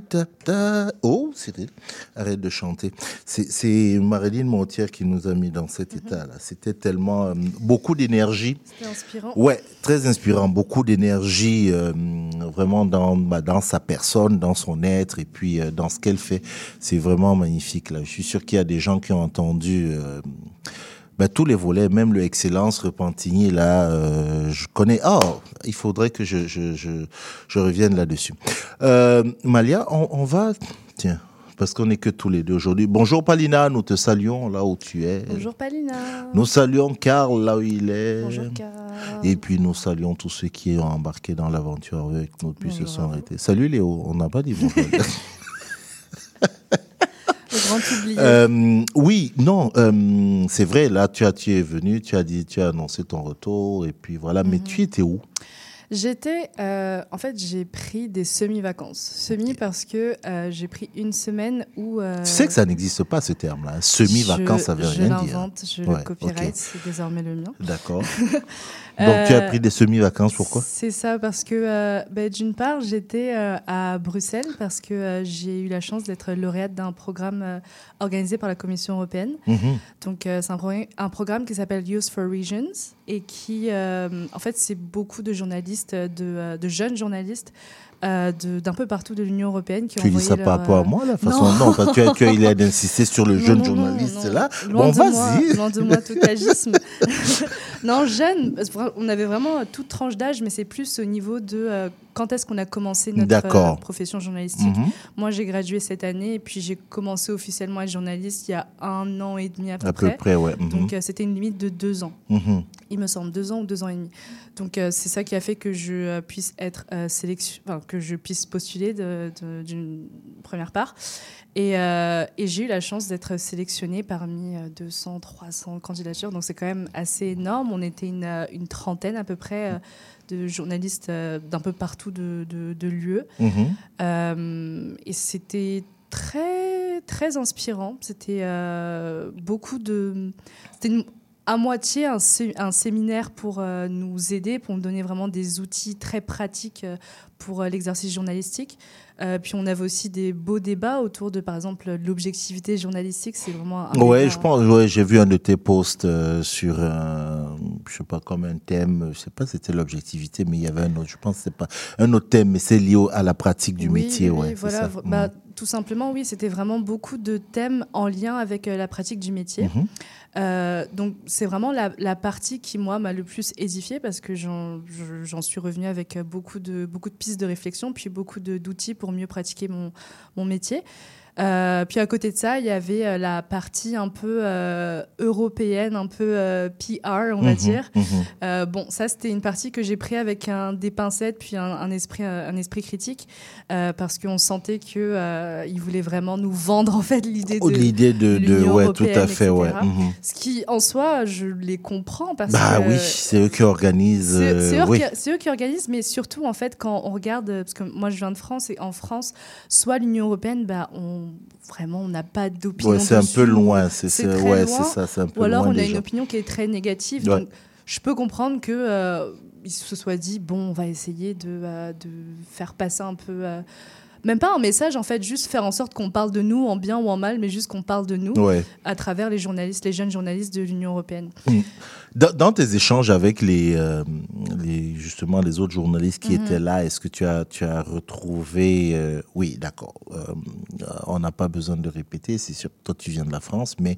Ta- ta- Oh, Cyril, arrête de chanter. C'est Marilyn Montier qui nous a mis dans cet Mhm. état-là. C'était tellement. euh, beaucoup d'énergie. C'était inspirant. Ouais, très inspirant. Beaucoup d'énergie, euh, vraiment dans, bah, dans sa personne, dans son être et puis euh, dans ce qu'elle fait. C'est vraiment magnifique. Là. Je suis sûr qu'il y a des gens qui ont entendu. Bah, tous les volets, même le Excellence Repentigny, là, euh, je connais. Oh, il faudrait que je, je, je, je revienne là-dessus. Euh, Malia, on, on va. Tiens, parce qu'on n'est que tous les deux aujourd'hui. Bonjour Palina, nous te saluons là où tu es. Bonjour Palina. Nous saluons Karl là où il est. Bonjour Karl. Et puis nous saluons tous ceux qui ont embarqué dans l'aventure avec nous depuis ce soir. été. Salut Léo, on n'a pas dit bonjour. Le grand oublié. Euh, oui, non, euh, c'est vrai, là tu, as, tu es venu, tu as dit, tu as annoncé ton retour et puis voilà, mais Mhm. tu étais où? J'étais, euh, en fait, j'ai pris des semi-vacances. Semi parce que euh, j'ai pris une semaine où. euh, Tu sais que ça n'existe pas ce terme-là, semi-vacances, ça veut je rien dire. l'invente, je Ouais, le copyright, c'est désormais le mien. D'accord. Donc tu as Euh, pris des semi-vacances, pourquoi? C'est ça, parce que euh, bah, d'une part, j'étais euh, à Bruxelles parce que j'ai eu la chance d'être lauréate d'un programme organisé par la Commission européenne. Mhm. Donc c'est un, pro- un programme qui s'appelle Youth for Regions et qui, en fait, c'est beaucoup de journalistes, de, de jeunes journalistes. Euh, d'un peu partout de l'Union européenne qui ont Tu dis ça par leur, rapport à moi, la façon Non, parce que tu as, il a d'insister sur le Non, jeune non, non, journaliste non. là. Loin bon, vas-y. loin de moi tout agisme. non, jeune, on avait vraiment toute tranche d'âge, mais c'est plus au niveau de euh, quand est-ce qu'on a commencé notre euh, profession journalistique. Mhm. Moi, j'ai gradué cette année et puis j'ai commencé officiellement à être journaliste il y a un an et demi à peu À peu près. près, ouais. Mhm. Donc euh, c'était une limite de deux ans. Mhm. Il me semble deux ans ou deux ans et demi. Donc euh, c'est ça qui a fait que je puisse être euh, sélection, enfin, que je puisse postuler d'une première part. Et, et j'ai eu la chance d'être sélectionnée parmi euh, 200, 300 candidatures. Donc c'est quand même assez énorme. On était une, une trentaine à peu près de journalistes euh, d'un peu partout de, de, de l'UE. Mhm. Euh, et c'était très, très inspirant. C'était euh, beaucoup de. C'était à moitié un, sé- un séminaire pour euh, nous aider, pour nous donner vraiment des outils très pratiques pour euh, l'exercice journalistique. Euh, puis on avait aussi des beaux débats autour de, par exemple, l'objectivité journalistique. C'est vraiment un Ouais, débat- je pense, ouais, j'ai vu un de tes posts euh, sur, un, je sais pas, comme un thème, je sais pas c'était l'objectivité, mais il y avait un autre, je pense c'est pas un autre thème, mais c'est lié à la pratique du Oui, métier, oui, ouais. voilà. ça. v- Mhm. Tout simplement, oui, c'était vraiment beaucoup de thèmes en lien avec euh, la pratique du métier. Mhm. Euh, donc, c'est vraiment la, la partie qui, moi, m'a le plus édifiée parce que j'en je- j'en suis revenue avec euh, beaucoup de, beaucoup de pistes de réflexion, puis beaucoup d'outils pour mieux pratiquer mon, mon métier. Euh, puis à côté de ça, il y avait euh, la partie un peu euh, européenne, un peu euh, PR, on va Mhm, dire. mhm. Bon, ça, c'était une partie que j'ai pris avec un, des pincettes, puis un, un esprit, un esprit critique, parce qu'on sentait que euh, il voulait vraiment nous vendre en fait l'idée de l'idée de- de- ouais, tout à fait, ouais, etc. mhm. Ce qui, en soi, je les comprends parce Bah que oui, c'est eux qui organisent. c'est eux, oui. eux qui organisent, mais surtout, en fait, quand on regarde, parce que moi, je viens de France, et en France, soit l'Union européenne, bah, on, vraiment, on n'a pas d'opinion Ouais, c'est un peu loin, c'est- ouais, ça, c'est un peu Ou alors, loin on a une gens. opinion qui est très négative. Ouais. Donc, je peux comprendre que euh, se soient dit, bon, on va essayer de, euh, de faire passer un peu... euh, même pas un message, en fait, juste faire en sorte qu'on parle de nous en bien ou en mal, mais juste qu'on parle de nous Ouais. à travers les journalistes, les jeunes journalistes de l'Union européenne. Mm. Dans, dans tes échanges avec les, euh, les justement les autres journalistes qui Mhm. étaient là, est-ce que tu as tu as retrouvé euh, oui d'accord euh, on n'a pas besoin de répéter c'est sûr toi tu viens de la France mais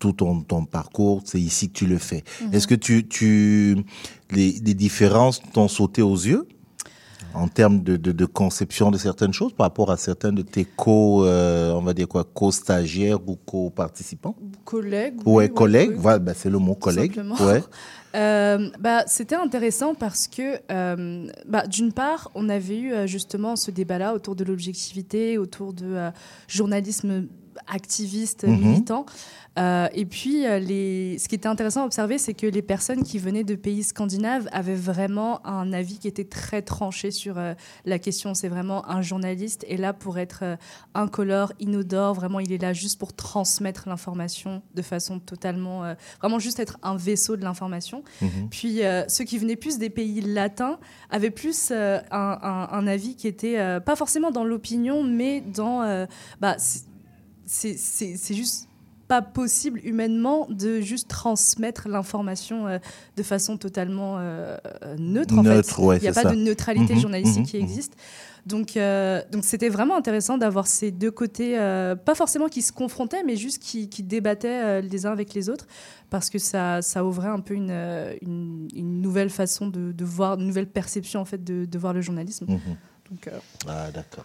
tout ton, ton parcours c'est ici que tu le fais est-ce que tu tu les, les différences t'ont sauté aux yeux? En termes de, de, de conception de certaines choses par rapport à certains de tes co euh, on va dire quoi co-stagiaires ou co-participants? Collègues. ouais, oui, collègues bah, c'est le mot collègue ouais. Euh, bah, C'était intéressant parce que, euh, bah, d'une part, on avait eu justement ce débat-là autour de l'objectivité, autour de journalisme activiste, Mhm. militant. Euh, et puis, euh, les... ce qui était intéressant à observer, c'est que les personnes qui venaient de pays scandinaves avaient vraiment un avis qui était très tranché sur euh, la question. C'est vraiment un journaliste est là pour être euh, incolore, inodore. Vraiment, il est là juste pour transmettre l'information de façon totalement, vraiment juste être un vaisseau de l'information. Mhm. Puis ceux qui venaient plus des pays latins avaient plus un, un- un avis qui était pas forcément dans l'opinion, mais dans bah, c'est- juste pas possible humainement de juste transmettre l'information euh, de façon totalement euh, neutre. en Neutre, fait. ouais, Il n'y a pas ça. de neutralité Mhm, journalistique mhm, qui mhm. existe. Donc, euh, donc c'était vraiment intéressant d'avoir ces deux côtés, pas forcément qui se confrontaient, mais juste qui, qui débattaient les uns avec les autres, parce que ça, ça ouvrait un peu une, une, une nouvelle façon de, de voir, une nouvelle perception en fait de, de voir le journalisme. Donc, euh, Ah, d'accord.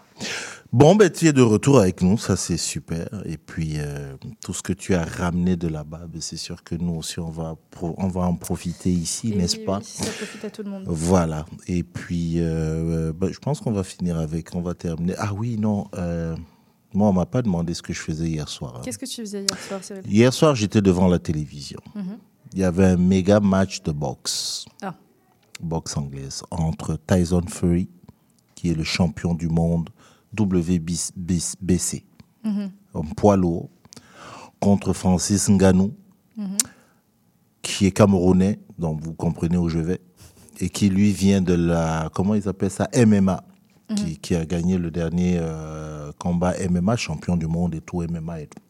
Bon, ben, tu es de retour avec nous, ça c'est super. Et puis, euh, tout ce que tu as ramené de là-bas, ben, c'est sûr que nous aussi, on va, on va en profiter ici, n'est-ce pas? oui, ça profite à tout le monde. Voilà. Et puis, euh, ben, je pense qu'on va finir avec, on va terminer. Ah oui, non, moi, on m'a pas demandé ce que je faisais hier soir. hein. Qu'est-ce que tu faisais hier soir, Cyril? Hier soir, j'étais devant la télévision. Mhm. Il y avait un méga match de boxe. Ah. boxe anglaise, entre Tyson Fury, qui est le champion du monde WBC, Mhm. en poids lourd, contre Francis Ngannou, Mhm. qui est camerounais, donc vous comprenez où je vais, et qui lui vient de la, comment ils appellent ça, MMA, qui, qui a gagné le dernier euh, combat MMA, champion du monde et tout, MMA et tout.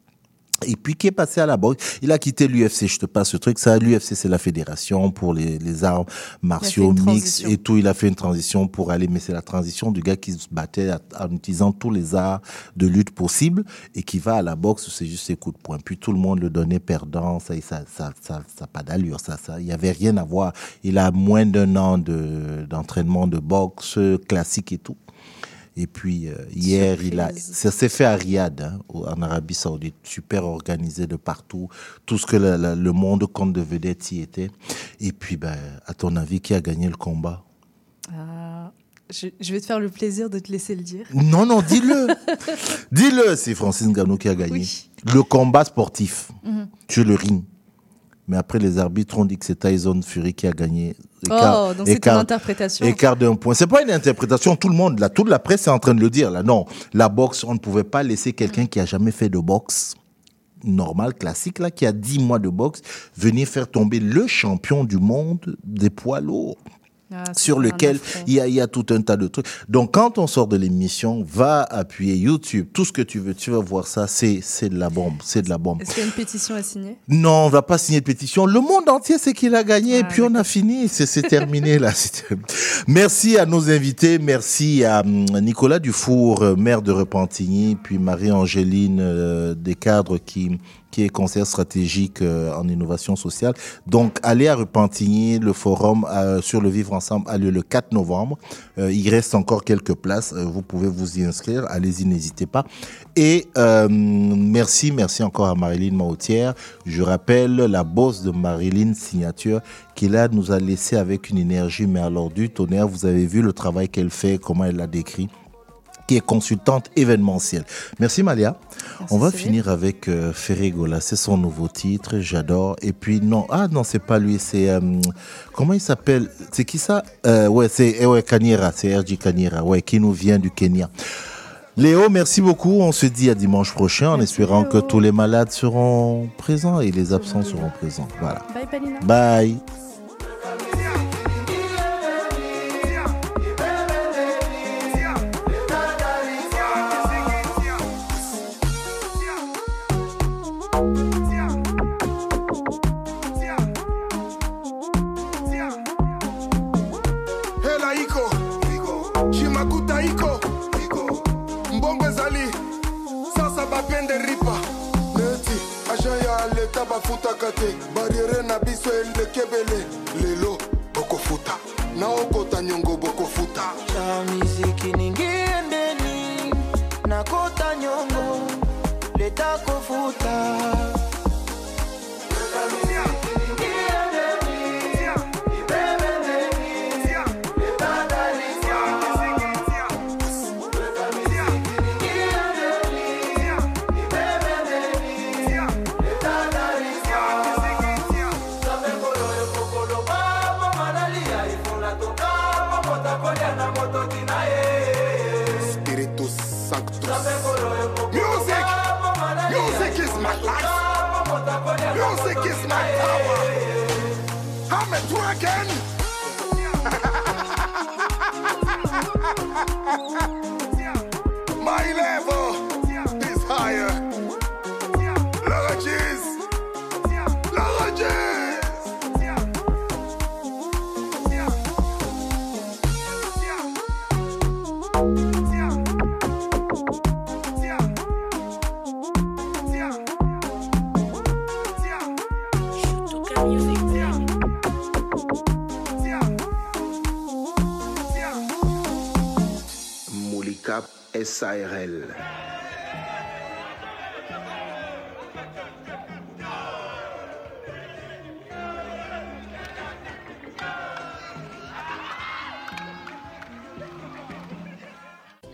Et puis qui est passé à la boxe. Il a quitté l'UFC, je te passe ce truc. Ça, l'UFC, c'est la fédération pour les, les arts martiaux mixtes et tout. Il a fait une transition pour aller, mais c'est la transition du gars qui se battait en utilisant tous les arts de lutte possibles et qui va à la boxe c'est juste ses coups de poing. Puis tout le monde le donnait perdant. Ça, ça, ça, ça, ça pas d'allure. Ça, ça, il y avait rien à voir. Il a moins d'un an de, d'entraînement de boxe classique et tout. Et puis euh, hier, il a, ça s'est fait à Riyad, hein, en Arabie Saoudite, super organisé de partout. Tout ce que la- la- le monde compte de vedettes y était. Et puis, ben, à ton avis, qui a gagné le combat? Ah, je, je vais te faire le plaisir de te laisser le dire. Non, non, dis-le. dis-le, c'est Francis Ngannou qui a gagné. Le combat sportif Mhm. sur le ring. Mais après, les arbitres ont dit que c'est Tyson Fury qui a gagné. Oh, donc c'est ton interprétation. Écart d'un point. C'est pas une interprétation. Tout le monde, là, toute la presse est en train de le dire. Là, non, la boxe, on ne pouvait pas laisser quelqu'un qui a jamais fait de boxe normal, classique, là, qui a 10 mois de boxe, venir faire tomber le champion du monde des poids lourds Ah, sur c'est lequel il y, a, il y a tout un tas de trucs. Donc, quand on sort de l'émission, va appuyer YouTube, tout ce que tu veux, tu vas voir ça, c'est c'est de la bombe, c'est de la bombe. Est-ce qu'il y a une pétition à signer? Non, on va pas signer de pétition. Le monde entier sait qu'il a gagné, et Ah, puis on a fini. C'est c'est terminé là. C'est. Merci à nos invités. Merci à hum, Nicolas Dufour, euh, maire de Repentigny, puis Marie-Angéline euh, Descadres qui qui est conseillère stratégique euh, en innovation sociale. Donc, allez à Repentigny, le forum euh, sur le vivre ensemble a lieu le 4 novembre. Euh, il reste encore quelques places. Vous pouvez vous y inscrire. Allez-y, n'hésitez pas. Et merci, merci encore à Marilyn Mautière. Je rappelle la bosse de Marilyn Signature qui là nous a laissé avec une énergie, mais alors du tonnerre. Vous avez vu le travail qu'elle fait, comment elle l'a décrit qui est consultante événementielle. Merci Malia. On va finir avec euh, Ferregola, c'est son nouveau titre, j'adore. Et puis non, ah non, c'est pas lui, c'est euh, comment il s'appelle? C'est qui ça? Euh, Ouais, c'est eh ouais, Kanyera, c'est RJ Kanyera, ouais, qui nous vient du Kenya. Léo, merci beaucoup. On se dit à dimanche prochain en espérant que tous les malades seront présents et les absents seront présents. Voilà. Bye, Palina. Bye. Ya leta bafutaka te bariere na biso eleki ebele lelo bokofuta. Na okota nyongo bokofuta. Cha miziki ningiendeni nakota nyongo leta kofuta my power. I'm a dragon My SARL.